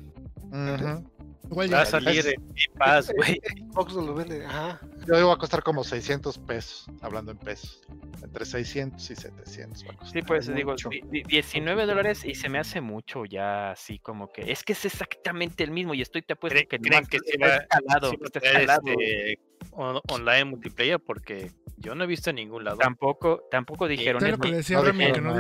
Ujú. Igual Va a ya. salir en Game Pass, güey. Xbox lo vende, ajá. Yo digo va a costar como 600 pesos, hablando en pesos. Entre 600 y 700 va a costar. Sí, pues es digo, mucho. di- di- 19 dólares y se me hace mucho ya así como que es que es exactamente el mismo y estoy te apuesto ¿Creen, que creen nomás que sí está va, escalado, sí está escalado. este, on- online multiplayer? Porque yo no he visto en ningún lado. Tampoco, tampoco dijeron Es en lo que decía no que no.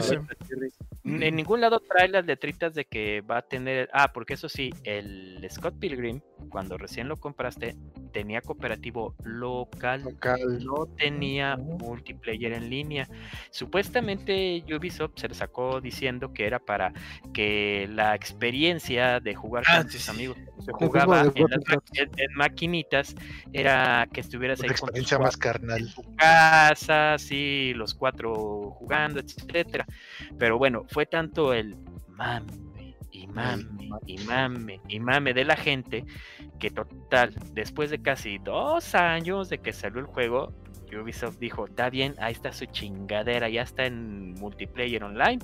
En ningún lado trae las letritas de que va a tener. Ah, porque eso sí, el Scott Pilgrim, cuando recién lo compraste, tenía cooperativo local. Local. No tenía multiplayer en línea. Supuestamente Ubisoft se le sacó diciendo que era para que la experiencia de jugar Ah, con sí, tus sí. amigos cuando se jugaba en, las en- en maquinitas era que estuvieras Una ahí con tus experiencia más carnal. tu casa, sí, los cuatro jugando, etcétera. Pero bueno, fue tanto el mame y mame y mame y mame de la gente que total, después de casi dos años de que salió el juego, Ubisoft dijo, está bien, ahí está su chingadera, ya está en multiplayer online,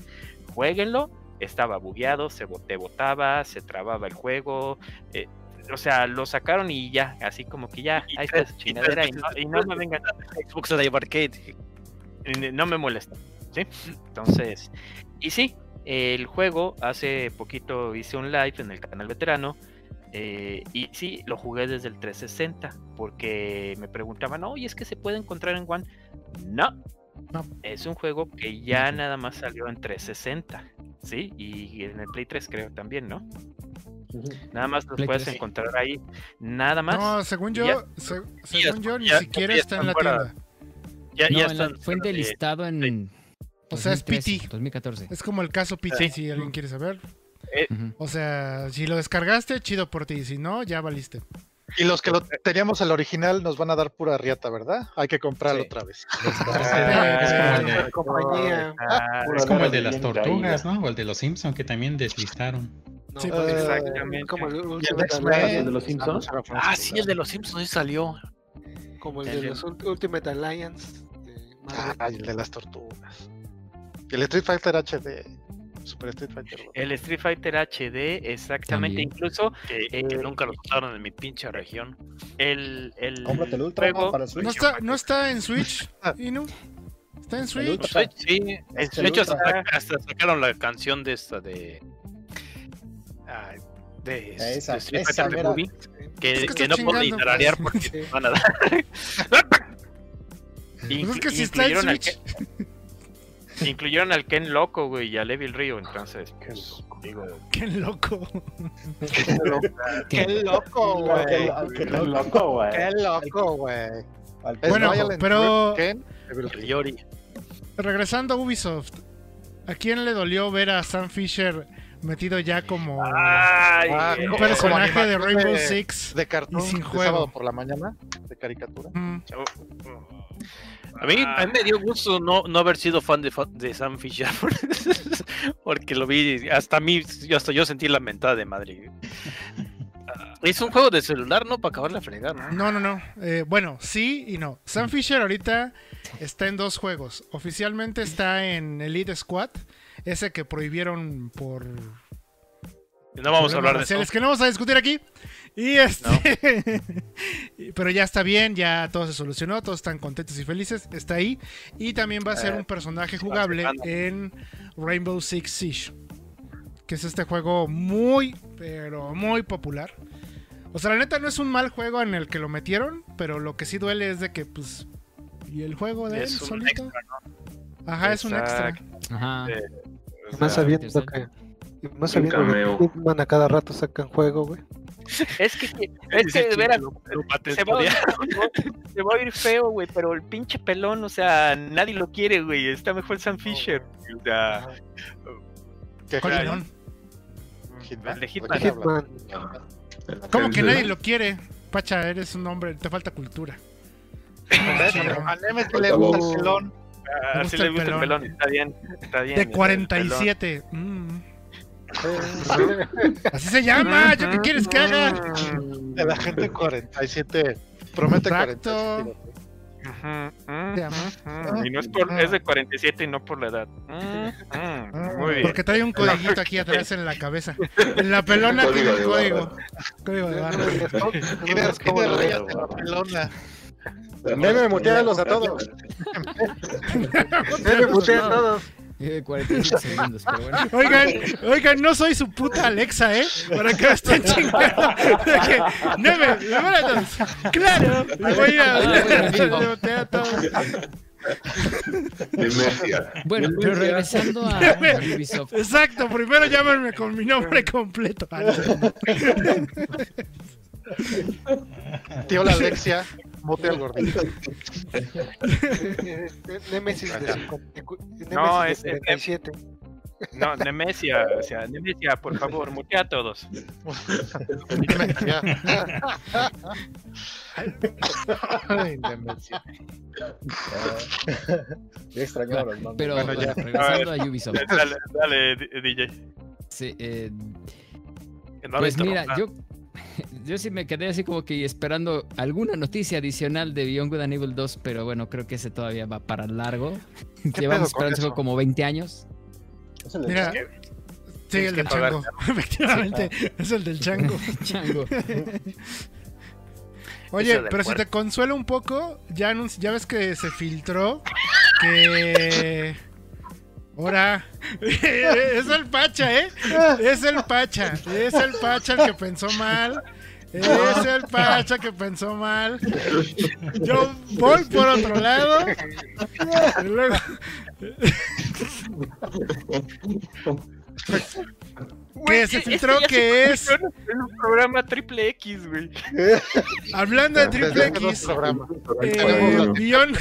jueguenlo. Estaba bugueado, se te botaba, se trababa el juego, eh, o sea, lo sacaron y ya, así como que ya, ahí está su chingadera y no, y no me vengan Xbox Live Arcade. no me molesta, ¿sí? Entonces, y sí, el juego hace poquito hice un live en el canal veterano eh, y sí, lo jugué desde el 360 porque me preguntaban, oye, es que se puede encontrar en One. No, No. es un juego que ya nada más salió en 360, ¿sí? Y en el Play 3 creo también, ¿no? Nada más los Play puedes 3. encontrar ahí, nada más. No, según yo, ya- se- ya- según yo, ni ya- siquiera ya está en la tienda. Ya, No, ya en la- fue eh, delistado en. O sea, es 2013, PT. 2014. Es como el caso PT, Sí. si alguien quiere saber. Ujú. O sea, si lo descargaste, chido por ti. Si no, ya valiste. Y los que lo teníamos el original nos van a dar pura riata, ¿verdad? Hay que comprarlo Sí. otra vez. Es como el de- Compañía. Ah, es como el de Bien las tortugas, ¿no? O el de los Simpsons que también deslistaron. No, Sí, pues, exactamente. Como el Y el Ultimate X-Men. Alliance. ¿El de los Simpsons? Ah, sí, el de los Simpsons sí salió. Como el El de los Ult- Ultimate Alliance. Ay, el de las tortugas. Y el Street Fighter HD. Super Street Fighter. dos. El Street Fighter HD, exactamente. También. Incluso Que, Eh, que nunca lo usaron en mi pinche región. el, el Cómprate el Ultra juego- para Switch. No está, no está en Switch, Inu. Está en Switch. Switch, sí. Hecho, Ultra. hasta, hasta sacaron la canción de esta de. ah, de, Esa, de Street esa Fighter. Movie. que, Es que que no puedo tararear pues. porque te van a dar. Pues es que si está en al Switch. Incluyeron al Ken Loco, güey, y al Evil Rio, entonces. pues, digo, Qué loco. Qué loco, güey. Qué loco, güey. Qué loco, güey. Bueno, Violent pero- Ken, Evil. Regresando a Ubisoft, ¿a quién le dolió ver a Sam Fisher metido ya como Ay, Ah, eh, un como personaje de Rainbow de- Six? De cartón, Y sin de juego. sábado por la mañana, de caricatura. Mm, A mí, a mí me dio gusto no, no haber sido fan de, Sam Fisher. Porque lo vi, hasta a mí, hasta yo sentí la mentada de madre. Ah, Es un juego de celular, ¿no? Para acabar la fregada. ¿no? No, no, no. Eh, bueno, sí y no. Sam Fisher ahorita está en dos juegos. Oficialmente está en Elite Squad, ese que prohibieron por No vamos a hablar de eso. que no vamos a discutir aquí. Y este. Pero ya está bien, ya todo se solucionó, todos están contentos y felices. Está ahí. Y también va a ser Eh, un personaje jugable en Rainbow Six Siege. Que es este juego muy, pero muy popular. O sea, la neta no es un mal juego en el que lo metieron, pero lo que sí duele es de que, pues. ¿Y el juego de él Es solito? extra, Ajá, es un extra. Ajá. Sí. O Más sabiendo que. y Más sabiendo cameo. que Hitman a cada rato sacan juego, güey. Es que, es que de veras, se va, patentearía. se va a ir feo, güey, pero el pinche pelón, o sea, nadie lo quiere, güey. Está mejor Sam Fisher. O sea, ¿Qué ¿Cuál fue? pelón? El de ¿De Hitman. qué hablas? Hitman. ¿Cómo que nadie lo quiere? Pacha, eres un hombre, te falta cultura. A Nemesis le gusta el pelón. Ah, así gusta le el gusta el pelón. pelón. Está bien, está bien. De el pelón. 47. Mm. Así se llama. ¿Yo qué quieres que haga? De la gente 47. Promete Exacto. 47. Ujú, ujú, Se llama. ujú. Y no es por, es de 47 y no por la edad. Mm, mm, Muy bien. Porque trae un codiguito aquí atrás en la cabeza. En la pelona Código tiene de código. barra. Código de barra. Tiene rayas de la pelona. Neme, mutealos a todos. Neme, mutea a todos. Eh, 45 segundos, pero bueno. Oigan, oigan, no soy su puta Alexa, ¿eh? Para que me estén chingando. De que, Neme, me todos. Claro, me voy a ir a a todos. Bueno, pero regresando a, a Ubisoft. Exacto, primero llámenme con mi nombre completo. Tío la Alexia, mote al gordito. Nemesis de 50 No, Nemesis es- de es- 37. No, Nemesia, o sea, Nemesia, por favor, mutea a todos. Demencia. Ay, demencia. Ya extrañaba los nombres. Pero Bueno, ya. regresando a Ubisoft. Dale, dale, DJ. Sí, eh, pues mira, yo, yo sí me quedé así como que esperando alguna noticia adicional de Beyond Good and Evil 2, pero bueno, creo que ese todavía va para largo. Llevamos esperando como 20 años. Es el de Mira, Chango. sí, el del chango. Efectivamente, es el del chango. Chango. Oye, del pero si te consuela un poco, ya, ya ves que se filtró que... Ahora, es el Pacha, ¿eh? Es el Pacha, es el Pacha el que pensó mal. Es el Pacha que pensó mal. Yo voy por otro lado. Y luego, que se este filtró ya se que es, un programa triple X, güey. hablando de Triple X, eh, Beyond,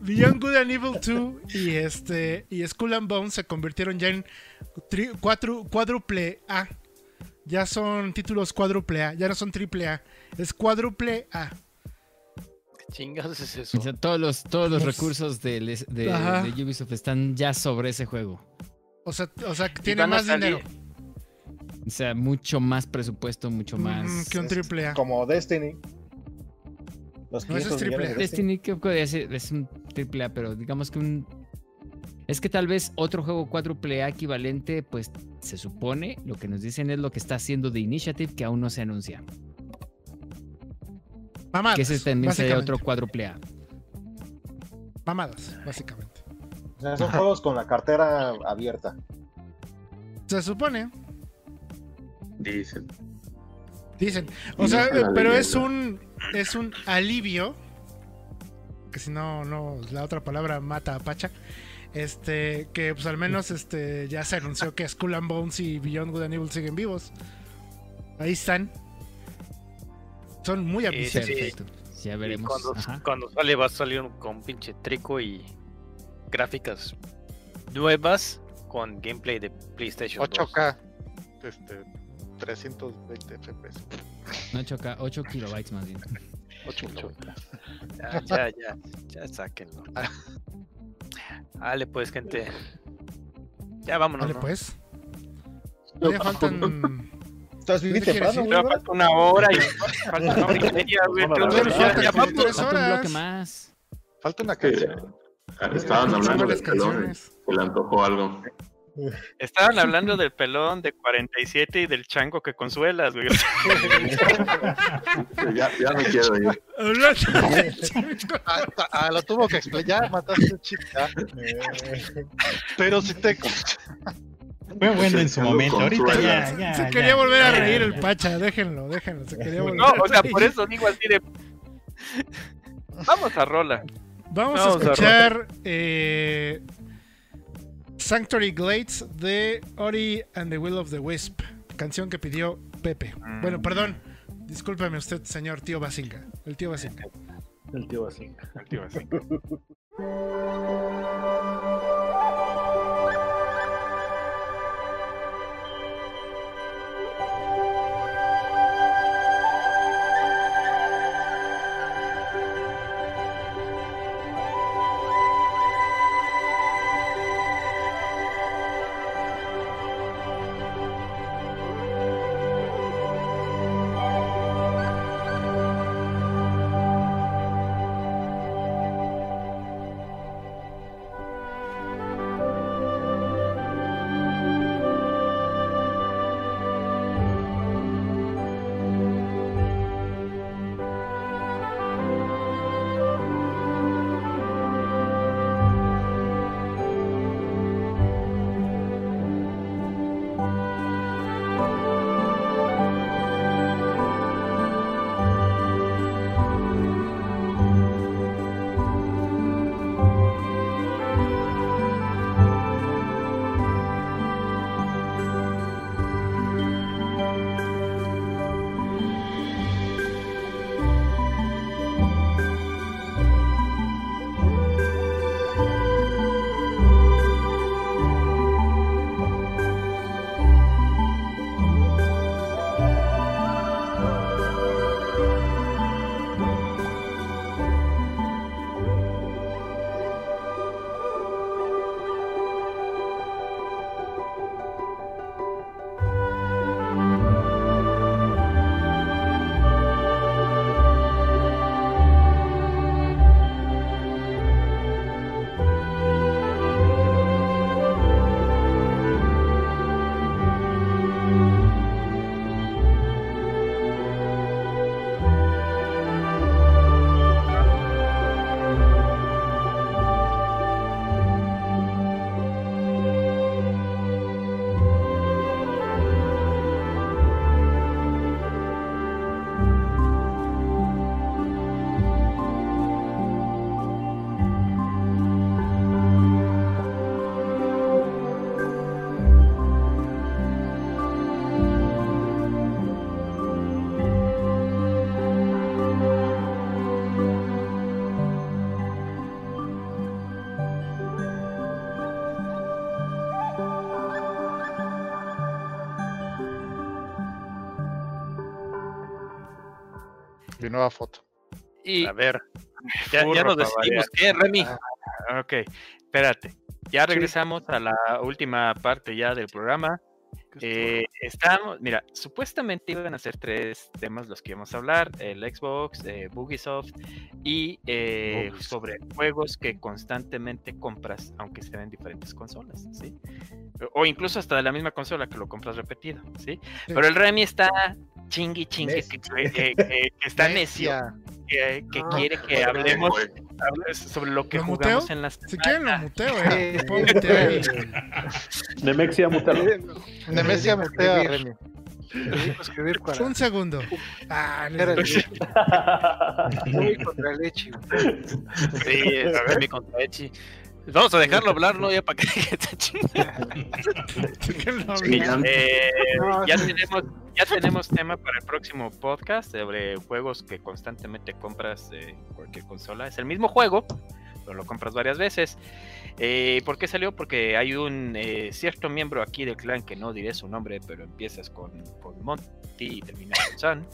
Beyond Good and Evil 2 y este y Skull and Bones se convirtieron ya en tri- cuatro, cuádruple A. Ya son títulos cuádruple A, ya no son triple A, es cuádruple A. ¿Qué chingados es O eso? sea, todos los, todos los recursos de, de- Ajá. de Ubisoft están ya sobre ese juego. O sea, o sea, que tiene más salir- dinero O sea, mucho más presupuesto, mucho más. mm, que un triple A. Como Destiny. Los No, ese es 500 triple A. de Destiny. Es, es un triple A, pero digamos que un. Es que tal vez otro juego cuádruple A equivalente, pues se supone, lo que nos dicen es lo que está haciendo The Initiative, que aún no se anuncia. Mamadas. que ese también sería otro cuádruple A. Mamadas, básicamente. O sea, son juegos con la cartera abierta. Se supone. Dicen. Dicen. O sea, eh, pero leyenda. es un es un alivio. Que si no, no, la otra palabra mata a Pacha. Este, que pues al menos este ya se anunció que Skull and Bones y Beyond Good and Evil siguen vivos. Ahí están. Son muy ambiciosos. Perfecto. Ya veremos. cuando, sale va a salir un- con pinche trico y gráficas nuevas con gameplay de PlayStation 2. 8K. Este, 320 FPS. No 8K, 8 kilobytes más bien. 8 Ya, ya, ya, ya sáquenlo. Dale pues, gente. Ya vámonos. Vale, ¿no? pues. Todavía faltan. Estás bien ¿Qué quieres temprano, güey. Falta una hora y falta una hora y media, güey. Ya- ya tres Falta un bloque horas. más. Falta una Que canción. estaban hablando canciones. se le antojó algo. Estaban hablando del pelón de 47 y del chango que consuelas, güey. Ya, ya me quiero ir. Ah, ah, ah, lo tuvo que explicar. Ya mataste a chica. Pero si te. Fue bueno en su momento. Ahorita ya. Se ya, quería volver a reír ya. el Pacha, déjenlo, déjenlo. Se quería volver No, a o sea, por eso digo así de. Vamos a rola. Vamos, Vamos a a escuchar eh, Sanctuary Glades de Ori and the Will of the Wisp, canción que pidió Pepe. Mm. Bueno, perdón, discúlpeme usted, señor tío Basinga. El tío Basinga. El tío así. Mi nueva foto. Y A ver, ya, ya nos decidimos. ¿Qué, Remy? Ah, ok, espérate. Ya regresamos a la última parte ya del programa. Eh, estamos, mira, supuestamente iban a ser tres temas los que íbamos a hablar: el Xbox, eh, Bugisoft y eh, Bugisoft. sobre juegos que constantemente compras, aunque estén en diferentes consolas, ¿sí? O incluso hasta de la misma consola que lo compras repetido, ¿sí? Pero el Remy está chingui chingue, que, que- que- que está necio, que, que No, quiere que hablemos hable sobre lo que ¿Lo jugamos muteo? en las Si quieren lo muteo, eh. Puedo mutear. Nemexia, mutea a Remy. Dedico a escribir para. Un segundo. Ah, Era el- contra el Echi, güey. Sí, es Remy contra Echi. Vamos a dejarlo hablar, ¿no? Ya para que Sí, hablar. ya- Eh, No, ya, tenemos, ya tenemos tema para el próximo podcast sobre juegos que constantemente compras en cualquier consola. Es el mismo juego, pero lo compras varias veces. Eh, ¿Por qué salió? Porque hay un eh, cierto miembro aquí del clan que no diré su nombre, pero empiezas con, con Monty y terminas con San.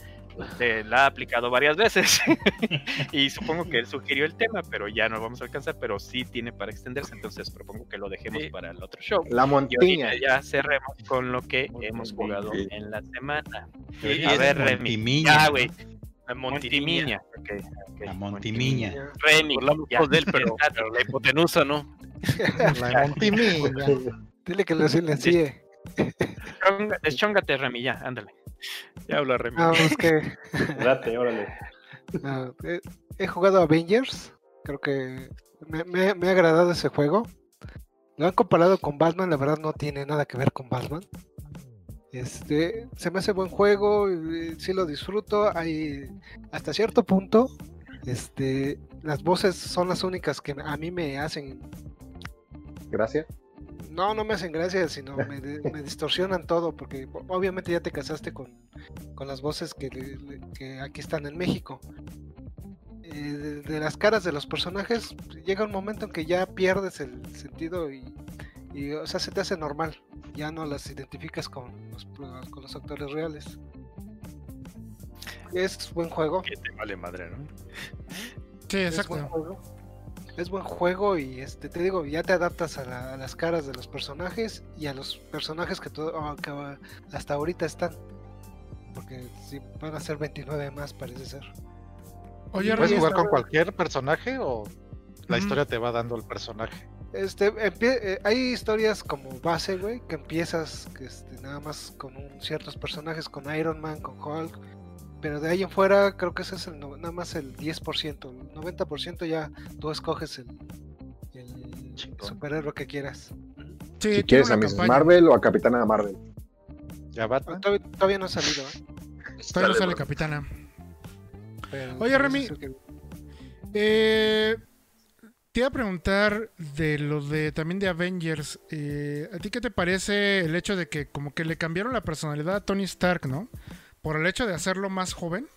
La ha aplicado varias veces y supongo que él sugirió el tema, pero ya no lo vamos a alcanzar, pero sí tiene para extenderse, entonces propongo que lo dejemos Sí. para el otro show. La Y ahorita ya cerremos con lo que hemos jugado Sí. en la semana. A ver, Remy. Montimiña, Ya, ¿no? güey. La Montimiña. Montimiña. La Montimiña. Remy. Hablamos ya. todos de él, pero, pero la hipotenusa, ¿no? La Montimilla. Dile que lo silencie. Deschóngate, Remy, ya, ándale. Ya habla Remy. No, es que Date, órale. no, he, he jugado Avengers. Creo que me, me- me ha agradado ese juego. Lo han comparado con Batman, la verdad no tiene nada que ver con Batman. Este, se me hace buen juego, eh, sí lo disfruto. Hay hasta cierto punto, este, las voces son las únicas que a mí me hacen Gracias. No, no me hacen gracia, sino me, de- me distorsionan todo, porque obviamente ya te casaste con, con las voces que, que aquí están en México. Eh, de, de las caras de los personajes, llega un momento en que ya pierdes el sentido y, y, o sea, se te hace normal. Ya no las identificas con los, con los actores reales. Es buen juego. Que te vale madre, ¿no? Sí, Es buen exacto. Es buen juego y este te digo, ya te adaptas a, la- a las caras de los personajes y a los personajes que, todo, ah, que ah, hasta ahorita están. Porque si van a ser 29 más, parece ser. Oye, ¿Puedes jugar con cualquier personaje o la historia te va dando el personaje? Este, empie- eh, hay historias como base, güey, que empiezas que, este, nada más con un- ciertos personajes, con Iron Man, con Hulk, pero de ahí en fuera creo que ese es el, nada más el 10%, el 90% ya tú escoges el, superhéroe que quieras. sí, Si quieres a campaña. Marvel o a Capitana Marvel. ¿Ya Batman? Todavía, todavía no ha salido, ¿eh? Todavía no sale Capitana. pero Oye, Remy, que- Eh, te iba a preguntar de lo de también de Avengers. eh, ¿A ti qué te parece el hecho de que como que le cambiaron la personalidad a Tony Stark, ¿no? Por el hecho de hacerlo más joven.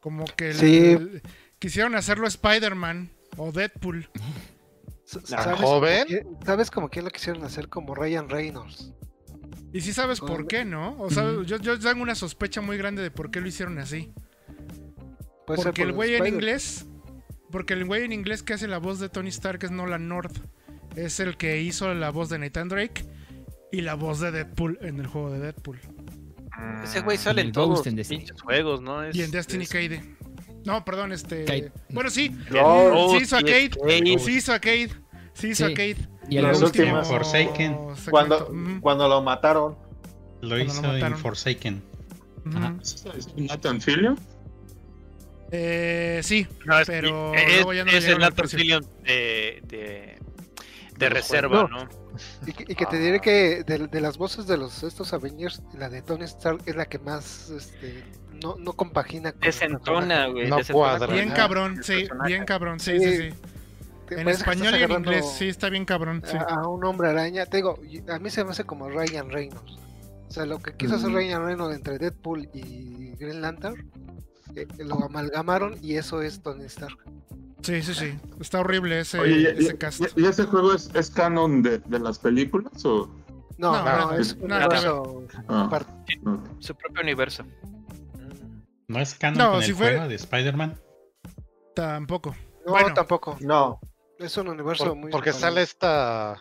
Como que el- Sí. el- quisieron hacerlo Spider-Man o Deadpool. S- ¿Tan ¿Sabes joven? como ¿Sabes como quién lo quisieron hacer? Como Ryan Reynolds. Y sí sabes por qué, ¿no? O sea, yo, yo tengo una sospecha muy grande de por qué lo hicieron así. Puede Porque por el güey en inglés, porque el güey en inglés que hace la voz de Tony Stark es Nolan North. Es el que hizo la voz de Nathan Drake y la voz de Deadpool en el juego de Deadpool. Ese güey sale El en todos los pinches juegos, ¿no? Es- y en Destiny es- Cade. No, perdón, este. Cade. Bueno, sí. Ghost, sí hizo a Cade. Sí hizo a Cade. Sí hizo Sí. a Cade. Y el Ghost último últimas. Forsaken. Cuando, cuando lo mataron, Lo Cuando lo hizo en. Forsaken. ujú. Ajá. ¿Es Nathan Fillion? Eh, sí. No, es, Pero es, luego ya no es el Nathan. Fillion de, de, de los reserva, juegos. ¿no? Y que, y que te diré que de, de las voces de los estos Avengers, la de Tony Stark es la que más este, no, no compagina con Desentona, güey. No desentona Bien cabrón, sí. Bien cabrón, sí, sí, sí. En español y en inglés, sí, está bien cabrón. Sí. A, a un hombre araña, te digo, a mí se me hace como Ryan Reynolds. O sea, lo que quiso hacer Mm. Ryan Reynolds entre Deadpool y Green Lantern, eh, lo amalgamaron y eso es Tony Stark. Sí, sí, sí. Está horrible ese, Oye, ¿y, ese cast. y ese juego es, es canon de, de las películas o...? No, No, no, no, es un universo Ah, aparte. Su propio universo. ¿No es canon No, con si el juego de Spider-Man? Tampoco. No, Bueno. tampoco. no. Es un universo Por- muy. porque sale esta.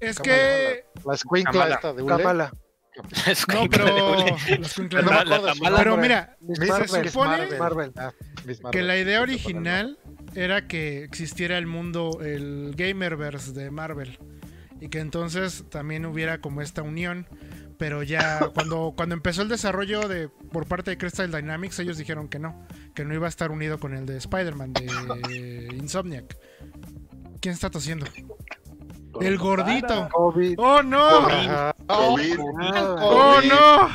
Es Kamala, que. La escuincla esta de Ule. Kamala. No, pero. la de su Kamala- Pero mira, Miss Miss- Marvel. Supone- Marvel. Ah, Que la idea original era que existiera el mundo, el Gamerverse de Marvel. Y que entonces también hubiera como esta unión. Pero ya cuando, cuando empezó el desarrollo de por parte de Crystal Dynamics, ellos dijeron que no. Que no iba a estar unido con el de Spider-Man, de Insomniac. ¿Quién está tosiendo? El gordito. COVID. ¡Oh no! Oh, COVID. ¡Oh no!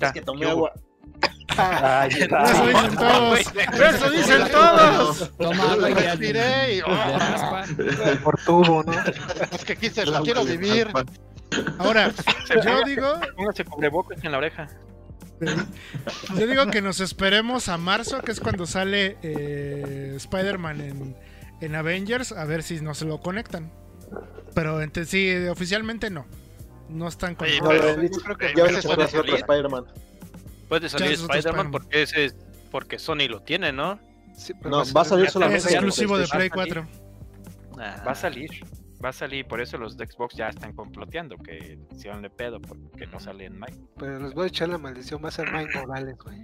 Es que tomé agua. Eso dicen todos. Eso dicen todos. Toma agua y raspa. Por tubo, ¿no? Es que quise, lo quiero vivir. Ahora, yo digo, Póngase cubrebocas en la oreja. yo digo que nos esperemos a marzo, que es cuando sale eh, Spider-Man en, en Avengers, a ver si no se lo conectan. Pero ente- sí, oficialmente no. No están conectados. he dicho. pero- Ya que puede. Spider-Man. Puede salir Spider-Man porque ese es porque Sony lo tiene, ¿no? Sí, pero No, va a salir solamente Es exclusivo de Play PlayStation. 4. Ah, Va a salir. Va a salir, por eso los de Xbox ya están comploteando que hicieron de pedo porque no sale en Mike. Pero les voy a echar la maldición, va a ser Mike Morales, güey.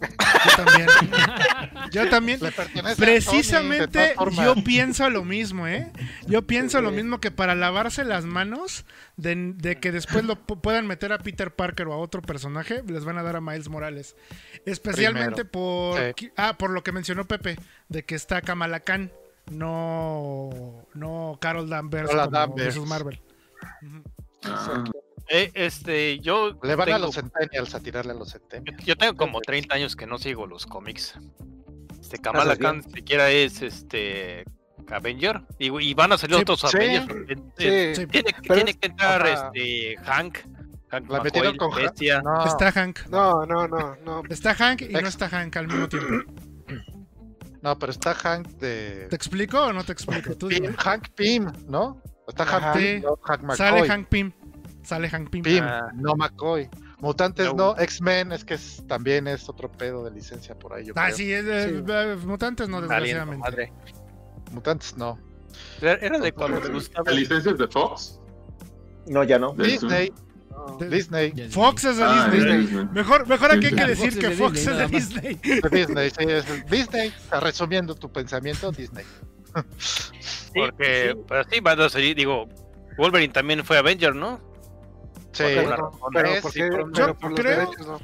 Yo también. Yo también. Sony, Precisamente yo pienso lo mismo, ¿eh? Yo pienso lo mismo que para lavarse las manos de, de que después lo pu- puedan meter a Peter Parker o a otro personaje, les van a dar a Miles Morales. Especialmente por Sí. ah, por lo que mencionó Pepe, de que está Kamala Khan, no no Carol Danvers Carol como Danvers. Marvel. Ah, Eh, este, yo Le van a tengo- los Centennials a tirarle a los Centennials. Yo, yo tengo como 30 años que no sigo los cómics. Este Kamala. Khan siquiera es este Avenger y, y van a salir Sí, otros sí. Avengers. Eh, eh, Sí. Tiene, tiene que entrar Ajá. este Hank, Hank La metieron con Hank. Bestia. No, Está Hank. No, no, no, no. Está Hank y no está Hank al mismo tiempo. No, pero está Hank de. ¿Te explico o no te explico? Tú dime. Hank Pym, ¿no? Está Hank. Pym, no Hank McCoy. Sale Hank Pym. Sale Hank Pym. Pym, Ah. no McCoy. Mutantes No. no, X-Men es que es- también es otro pedo de licencia por ahí. yo Ah, creo. sí, es de- Sí. eh, mutantes no, desgraciadamente. madre. Mutantes no. Era de cuando me gustaba. ¿La licencia es de Fox? No, ya no. Disney. De- Disney, Fox es de Ah, Disney. Disney. Mejor, mejor aquí hay Sí, que sí. decir Fox que es de Fox Disney, es de. Disney. Disney, sí, es Disney. Está resumiendo tu pensamiento, Disney. Porque, pues sí, van a salir, digo, Wolverine también fue Avenger, ¿no? Sí, Pero, pero ¿por sí, pero creo- derechos no.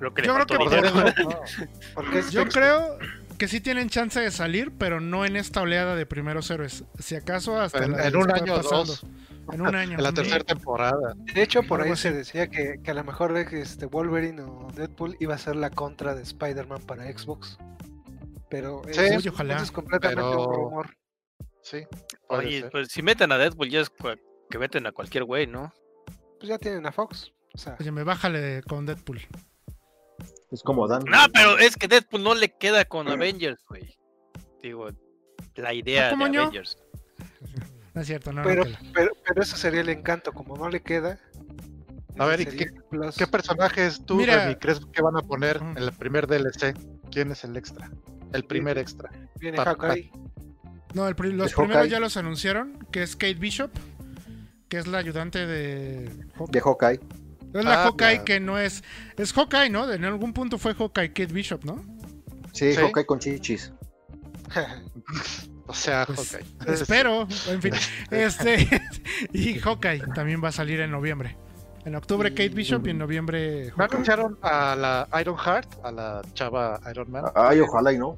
Creo que Yo creo que por no. Porque es Yo texto. creo que sí tienen chance de salir, pero no en esta oleada de primeros héroes. Si acaso hasta En, la en un año o dos. En un año. En la tercera temporada. De hecho, por ahí se decía que, que a lo mejor este Wolverine o Deadpool iba a ser la contra de Spider-Man para Xbox. Pero Sí, eso Uy, ojalá. eso es completamente pero- un rumor. Sí. Oye, ser. pues si meten a Deadpool ya es que meten a cualquier güey, ¿no? Pues ya tienen a Fox. O sea, Oye, me bájale con Deadpool. Es como Dan. No, pero es que Deadpool no le queda con Avengers, güey. Digo, la idea ¿Ah, de? Avengers. No es cierto, no. pero, pero, pero eso sería el encanto. Como no le queda. A ver, ¿y qué-. ¿Qué personajes tú, Mira- Remy, crees que van a poner en el primer DLC? ¿Quién es el extra? El primer extra. Viene Hawkeye. No, el los de primeros Hawkeye. ya los anunciaron, que es Kate Bishop, que es la ayudante de Hawkeye. De Hawkeye. Es la Ah, Hawkeye que no es... Es Hawkeye, ¿no? En algún punto fue Hawkeye Kate Bishop, ¿no? Sí, Sí. Hawkeye con chichis. O sea, Pues, Hawkeye. Espero, en fin. Este, y Hawkeye también va a salir en noviembre. En octubre Kate Bishop y en noviembre ¿No Hawkeye. anunciaron a la Iron Heart? A la chava Iron Man. Ay, ojalá y no.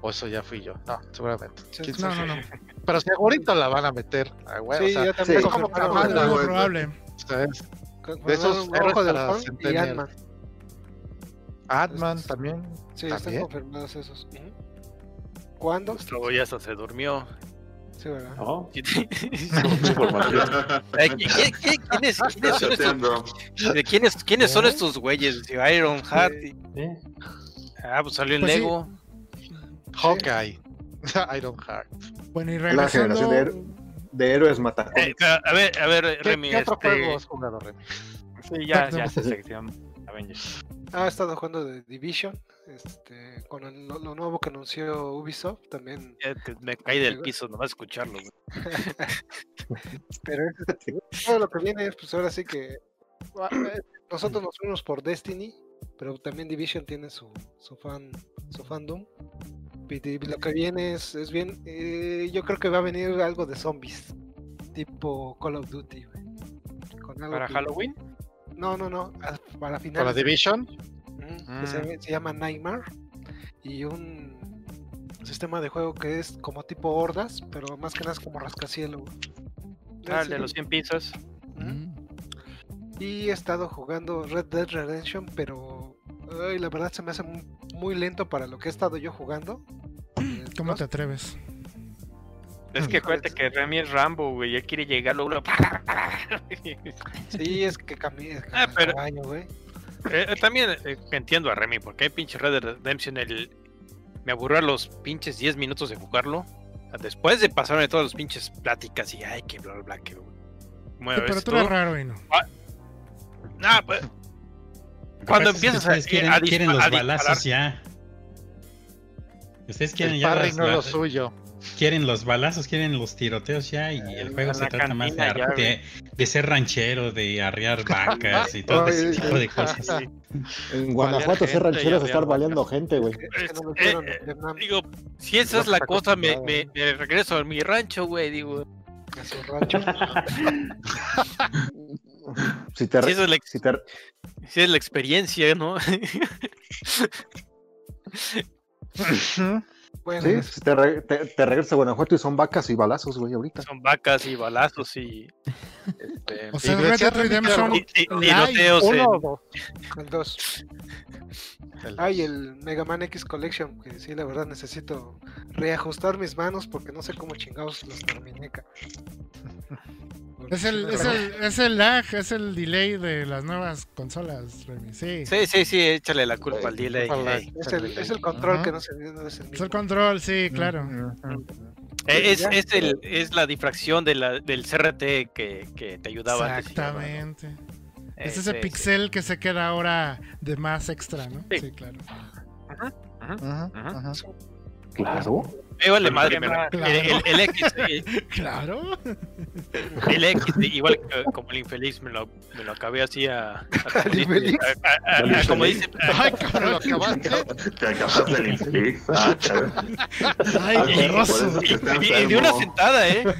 O eso ya fui yo. No, seguramente. Sí, ¿Quién sí, No, sabe? no, no. Pero seguro la van a meter. Ah, güey, Sí, o sea, ya también sí. como Es muy probable. o sea, es confirmaron de esos héroes Halcón y Centennial. Ant-Man. También. Sí, están confirmados esos. ¿Cuándo? Luego ya hasta se durmió. Sí, ¿verdad? No, ¿Quién- información. Ay, ¿quién- quién- quiénes, quiénes son estos, Chateando. de quiénes, quiénes son estos güeyes? Iron Heart. y- ¿Eh? Ah, pues salió en Pues sí. Lego. Hawkeye. Iron Heart. Bueno, y La generación de, héro- de héroes matacones. Eh, a ver, a ver, ¿Qué, Remy. qué otro este, juego has jugado, Remy? Sí, ya, ya se sección Avengers. Ah, he estado jugando de Division. Este, con el- lo, lo nuevo que anunció Ubisoft también. Me caí del piso nomás escucharlo. güey. Pero es- todo lo que viene, pues ahora sí que. ah, eh, Nosotros nos fuimos por Destiny, pero también Division tiene su, su fan su fandom. Y lo que viene es, es bien. eh, yo creo que va a venir algo de zombies. Tipo Call of Duty. Con algo ¿Para que- Halloween? No, no, no. Para ¿Para finales. de- Division? Ujú, que se, Mm. se llama Nightmare y un sistema de juego que es como tipo hordas, pero más que nada es como rascacielos. Ah, el de los 100 pisos. Mm. Y he estado jugando Red Dead Redemption, pero ay, la verdad se me hace mu- muy lento para lo que he estado yo jugando. ¿Cómo te atreves? Es que acuérdate que Remy es Rambo, güey. Él quiere llegar luego. Sí, es que cambié. Ah, pero- caballo, güey. Eh, eh, también eh, entiendo a Remy, porque hay pinche Red Dead Redemption. El... Me aburrió a los pinches 10 minutos de jugarlo. Después de pasarme todas las pinches pláticas y ay, que bla bla bla. Que... Mueve pero esto. tú eres raro y no. Nah, pues, Cuando empiezas a- ustedes quieren, a dispa- quieren los a balazos ya. Ustedes quieren El ya las- no es lo suyo. Quieren los balazos, quieren los tiroteos ya y el juego se la trata más de, ya, de, de ser ranchero, de arriar vacas y todo ese tipo de cosas. En Guanajuato, ser gente rancheros, y estar baleando gente, güey. Es Eh, eh, Digo, si esa es la cosa, me, me, regreso a mi rancho, güey. Digo, a su rancho. Si te, si esa es la, ex- si te, si es la experiencia, ¿no? Bueno, sí, te, re- te, te regresas a Guanajuato y son vacas y balazos, güey, ahorita. Son vacas y balazos y. Este, O sea, Red Dead Redemption tiroteos en- Uno o dos. el 2. El- Ay, el Mega Man X Collection, que sí, la verdad necesito reajustar mis manos porque no sé cómo chingados los terminé. Es el, es, el, es el lag, es el delay de las nuevas consolas, Remy. Sí. Sí, sí, sí, échale la culpa al delay. Es el, es el control Ajá. que no se no es el Es mismo. el control, sí, claro. Eh, Es, es, el, es la difracción de la, del CRT que, que te ayudaba antes. Exactamente. Eh, Es ese sí, pixel que se queda ahora de más extra, ¿no? Sí. Sí, claro. Ujú, Ajá. ujú. Claro. Me vale madre, Claro. el, el- el X, el, Claro. el X, igual que como el infeliz, me lo, me lo acabé así a, a- como ¿El dice- infeliz? a- a- a- a- como dice, Ay, Lo cabrón. acabaste. Te acabas del infeliz. Ah. Ay, Ah, qué roso. y, y de una sentada, ¿eh?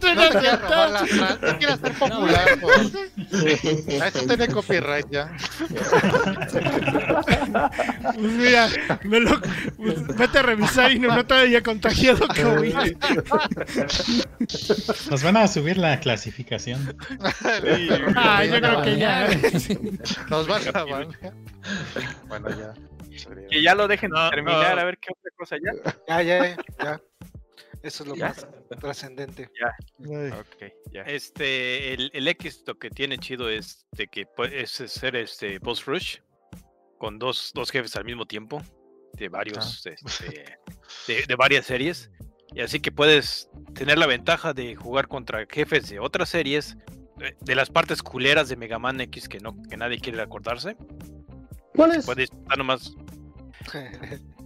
Tú No eres te quieras robar neta. la frase, no quieras ser popular. por- Ah, Eso tiene copyright ya. Pues mira, me lo- pues vete a revisar y no, no te haya contagiado COVID. Nos van a subir la clasificación. Ah, yo creo que ya. Nos van a banear. Bueno, ya. Que ya lo dejen No, terminar, no. a ver qué otra cosa ya. Ya, ya, ya. Eso es lo ¿Ya? más trascendente. Ay, Ok, ya. Este, el, el X lo que tiene chido es de que puede es ser este boss rush con dos, dos jefes al mismo tiempo de varios este, de, de varias series. Y así que puedes tener la ventaja de jugar contra jefes de otras series, de, de las partes culeras de Mega Man X que no que nadie quiere acordarse. ¿Cuál es? Puedes estar nomás.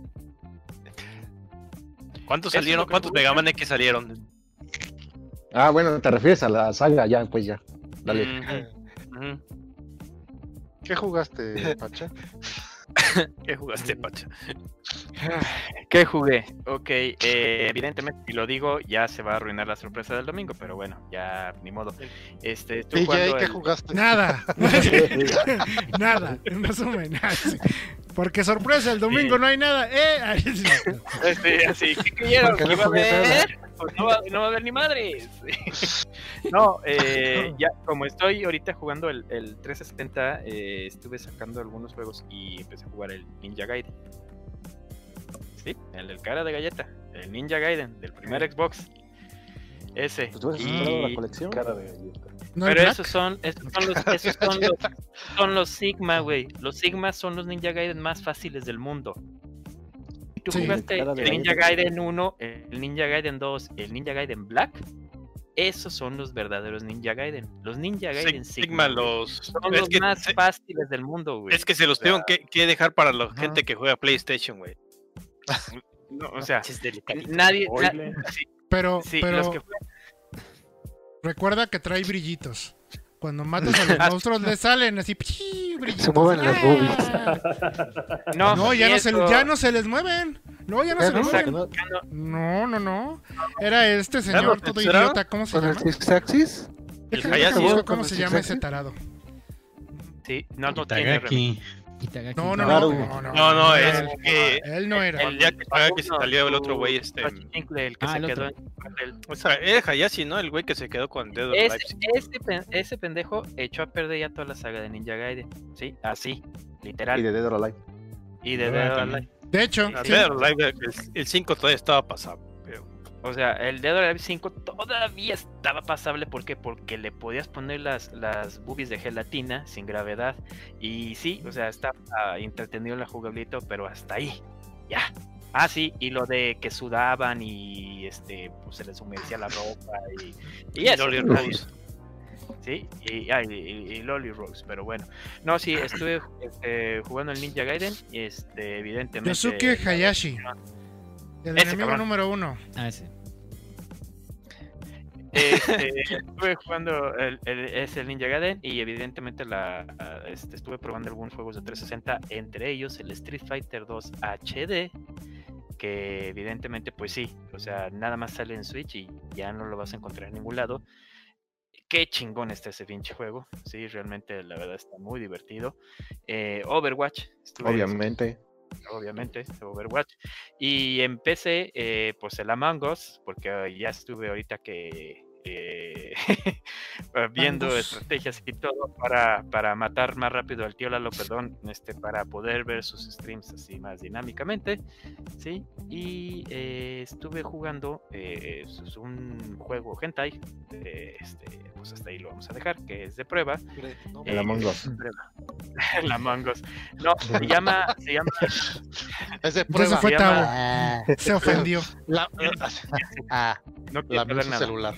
¿Cuántos salieron? ¿Cuántos me Mega. Man X salieron? Ah, bueno, te refieres a la saga, ya, pues ya. Dale. Ujú. ¿Qué jugaste, Pacha? ¿Qué jugaste, Pacha? ¿Qué jugué? Ok, eh, evidentemente, si lo digo, ya se va a arruinar la sorpresa del domingo, pero bueno, ya ni modo. Este, jugando ¿qué el- jugaste? Nada. Nada. En resumen. Porque sorpresa, el domingo no hay nada. Eh, sí. Este, así, ¿qué creyeron? Porque ¿Que no iba a? Pues no, va, no va a haber ni madres. no, eh, ya, como estoy ahorita jugando el, el 360, eh, estuve sacando algunos juegos y empecé a jugar el Ninja Gaiden. Sí, el del cara de galleta, el Ninja Gaiden, del primer Xbox. Ese. Pues tú has instalado la Y- colección. Cara de galleta. ¿No hay pero esos son, esos son los, esos son los, son los Sigma, güey. Los Sigma son los Ninja Gaiden más fáciles del mundo. Tú Sí. jugaste el Ninja. Gaiden 1, el Ninja Gaiden 2, el Ninja Gaiden Black, esos son los verdaderos Ninja Gaiden. Los Ninja Gaiden Sigma Sigma, los. son Es los que, más se- fáciles del mundo, güey. es que se los tengo que, que dejar para la gente que juega PlayStation, güey. No, o sea, Es nadie. na- sí, Pero, sí, pero los que recuerda que trae brillitos. Cuando matas a los monstruos le salen así. Se mueven las ¡Ah! No, No, ya no, se, ya no se les mueven. No, ya no se les mueven. no. No, no. Era este señor ¿lo todo idiota. ¿Cómo se ¿Con el llama? ¿Cómo se llama ese tarado? Sí, no, no tiene Itagaki. No, no, Claro. no, no, no. No, no, es él, que él no era. el día que, que se salió el otro güey, este. El que Ah, se el quedó otro. en el- O sea, era Hayashi, ¿no? El güey que se quedó con Dead or Ese, Alive. ese, pen- ese pendejo echó a perder ya toda la saga de Ninja Gaiden. Sí, así, literal. Y de Dead or Alive. Y de Ah, Dead or. Alive. De hecho, No, sí. Dead or Alive, el- el 5 todavía estaba pasado. O sea, el Dead or Alive 5 todavía estaba pasable. ¿Por qué? Porque le podías poner las, las boobies de gelatina sin gravedad. Y sí, o sea, estaba entretenido la jugabilidad, pero hasta ahí. Ya. Ah, sí, y lo de que sudaban y este pues se les humedecía la ropa y, y eso. Loli. Rose. Sí, y, ah, y, y- y Loli Rose, pero bueno. No, sí, estuve este, jugando el Ninja Gaiden y este, evidentemente. Yosuke Hayashi. El Ese enemigo cabrón. número uno. Ah, ese. Este, estuve jugando el, el- es el Ninja Gaiden y evidentemente la, ah, este, estuve probando algunos juegos de 360, entre ellos el Street Fighter 2 HD, que evidentemente pues sí, o sea, nada más sale en Switch y ya no lo vas a encontrar en ningún lado. Qué chingón está ese pinche juego, sí, realmente la verdad está muy divertido. Eh, Overwatch, estuve Obviamente. Obviamente, Overwatch. Y en PC, eh, pues el Among Us, porque ya estuve ahorita que eh, viendo estrategias y todo para, para matar más rápido al tío Lalo, perdón, este, para poder ver sus streams así más dinámicamente, ¿sí? Y eh, estuve jugando eh, es un juego hentai, de, este, pues hasta ahí lo vamos a dejar, que es de prueba. ¿no? El eh, Among Us. prueba. el Among Us. No, se llama, se llama Es de Ya se prueba. fue se Tavo. Ah, Se ofendió. la, ah, No quiero nada. celular.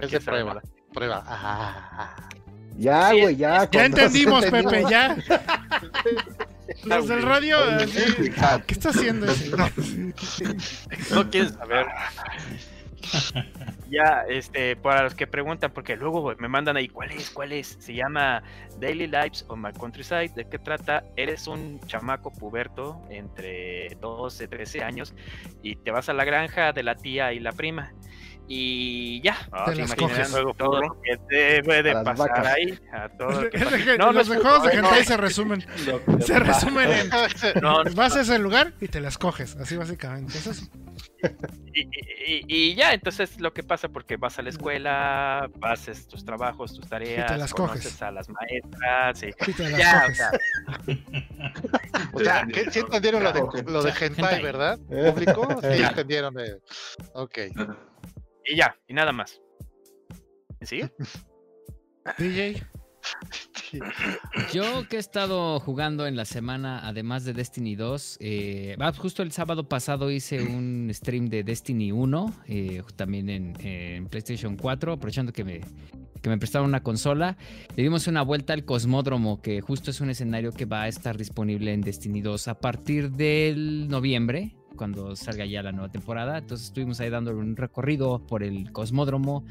No Es de prueba. nada. Prueba. Ah, ah. Ya, Sí, güey, ya. Ya entendimos, Pepe, ya. Los del radio, así, ¿qué está haciendo ese? No quieres saber. Ya, este, para los que preguntan, porque luego me mandan ahí, ¿cuál es? ¿Cuál es? Se llama Daily Lives on My Countryside. ¿De qué trata? Eres un chamaco puberto entre 12, 13 años y te vas a la granja de la tía y la prima. Y ya, Te se las coges. todo lo que debe de A las pasar vacas. ahí. A todo lo que. Es No, no Los de juegos de no, hentai se resumen. Se resumen en no, no, vas a ese lugar y te las coges, así básicamente. Es eso. y, y- y- y ya, entonces lo que pasa porque vas a la escuela, haces tus trabajos, tus tareas, las conoces coges. a las maestras, y Y te las ya, o sea, O sea, ¿qué- ¿sí entendieron lo de, lo de hentai, Hentai. verdad? ¿Público? Sí, entendieron. de- Ok. Y ya, y nada más. ¿Sí? DJ, Yo que he estado jugando en la semana, además de Destiny 2, eh, ah, justo el sábado pasado hice un stream de Destiny 1, eh, también en, en PlayStation 4, aprovechando que me, que me prestaron una consola. Le dimos una vuelta al Cosmódromo, que justo es un escenario que va a estar disponible en Destiny 2 a partir del noviembre, cuando salga ya la nueva temporada. Entonces estuvimos ahí dando un recorrido por el Cosmódromo.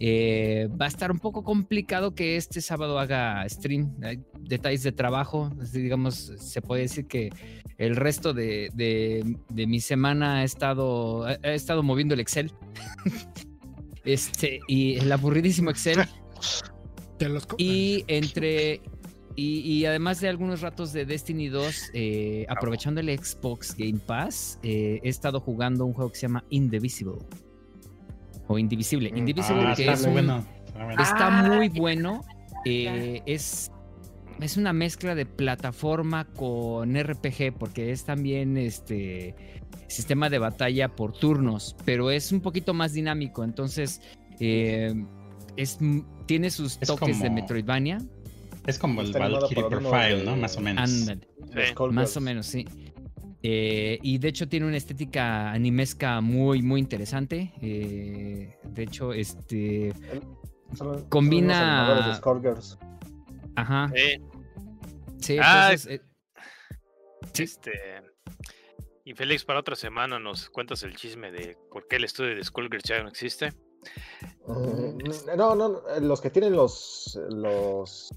Eh, va a estar un poco complicado que este sábado haga stream. Hay detalles de trabajo. digamos, se puede decir que el resto de, de- de mi semana he estado, he estado moviendo el Excel. este, y el aburridísimo Excel. te los. Y entre. Y, y además de algunos ratos de Destiny 2, eh, aprovechando el Xbox Game Pass, eh, he estado jugando un juego que se llama Indivisible. O Indivisible. Indivisible, Ah, que está es muy un- bueno. está Ah, muy bueno. eh, es, es una mezcla de plataforma con RPG, porque es también este sistema de batalla por turnos, pero es un poquito más dinámico. Entonces, eh, es, tiene sus Es toques de Metroidvania. Es como el Valkyrie Profile, ¿no? Más o menos. Ándale, Sí, más o menos, sí. Eh, y de hecho tiene una estética animesca muy, muy interesante. Eh, de hecho, este. Son- son Combina- de. Ajá. eh, Sí, Ah, entonces, eh, Sí. este. Y Félix, para otra semana nos cuentas el chisme de por qué el estudio de Skullgirls ya no existe. Mm, No, no, los que tienen los, los,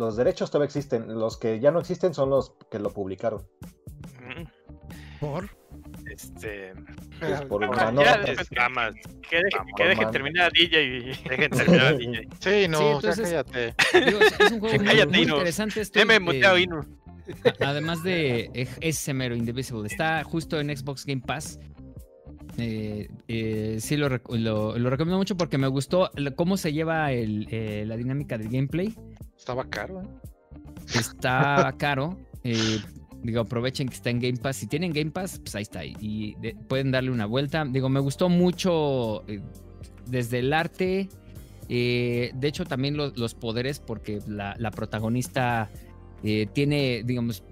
los derechos todavía existen. Los que ya no existen son los que lo publicaron. Por. Este. Pues por mano- ya, es ramas. Que, deje- dejen man. terminar a DJ y Dejen terminar a DJ. Sí, no, Sí, entonces- cállate. digo, es, un juego muy, Cállate, muy Inu. interesante. Estoy, Deme muteado, Inu. Además de ese mero Indivisible, está justo en Xbox Game Pass. Eh, eh, sí, lo, lo- lo recomiendo mucho porque me gustó cómo se lleva el, eh, la dinámica del gameplay. Estaba caro, ¿eh? Está caro. eh, digo, aprovechen que está en Game Pass. Si tienen Game Pass, pues ahí está. Y de- pueden darle una vuelta. Digo, me gustó mucho eh, desde el arte. eh, de hecho, también lo- los poderes, porque la, la protagonista tiene, digamos,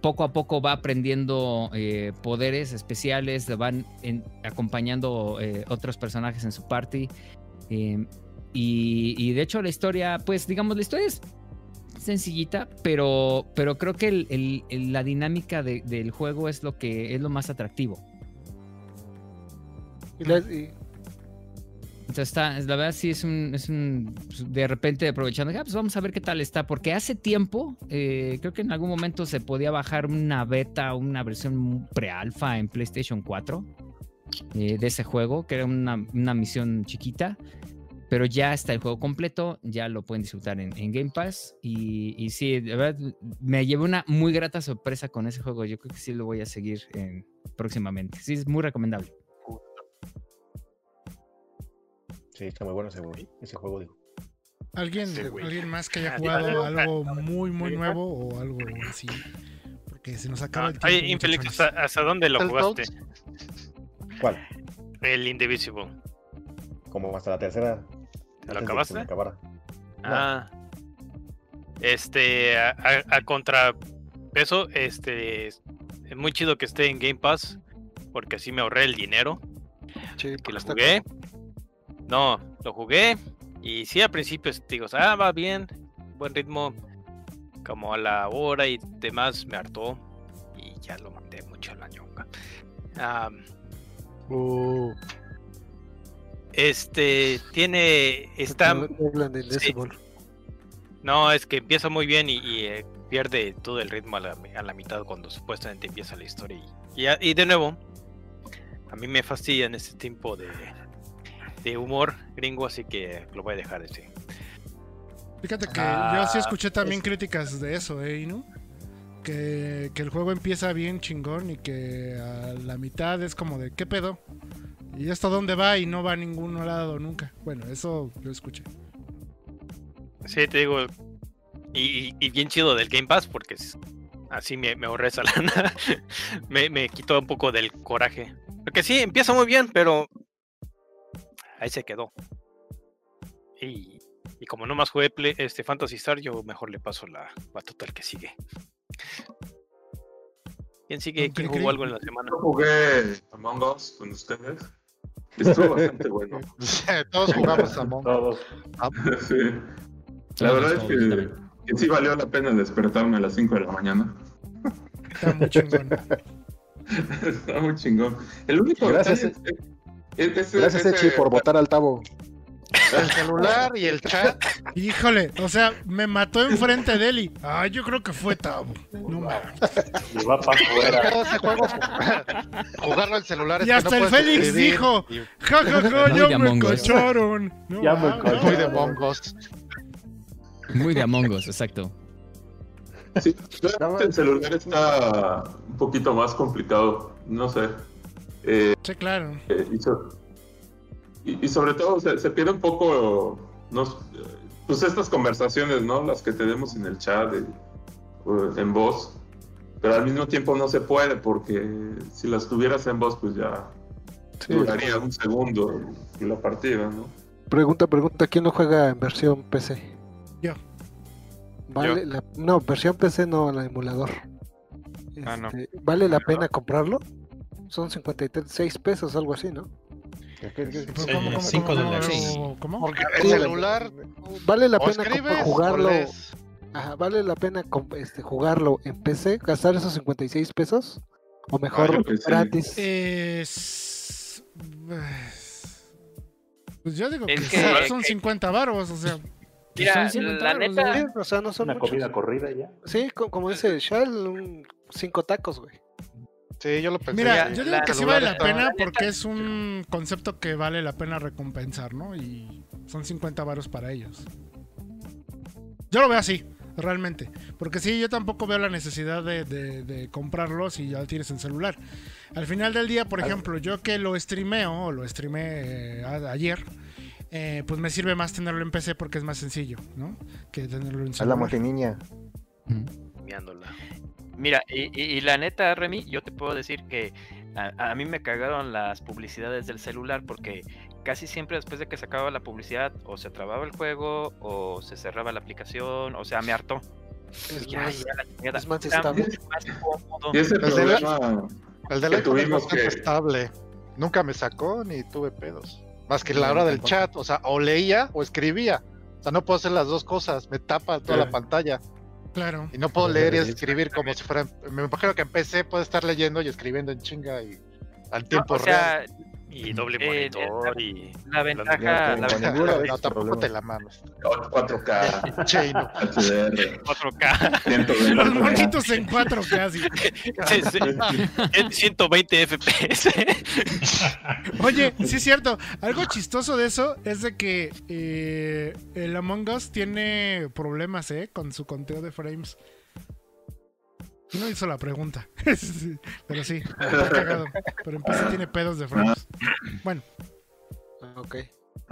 poco a poco va aprendiendo eh, poderes especiales, le van en- acompañando eh, otros personajes en su party. eh, y, y de hecho la historia, pues digamos, la historia es sencillita, pero, pero creo que el- el- el- la dinámica de- del juego es lo que es lo más atractivo. Y- Entonces está, la verdad sí es un, es un pues, de repente aprovechando, ah, pues vamos a ver qué tal está, porque hace tiempo, eh, creo que en algún momento se podía bajar una beta, una versión pre-alfa en PlayStation 4 eh, de ese juego, que era una, una misión chiquita, pero ya está el juego completo, ya lo pueden disfrutar en, en Game Pass y, y sí, de verdad me llevé una muy grata sorpresa con ese juego, yo creo que sí lo voy a seguir en- próximamente, sí es muy recomendable. Sí, está muy bueno ese, ese juego, digo. ¿Alguien, Sí. ¿Alguien más que haya Ah, jugado algo- algo muy, muy nuevo o algo así? Porque se nos acaba el tiempo. Oye, Infelix, muchachones. ¿hasta, hasta dónde lo jugaste? ¿Cuál? El Indivisible. Como hasta la tercera. ¿Te lo antes de que acabaste? se me acabara. Ah. Este, a, a- contrapeso, este, es muy chido que esté en Game Pass, porque así me ahorré el dinero sí, que lo está jugué. No, lo jugué y sí al principio digo, ah, va bien, buen ritmo, como a la hora y demás me hartó y ya lo mandé mucho a la ñonga. Am, Uh, este, tiene, está, No hablan de sí. Indivisible. No, es que empieza muy bien y, y, eh, pierde todo el ritmo a la, a la mitad cuando supuestamente empieza la historia. Y, y, de nuevo, a mí me fastidian este tipo de, de humor gringo, así que lo voy a dejar así. Fíjate que Ah, yo sí escuché también es- críticas de eso, ¿eh, Inu? Que, que el juego empieza bien chingón y que a la mitad es como de, ¿qué pedo? ¿Y esto dónde va? Y no va a ningún lado nunca. Bueno, eso lo escuché. Sí, te digo, y, y bien chido del Game Pass, porque es- así me, me ahorré esa lana. me, me quitó un poco del coraje. Porque sí, empieza muy bien, pero ahí se quedó. Y, y como no más jugué Play- este Fantasy Star, yo mejor le paso la batuta al que sigue. ¿Quién sigue? ¿Quién jugó algo en la semana? Yo jugué Among Us con ustedes. Estuvo bastante bueno. todos jugamos a Todos. Sí. La Todos, verdad es que, sí valió la pena despertarme a las 5 de la mañana. Está muy chingón. Está muy chingón. El único Gracias, detalle es- es- es- Gracias, Echi, por votar al Tabo. El celular y el chat. Híjole, o sea, me mató enfrente de él y... Ay, yo creo que fue Tabo. No mames. Y va para afuera. Jugarlo al celular. es Y que hasta no el Félix escribir. dijo, Ja, ja, ja, ya me cacharon. No Ya me mames. cacharon. Muy de Among Us. Muy de Among Us, exacto. Sí, el celular está un poquito más complicado. No sé. Eh, Sí, claro. eh, y- y sobre todo se, se pierde un poco. No, pues estas conversaciones, ¿no? Las que tenemos en el chat, o en voz. Pero al mismo tiempo no se puede porque si las tuvieras en voz, pues ya Sí. duraría un segundo la partida, ¿no? Pregunta, pregunta, ¿quién lo juega en versión PC? Yo. ¿Vale la- no, versión PC no, la emulador. Ah, no. Este, ¿Vale la pena comprarlo? Son 56 pesos, algo así, ¿no? Pero Sí, ¿cómo, cómo, cinco cómo, dólares. cómo? Porque el celular ¿Vale la pena jugarlo? Ajá, ¿Vale la pena este, jugarlo en PC? ¿Gastar esos 56 pesos? ¿O mejor que sí. gratis? Es... Pues yo digo que, Es sí, que- son que- 50 varos, o sea... Mira, Son 50 la varos, neta, Sí, o sea, no son Una muchos. comida corrida ya. Sí, co- como dice Shell, un cinco tacos, güey. Sí, yo lo pensé. Mira, yo digo que sí celular vale la pena porque es un concepto que vale la pena recompensar, ¿no? Y son 50 varos para ellos. Yo lo veo así. realmente. Porque sí, yo tampoco veo la necesidad de, de, de comprarlo si ya lo tienes en celular. Al final del día, por ejemplo, yo que lo streameo, o lo streamé eh, a- ayer, eh, pues me sirve más tenerlo en PC porque es más sencillo, ¿no? Que tenerlo en Es la celular. multiniña. Miándola. Mira, y, y- y la neta, Remy, yo te puedo decir que a, a mí me cagaron las publicidades del celular porque casi siempre después de que se acababa la publicidad o se trababa el juego o se cerraba la aplicación, o sea, me hartó. Es Ya, más, ya, la chingada. es más Está estable. más cómodo. El de la- tuvimos que- estable. Nunca me sacó ni tuve pedos. Más que la hora del chat, o sea, o leía o escribía. O sea, no puedo hacer las dos cosas, me tapa toda Sí. la pantalla. Claro. Y no puedo leer y escribir como si fuera. Me imagino que en PC puedo estar leyendo y escribiendo en chinga y al No, tiempo o sea, Y doble Eh, monitor y. la ventaja, la ventaja No, tampoco te la mames. 4K, Che, no. HDR, 4K. 120 Los monitos en 4 casi. Sí, sí. En 120 FPS. Oye, sí es cierto. Algo chistoso de eso es de que eh, el Among Us tiene problemas, ¿eh? Con su conteo de frames. No hizo la pregunta. Pero sí, está cagado. Pero en PC tiene pedos de frames. Bueno, Ok.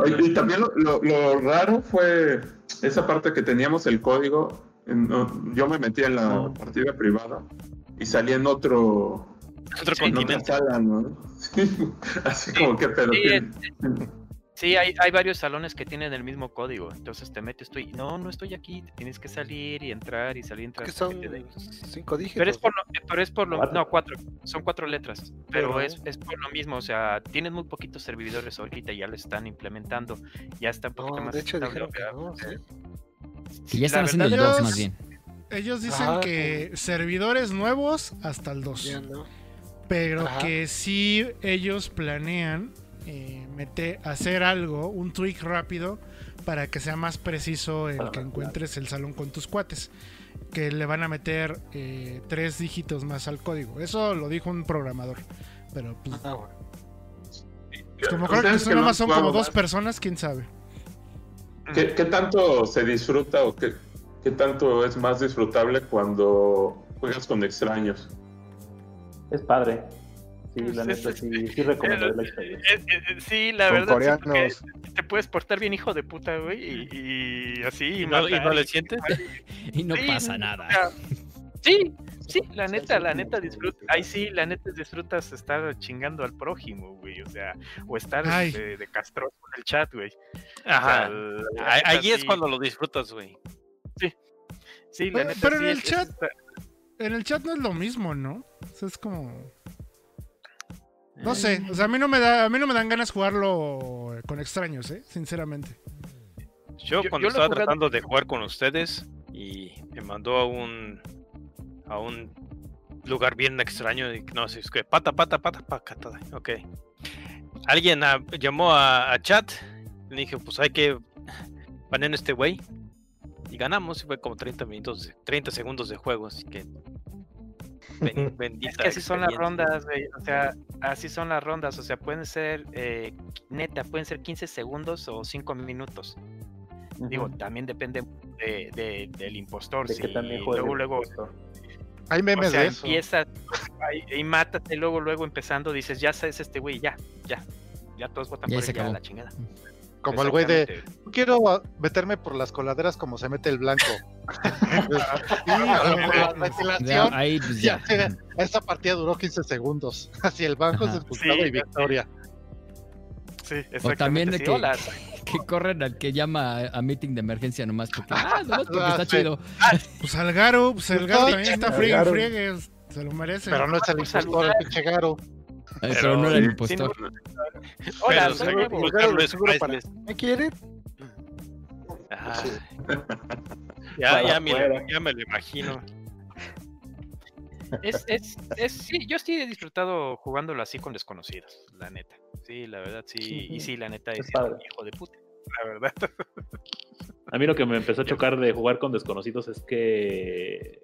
Y también lo, lo- lo raro fue esa parte que teníamos el código. en- yo me metí en la Oh. partida privada y salí en otro Otro otra continente. sala, ¿no? Sí, así como que pedo. Sí, Sí, hay, hay varios salones que tienen el mismo código. Entonces te metes tú y no, no estoy aquí. te Tienes que salir y entrar y salir y entrar. Que son cinco dígitos. Pero es por lo, eh, pero es por lo Cuatro. no, cuatro, son cuatro letras, pero Pero- es, es por lo mismo, o sea, tienen muy poquitos servidores ahorita, ya lo están implementando, ya está un poquito No, más de hecho dijeron que no, sí. Que ya están haciendo el verdad, 2 yo- más bien. ellos dicen Ajá. que servidores nuevos hasta el 2. Ya no. Pero Ajá. que sí ellos planean eh, meter, hacer algo, un tweak rápido, para que sea más preciso el que encuentres el salón con tus cuates. Que le van a meter eh, tres dígitos más al código. Eso lo dijo un programador. Pero pues, Ah, bueno. como creo que son como dos más, personas, quién sabe. ¿Qué, qué tanto se disfruta o qué, qué tanto es más disfrutable cuando juegas con extraños? Es padre. Sí, la neta, sí, sí recomendaría la experiencia. Eh, eh, eh, sí, la Con verdad, sí, te puedes portar bien hijo de puta, güey, y, y así, ¿Y no, y no le sientes? Y no Sí, pasa nada. Sí, sí, la neta, la neta disfruta, ahí sí, la neta disfrutas estar chingando al prójimo, güey, o sea, o estar de, de castroso en el chat, güey. Ajá. O sea, la Ahí- es sí, cuando lo disfrutas, güey. Sí, la Pero- neta, pero en sí, el es- chat- está- En el chat no es lo mismo, ¿no? O sea, es como. No sé, o sea, a mí no me da, a mí no me dan ganas jugarlo con extraños, ¿eh? Sinceramente. Yo, Yo- cuando yo estaba jugado- tratando de jugar con ustedes y me mandó a un a un lugar bien extraño y no sé, es que pata, pata, pata, pata, ok. Alguien llamó a, a chat, le dije, pues hay que banear a este güey y ganamos, y fue como 30 minutos, de- 30 segundos de juego, así que ben- bendita Es que así son las rondas, güey. O sea, así son las rondas. O sea, pueden ser, eh, neta, pueden ser 15 segundos o 5 minutos. Digo, Ujú. también depende de, de- del impostor. de si que también luego, luego, impostor. Hay o memes sea, de eso. empiezas ahí- y mátate, luego, luego empezando, dices, ya sabes este güey, ya, ya. Ya todos votan Ya por él, ya la chingada. Como el güey de. Exactamente. "No Quiero ah, meterme por las coladeras como se mete el blanco. Sí, por la ventilación. Ya, ahí pues Ya, ya. sí, esa partida duró 15 segundos. Así el banco Ajá. se expulsado Sí, y victoria. Sí, O también exactamente. de sí, que, hola. que corren al que llama a, a meeting de emergencia nomás porque, ah, nomás porque Ah, está sí. chido. Pues al Garo, pues el Garo también está el friegue, Garo. friegue, se lo merece. Pero no es el impostor, el pinche Garo. Ay, pero no era el sí, impostor. Hola, Pero soy seguro- nuevo. tal vez seguro para- Priceless. ¿Me quieren? Ah. Ya, ya, me, afuera. ya me lo imagino. Es, es, es, sí, yo sí he disfrutado jugándolo así con desconocidos, la neta. Sí, la verdad, sí. Y sí, la neta, Es hijo de puta, la verdad. A mí lo que me empezó a chocar de jugar con desconocidos es que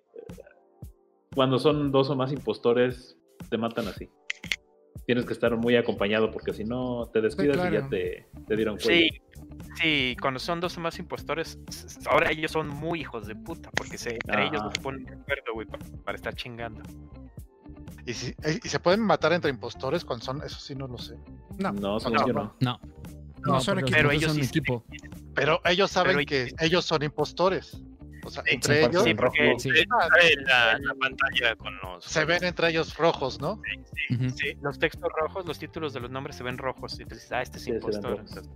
cuando son dos o más impostores, te matan así. Tienes que estar muy acompañado porque si no te descuidas y claro. ya te, te dieron cuello. Sí, Sí, cuando son dos o más impostores, ahora ellos son muy hijos de puta, porque se, entre ellos Ajá. se ponen de acuerdo, güey, pa- para, estar chingando. Y, si, eh, y se pueden matar entre impostores cuando son, eso sí no lo sé. No, No, según no, no. No. No, son equipos. Pero ellos son sí equipo. Pero ellos saben Pero que ellos- ellos son impostores. O sea, entre sí, ellos Sí, en porque rojo. Sí. Sale la, la pantalla con los. se ven entre ellos rojos, ¿no? Los textos rojos, los títulos de los nombres se ven rojos. Y entonces, ah, este es se impostor. Entonces,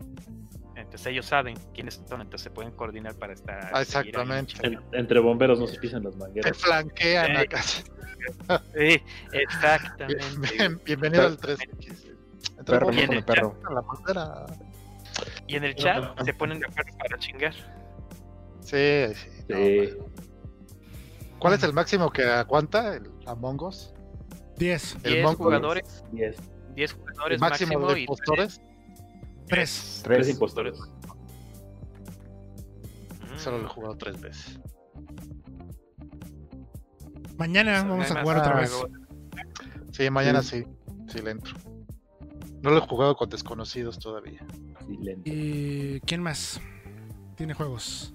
entonces ellos saben quiénes son, entonces se pueden coordinar para estar. Ah, exactamente. En- entre bomberos no se pisan las Te mangueras. flanquean Sí. acá. Sí, exactamente. Bien- bienvenido al 3. Entre Perro, el perro. chat, La bandera. Y en el chat se ponen de acuerdo para chingar. Sí, sí. no, Sí. ¿Cuál es el máximo que aguanta el Among Us? 10. El 10 Monk- jugadores, Yes. 10 ¿El jugadores máximo máximo, de y impostores? 3. Tres Tres. impostores. Mm, Solo lo he jugado tres veces. Mañana vamos a jugar otra vez. Sí, mañana sí. Sí, le entro. No lo he jugado con desconocidos todavía. Silente. ¿Y quién más? Tiene juegos.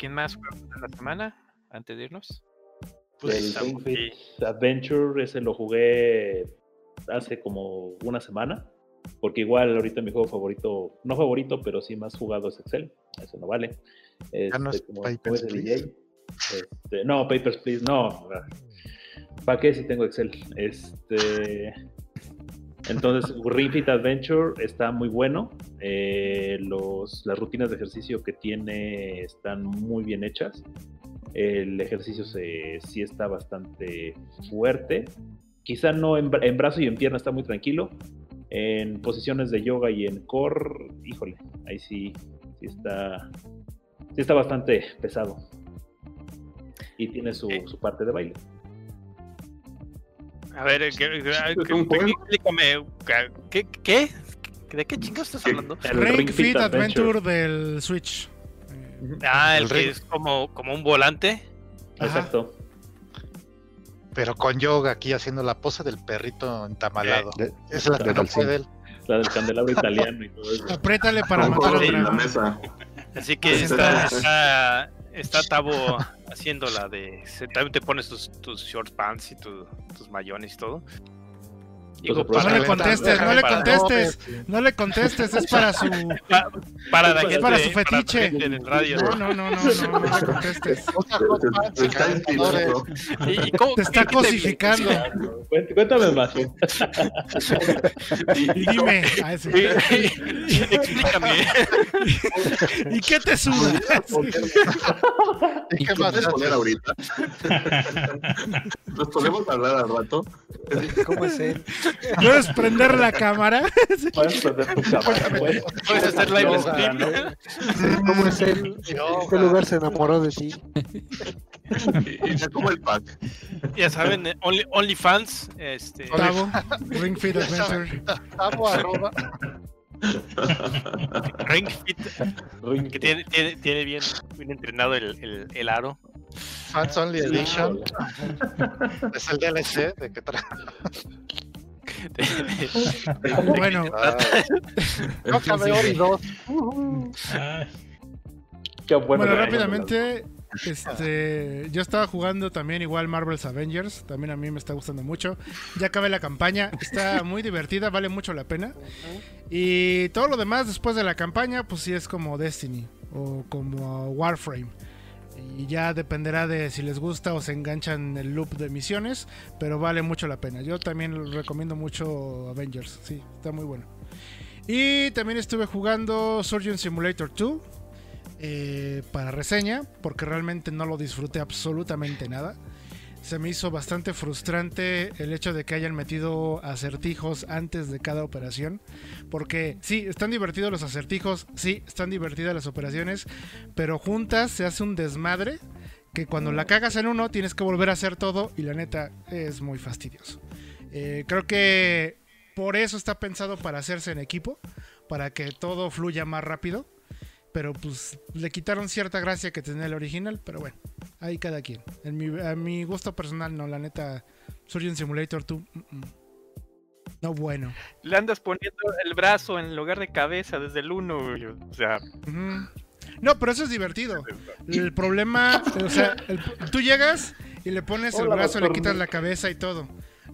¿Quién más juega de la semana? Antes de irnos. Pues, el estamos Ring Fit Adventure, ese lo jugué hace como una semana. Porque igual ahorita mi juego favorito, no favorito, pero sí más jugado es Excel. Eso no vale. Ya no Este, es como- Papers. DJ. Este, no, Papers, Please, no. ¿Para qué si tengo Excel? Este. Entonces, Ring Fit Adventure está muy bueno. Eh, los, las rutinas de ejercicio que tiene están muy bien hechas. El ejercicio se, sí está bastante fuerte. Quizá no en, en brazo y en pierna está muy tranquilo. En posiciones de yoga y en core, híjole, ahí sí, sí está, sí está bastante pesado. Y tiene su, su parte de baile. A ver, eh, que- explícame. ¿Qué? ¿Qué? ¿De qué chingados estás hablando? El Ring Fit Adventure del Switch. Eh, Ah, el, El que ring. es como, como un volante. Ajá. Exacto. Pero con yoga aquí haciendo la pose del perrito entamalado. De- Esa es la que de no Dalcín. puede él. La del candelabro italiano y todo eso. Apriétale para matar en la mesa. Así que está, está- está, Tabo haciendo la de. También te pones tus, tus short pants y tu- tus mayones y todo. Digo, Pues No le Para- contestes, no le para- contestes. No le contestes, es para su. Para la Es gente, para su la fetiche. gente en el radio. No, no, no, no, no, no le contestes. Y Está calentadores. inspirado. ¿Y, y cómo- Te está cosificando. Cuént- Cuéntame más. Y dime. ah, sí. Explícame. ¿Y qué te suda? ¿Y qué más ¿Puedes poner ahorita? ¿Nos podemos hablar al rato? ¿Cómo es él? ¿Puedes prender la cámara? Puedes prender tu cámara, güey. Puedes hacer live Yoga, stream. ¿no? ¿Cómo es él? ¿En qué lugar se enamoró de ti? Y ya como el pack. Ya saben, eh, Only, OnlyFans. Este, Tavo, Ring Fit Adventure. Tabo, arroba. Ring Fit, Ring que tiene, tiene, tiene bien, bien entrenado el, el, el aro. Fans Only Edition. Es el DLC de que trae. Bueno, Ah, no acabé Ori 2. Qué bueno. bueno, rápidamente. Este, yo estaba jugando también igual Marvel's Avengers, también a mí me está gustando mucho. Ya acabé la campaña, está muy divertida, vale mucho la pena. Y todo lo demás después de la campaña, pues sí es como Destiny o como Warframe. Y ya dependerá de si les gusta o se enganchan el loop de misiones, pero vale mucho la pena. Yo también recomiendo mucho Avengers, sí, está muy bueno. Y también estuve jugando Surgeon Simulator 2 eh, para reseña, porque realmente no lo disfruté absolutamente nada. Se me hizo bastante frustrante el hecho de que hayan metido acertijos antes de cada operación. Porque sí, están divertidos los acertijos, sí, están divertidas las operaciones, pero juntas se hace un desmadre que cuando la cagas en uno tienes que volver a hacer todo y la neta es muy fastidioso. Eh, creo que por eso está pensado para hacerse en equipo, para que todo fluya más rápido. Pero pues le quitaron cierta gracia que tenía el original, pero bueno, ahí cada quien. En mi, a mi gusto personal, no, la neta, Surgeon Simulator 2. mm, mm. No bueno. Le andas poniendo el brazo en lugar de cabeza desde el 1, O sea. No, pero eso es divertido. El problema, o sea, el- tú llegas y le pones el brazo, le quitas la cabeza y todo.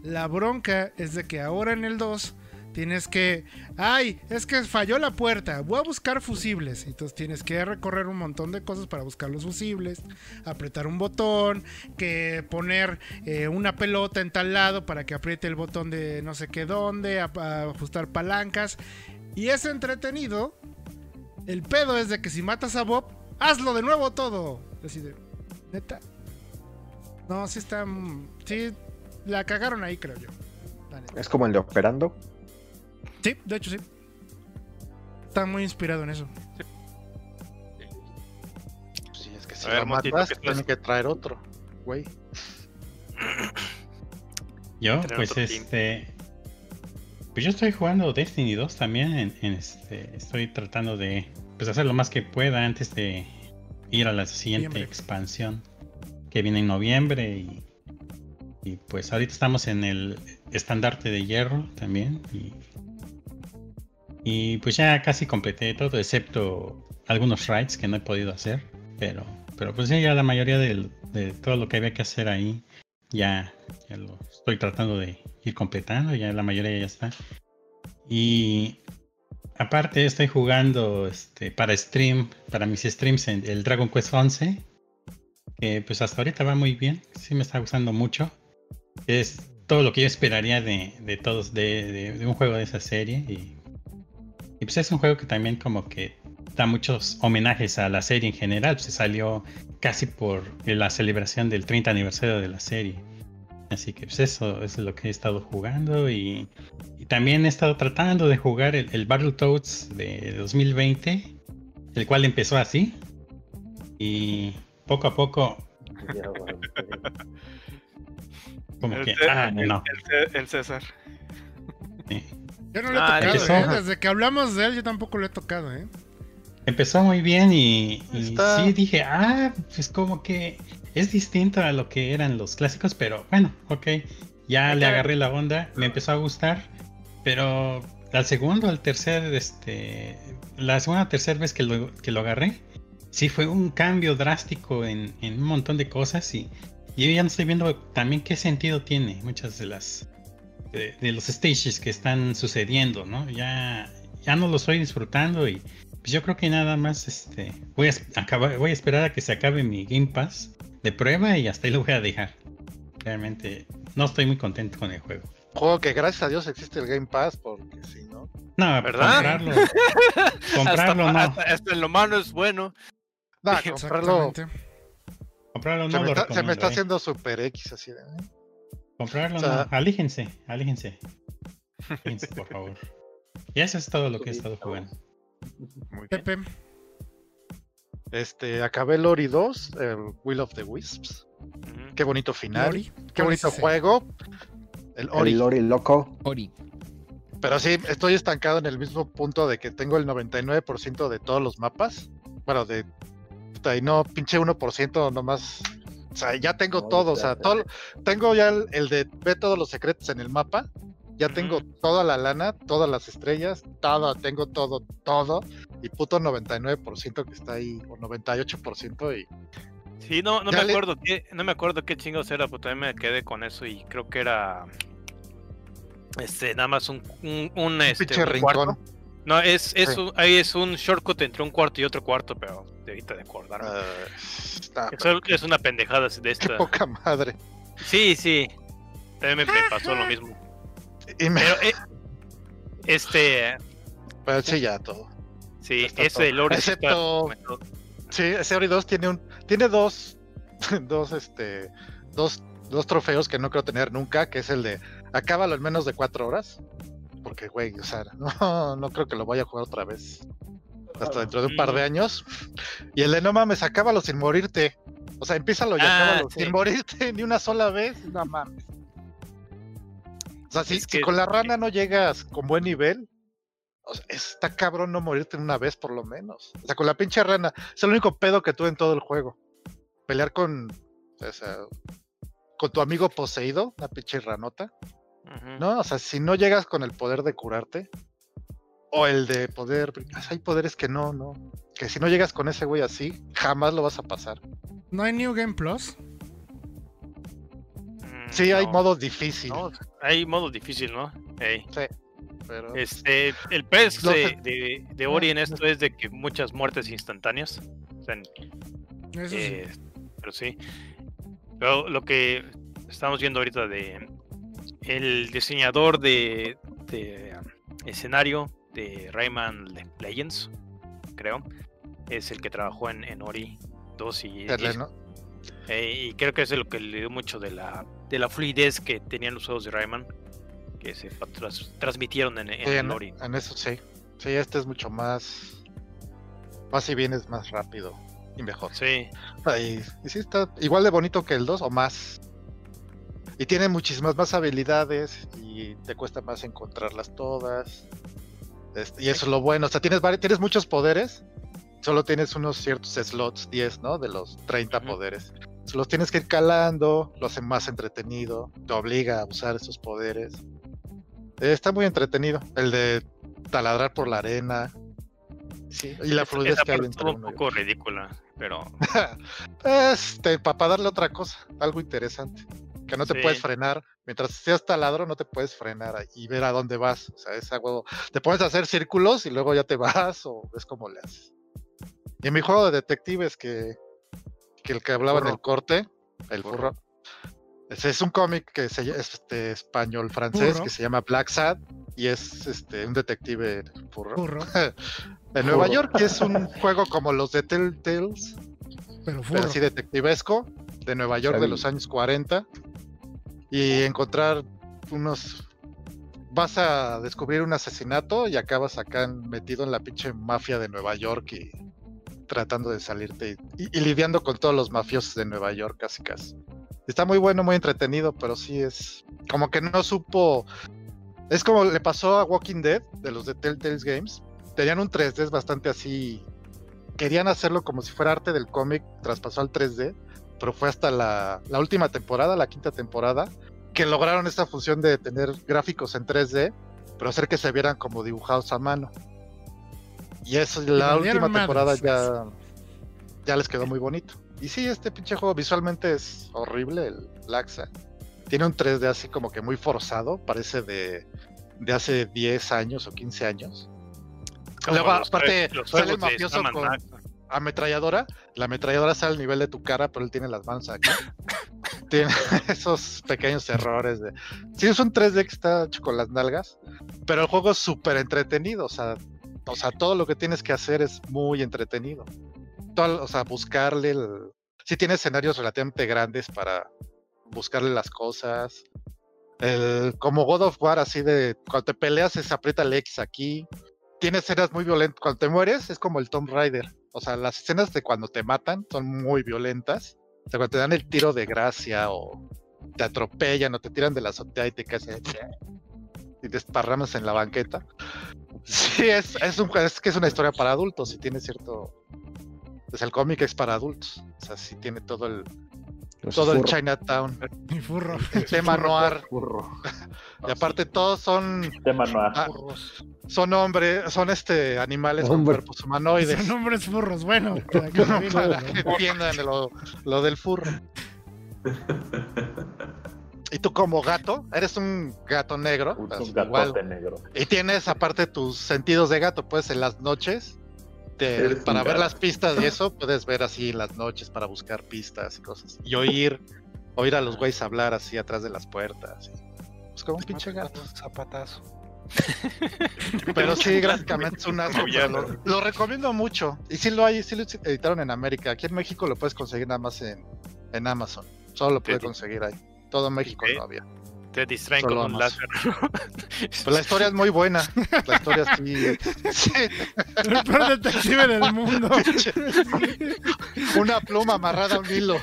La bronca es de que ahora en el 2 tienes que, ay, es que falló la puerta, voy a buscar fusibles. Entonces tienes que recorrer un montón de cosas para buscar los fusibles, apretar un botón, que poner eh, una pelota en tal lado para que apriete el botón de no sé qué dónde, ajustar palancas. Y es entretenido. El pedo es de que si matas a Bob, hazlo de nuevo todo. Así de, neta. No, sí está. mm, Sí, la cagaron ahí, creo yo. Es como el de Operando. Sí, de hecho sí. Está muy inspirado en eso. Sí, es que si A ver, lo Montito, matas, ¿qué estás- tienen que traer otro, güey. Yo, pues team. este. Pues yo estoy jugando Destiny 2 también. En, en este, estoy tratando de pues, hacer lo más que pueda antes de ir a la siguiente Noviembre. expansión que viene en noviembre. Y, y, pues ahorita estamos en el estandarte de hierro también. Y, y pues ya casi completé todo, excepto algunos raids que no he podido hacer. Pero, pero pues ya la mayoría de todo lo que había que hacer ahí ya, ya lo estoy tratando de ir completando, ya la mayoría ya está. Y aparte estoy jugando este, para stream, para mis streams en el Dragon Quest 11, que pues hasta ahorita va muy bien, sí me está gustando mucho. Es todo lo que yo esperaría de, de todos, de, de- de un juego de esa serie. Y, y, pues es un juego que también como que da muchos homenajes a la serie en general, se salió casi por la celebración del 30 aniversario de la serie. Así que pues eso es lo que he estado jugando y, y también he estado tratando de jugar el, el Battletoads de 2020, el cual empezó así y poco a poco como el, que, ah, el- no. el el César. sí. Yo no lo he Ah, tocado. ¿eh? Desde que hablamos de él, yo tampoco lo he tocado, ¿eh? Empezó muy bien y, y Está- sí dije, ah, pues como que es distinto a lo que eran los clásicos, pero bueno, ok, ya le agarré la onda, me empezó a gustar, pero al segundo, al tercer, este, la segunda o tercera vez que lo, que lo agarré, sí fue un cambio drástico en, en un montón de cosas y, y yo ya no estoy viendo también qué sentido tiene muchas de las de, de los stages que están sucediendo, ¿no? Ya, ya no lo estoy disfrutando y pues yo creo que nada más este voy a acabar, voy a esperar a que se acabe mi Game Pass de prueba y hasta ahí lo voy a dejar. Realmente no estoy muy contento con el juego. Juego que gracias a Dios existe el Game Pass, porque si no. No, ¿Verdad? comprarlo. comprarlo hasta, no. hasta- hasta en lo malo es bueno. No, comprarlo. Comprarlo Se no me, lo está, se me está ¿eh? haciendo super X así de. Comprarlo o sea- no. Alíjense, alíjense. Alíjense, por favor. Y eso es todo lo que he estado jugando. Muy bien. Pepe, Este, acabé el Ori 2, el Will of the Wisps. Qué bonito final. Lori. Qué ¿Cuál es bonito ese? juego. El Ori. El Lori loco. Ori. Pero sí, estoy estancado en el mismo punto de que tengo el 99% de todos los mapas. Bueno, de. Y no, pinche 1% nomás. O sea, ya tengo No, todo. O sea, todo. Tengo ya el, el de ve todos los secretos en el mapa. Ya tengo toda la lana, todas las estrellas, todo, tengo todo, todo. Y puto 99% que está ahí, o 98%. Y Sí, no, no me le- acuerdo qué, no me acuerdo qué chingos era, pero también me quedé con eso y creo que era este nada más un un, un, este, pinche un cuarto. No, es, es Sí. un, ahí es un shortcut entre un cuarto y otro cuarto, pero de ahorita de acordarme. ah, Eso es una pendejada de qué esta. poca madre. Sí, sí. También me, me pasó lo mismo. Y me, Pero eh, este pero sí, ya todo. sí, Está ese Lore sí está- Excepto- Sí, ese Ori 2 tiene un. Tiene dos. dos, este. Dos, dos trofeos que no creo tener nunca, que es el de acábalo en menos de cuatro horas. Porque, güey, o sea, no, no creo que lo vaya a jugar otra vez. Hasta dentro de un par de años. Y el de no mames, acábalo sin morirte. O sea, empiézalo y Ah, acábalo sí. sin morirte ni una sola vez. No mames. O sea, si, Es si con la rana no llegas con buen nivel, o sea, está cabrón no morirte una vez por lo menos. O sea, con la pinche rana, es el único pedo que tuve en todo el juego. Pelear con, o sea, con tu amigo poseído, una pinche ranota. ¿No? O sea, si no llegas con el poder de curarte, o el de poder. Hay poderes que no, no. Que si no llegas con ese güey así, jamás lo vas a pasar. ¿No hay New Game Plus? Mm, Sí, hay no, modos difícil. no, hay modo difícil, ¿no? Ey. Pero Este, el pez de, de, de Ori en esto es de que muchas muertes instantáneas. O sea, Eso sí. eh, pero sí. Pero lo que estamos viendo ahorita de el diseñador de, de, um, escenario de Rayman Le- Legends, creo, es el que trabajó en, en Ori 2 y, y- Terle, ¿no? eh, y creo que es lo que le dio mucho de la, de la fluidez que tenían los juegos de Rayman, que se tras- transmitieron en, en Sí, el en, Ori. en eso sí. Sí, este es mucho más. Más y bien es más rápido y mejor. Sí, Y, y sí está igual de bonito que el 2 o más. Y tiene muchísimas más habilidades y te cuesta más encontrarlas todas. Este, y eso es lo bueno. O sea, tienes, tienes muchos poderes. Solo tienes unos ciertos slots, 10, ¿no? De los 30 Ujú. poderes. Los tienes que ir calando, lo hace más entretenido, te obliga a usar esos poderes. Eh, está muy entretenido. El de taladrar por la arena. Sí, y la fluidez que hay entre un poco ridícula, pero Este, para darle otra cosa, algo interesante. Que no te Sí. puedes frenar. Mientras seas taladro, no te puedes frenar y ver a dónde vas. O sea, es a huevo. Te pones a hacer círculos y luego ya te vas o ves cómo le haces. Y en mi juego de detectives, que, que el que hablaba en el corte, el furro. Ese es un cómic que se, es este español francés Furro. que se llama Black Sad y es este un detective. Furro. En Nueva. York y es un juego como los de Telltales, Pero pero así detectivesco de Nueva York de los años 40 y encontrar unos vas a descubrir un asesinato y acabas acá metido en la pinche mafia de Nueva York y tratando de salirte y, lidiando con todos los mafiosos de Nueva York casi casi. Está muy bueno, muy entretenido, pero sí es como que no supo es como le pasó a Walking Dead de los de Telltales Games. Tenían un 3D bastante así querían hacerlo como si fuera arte del cómic, traspasó al 3D, pero fue hasta la, la última temporada, la quinta temporada, que lograron esta función de tener gráficos en 3D, pero hacer que se vieran como dibujados a mano. Y eso, la última temporada madres. ya, ya les quedó muy bonito. Y sí, este pinche juego visualmente es horrible, el Laxa. Tiene un 3D así como que muy forzado, parece de, de hace 10 años o 15 años. como Luego, los aparte, sale el mafioso con-. Ametralladora, la ametralladora sale al nivel de tu cara, pero él tiene las manos aquí. tiene esos pequeños errores de. Sí, es un 3D que está hecho con las nalgas, pero el juego es súper entretenido. O sea, o sea, todo lo que tienes que hacer es muy entretenido. Todo- o sea, buscarle. El... Sí, tiene escenarios relativamente grandes para buscarle las cosas. El, como God of War, así de cuando te peleas, se aprieta el X aquí. Tiene escenas muy violentas. Cuando te mueres, es como el Tomb Raider. O sea, las escenas de cuando te matan son muy violentas. O sea, cuando te dan el tiro de gracia o te atropellan o te tiran de la azotea y te caes y te esparramas en la banqueta. Sí, es, es, un, es que es una historia para adultos y tiene cierto. Pues el cómic es para adultos. O sea, sí tiene todo el, Los todo el Chinatown, Mi furro. el tema noir. furro. Y aparte todos son, Tema noir. ah, son hombres, son este animales con cuerpos humanoides. Son hombres furros. Bueno, para que entiendan lo, lo del furro. Y tú como gato, eres un gato negro, Un, un gatote igual, negro. y tienes aparte tus sentidos de gato, pues en las noches, te- Eres un para ver las pistas y eso, puedes ver así en las noches para buscar pistas y cosas. Y oír, oír a los güeyes hablar así atrás de las puertas. y- Pues como un pinche gato. Zapatazo. Pero sí, gráficamente es un asco, lo, lo recomiendo mucho. Y sí lo hay, sí lo editaron en América. Aquí en México lo puedes conseguir nada más en, en Amazon. Solo lo puedes conseguir ahí. Todo México Ok. no había. Te distraen Solo con un láser. Pero la historia es muy buena. La historia sí. sí. El peor detective del mundo. Una pluma amarrada a un hilo.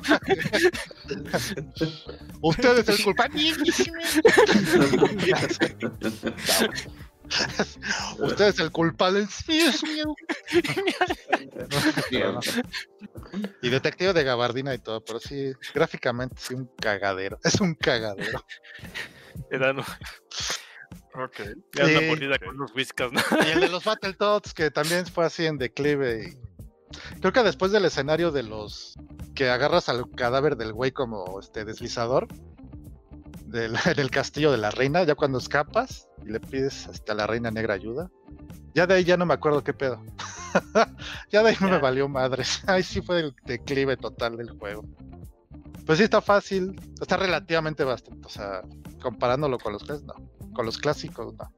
Usted es el culpable. Usted es el culpable. Sí, es mío. Y detective de gabardina y todo, pero sí, gráficamente sí un cagadero. Es un cagadero. Un- te dan Sí. una con unos whiskas, ¿no? Y el de los Battletoads, que también fue así en declive. y Creo que después del escenario de los que agarras al cadáver del güey como este deslizador del, del castillo de la reina, ya cuando escapas y le pides hasta la reina negra ayuda. Ya de ahí ya no me acuerdo qué pedo. ya de ahí no me valió madres. Ahí sí fue el declive total del juego. Pues sí está fácil, está relativamente bastante, o sea, comparándolo con los no, con los clásicos, no.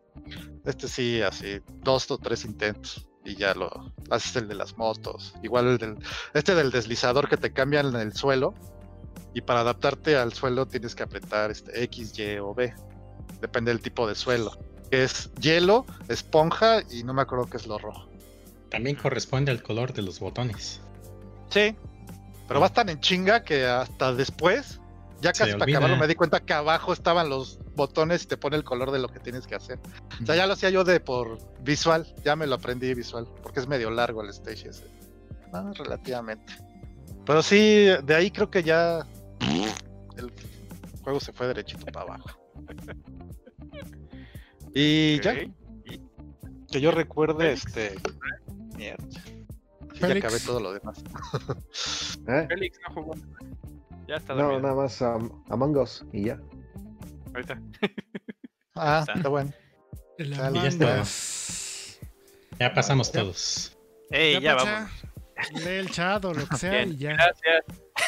Este sí, así, dos o tres intentos y ya lo haces el de las motos. Igual el del, este del deslizador que te cambian en el suelo y para adaptarte al suelo tienes que apretar este X, Y o B. Depende del tipo de suelo. Que es hielo, esponja y no me acuerdo qué es lo rojo. También corresponde al color de los botones. Sí. Pero vas tan en chinga que hasta después, ya casi para acabarlo, me di cuenta que abajo estaban los botones y te pone el color de lo que tienes que hacer. O sea, ya lo hacía yo de por visual, ya me lo aprendí visual, porque es medio largo el stage ese. Ah, relativamente. Pero sí, de ahí creo que ya el juego se fue derechito para abajo. Y ya, Ok. que yo recuerde, Félix. este. Mierda. Sí, ya Félix. acabé todo lo demás. ¿Eh? Félix no jugó. Ya está No, nada más um, Among Us y ya. Ahorita. Ah, Está. está bueno. El ya está. Ya pasamos todos. Ey, ya, Pacha, vamos. Lee el chat o lo que sea Bien, y ya. gracias.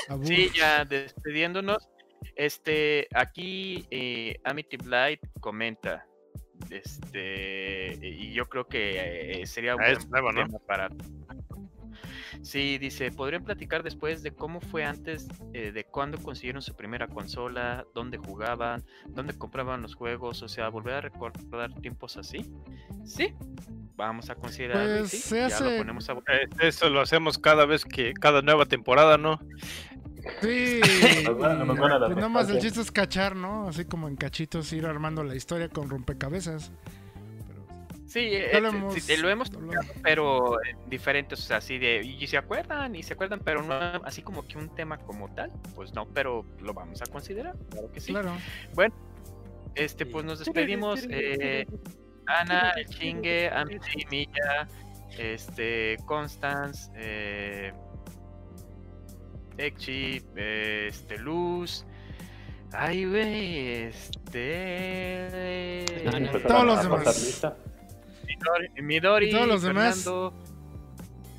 Abur. Sí, ya despediéndonos. Este, aquí eh, Amity Blight comenta. Este, y yo creo que eh, sería un Ah, buen nuevo, ¿no? tema para. Sí, dice, ¿podrían platicar después de cómo fue antes eh, de cuándo consiguieron su primera consola, dónde jugaban, dónde compraban los juegos? O sea, volver a recordar tiempos así. Sí, vamos a considerarlo. y Pues, sí, se ya hace- lo ponemos a Eh, Eso lo hacemos cada vez que, cada nueva temporada, ¿no? Sí, Nos van- nos van a dar pues nada más el chiste es cachar, ¿no? Así como en cachitos ir armando la historia con rompecabezas. Sí, eh, lo hemos sí, lo hemos pero diferentes, o sea, así de, y se acuerdan, y se acuerdan, pero no así como que un tema como tal, pues no, pero lo vamos a considerar, claro que sí. Claro. Este, pues nos despedimos, eh, Ana, El Chingue, Amity, Milla, este, Constance, eh, Ekchi, eh, este, Luz, ay, güey, este... Ah. Todos los ¿Va a demás. Midori, Midori, Y todos los demás.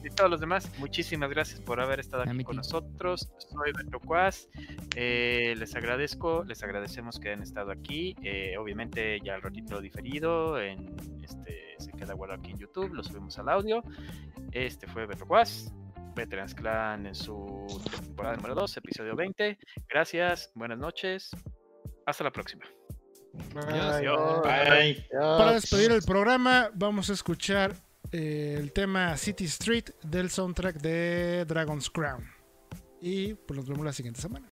Y todos los demás, muchísimas gracias por haber estado aquí con nosotros. Soy Beto Cuas. eh, les agradezco, les agradecemos que hayan estado aquí. eh, obviamente ya el ratito diferido, en, este, se queda guardado aquí en YouTube, lo subimos al audio. Este fue Beto Cuas, Veterans Clan en su temporada número 2, episodio 20. Gracias, buenas noches, hasta la próxima. Adiós. Bye. Para despedir el programa, vamos a escuchar eh, el tema City Street del soundtrack de Dragon's Crown. Y pues nos vemos la siguiente semana.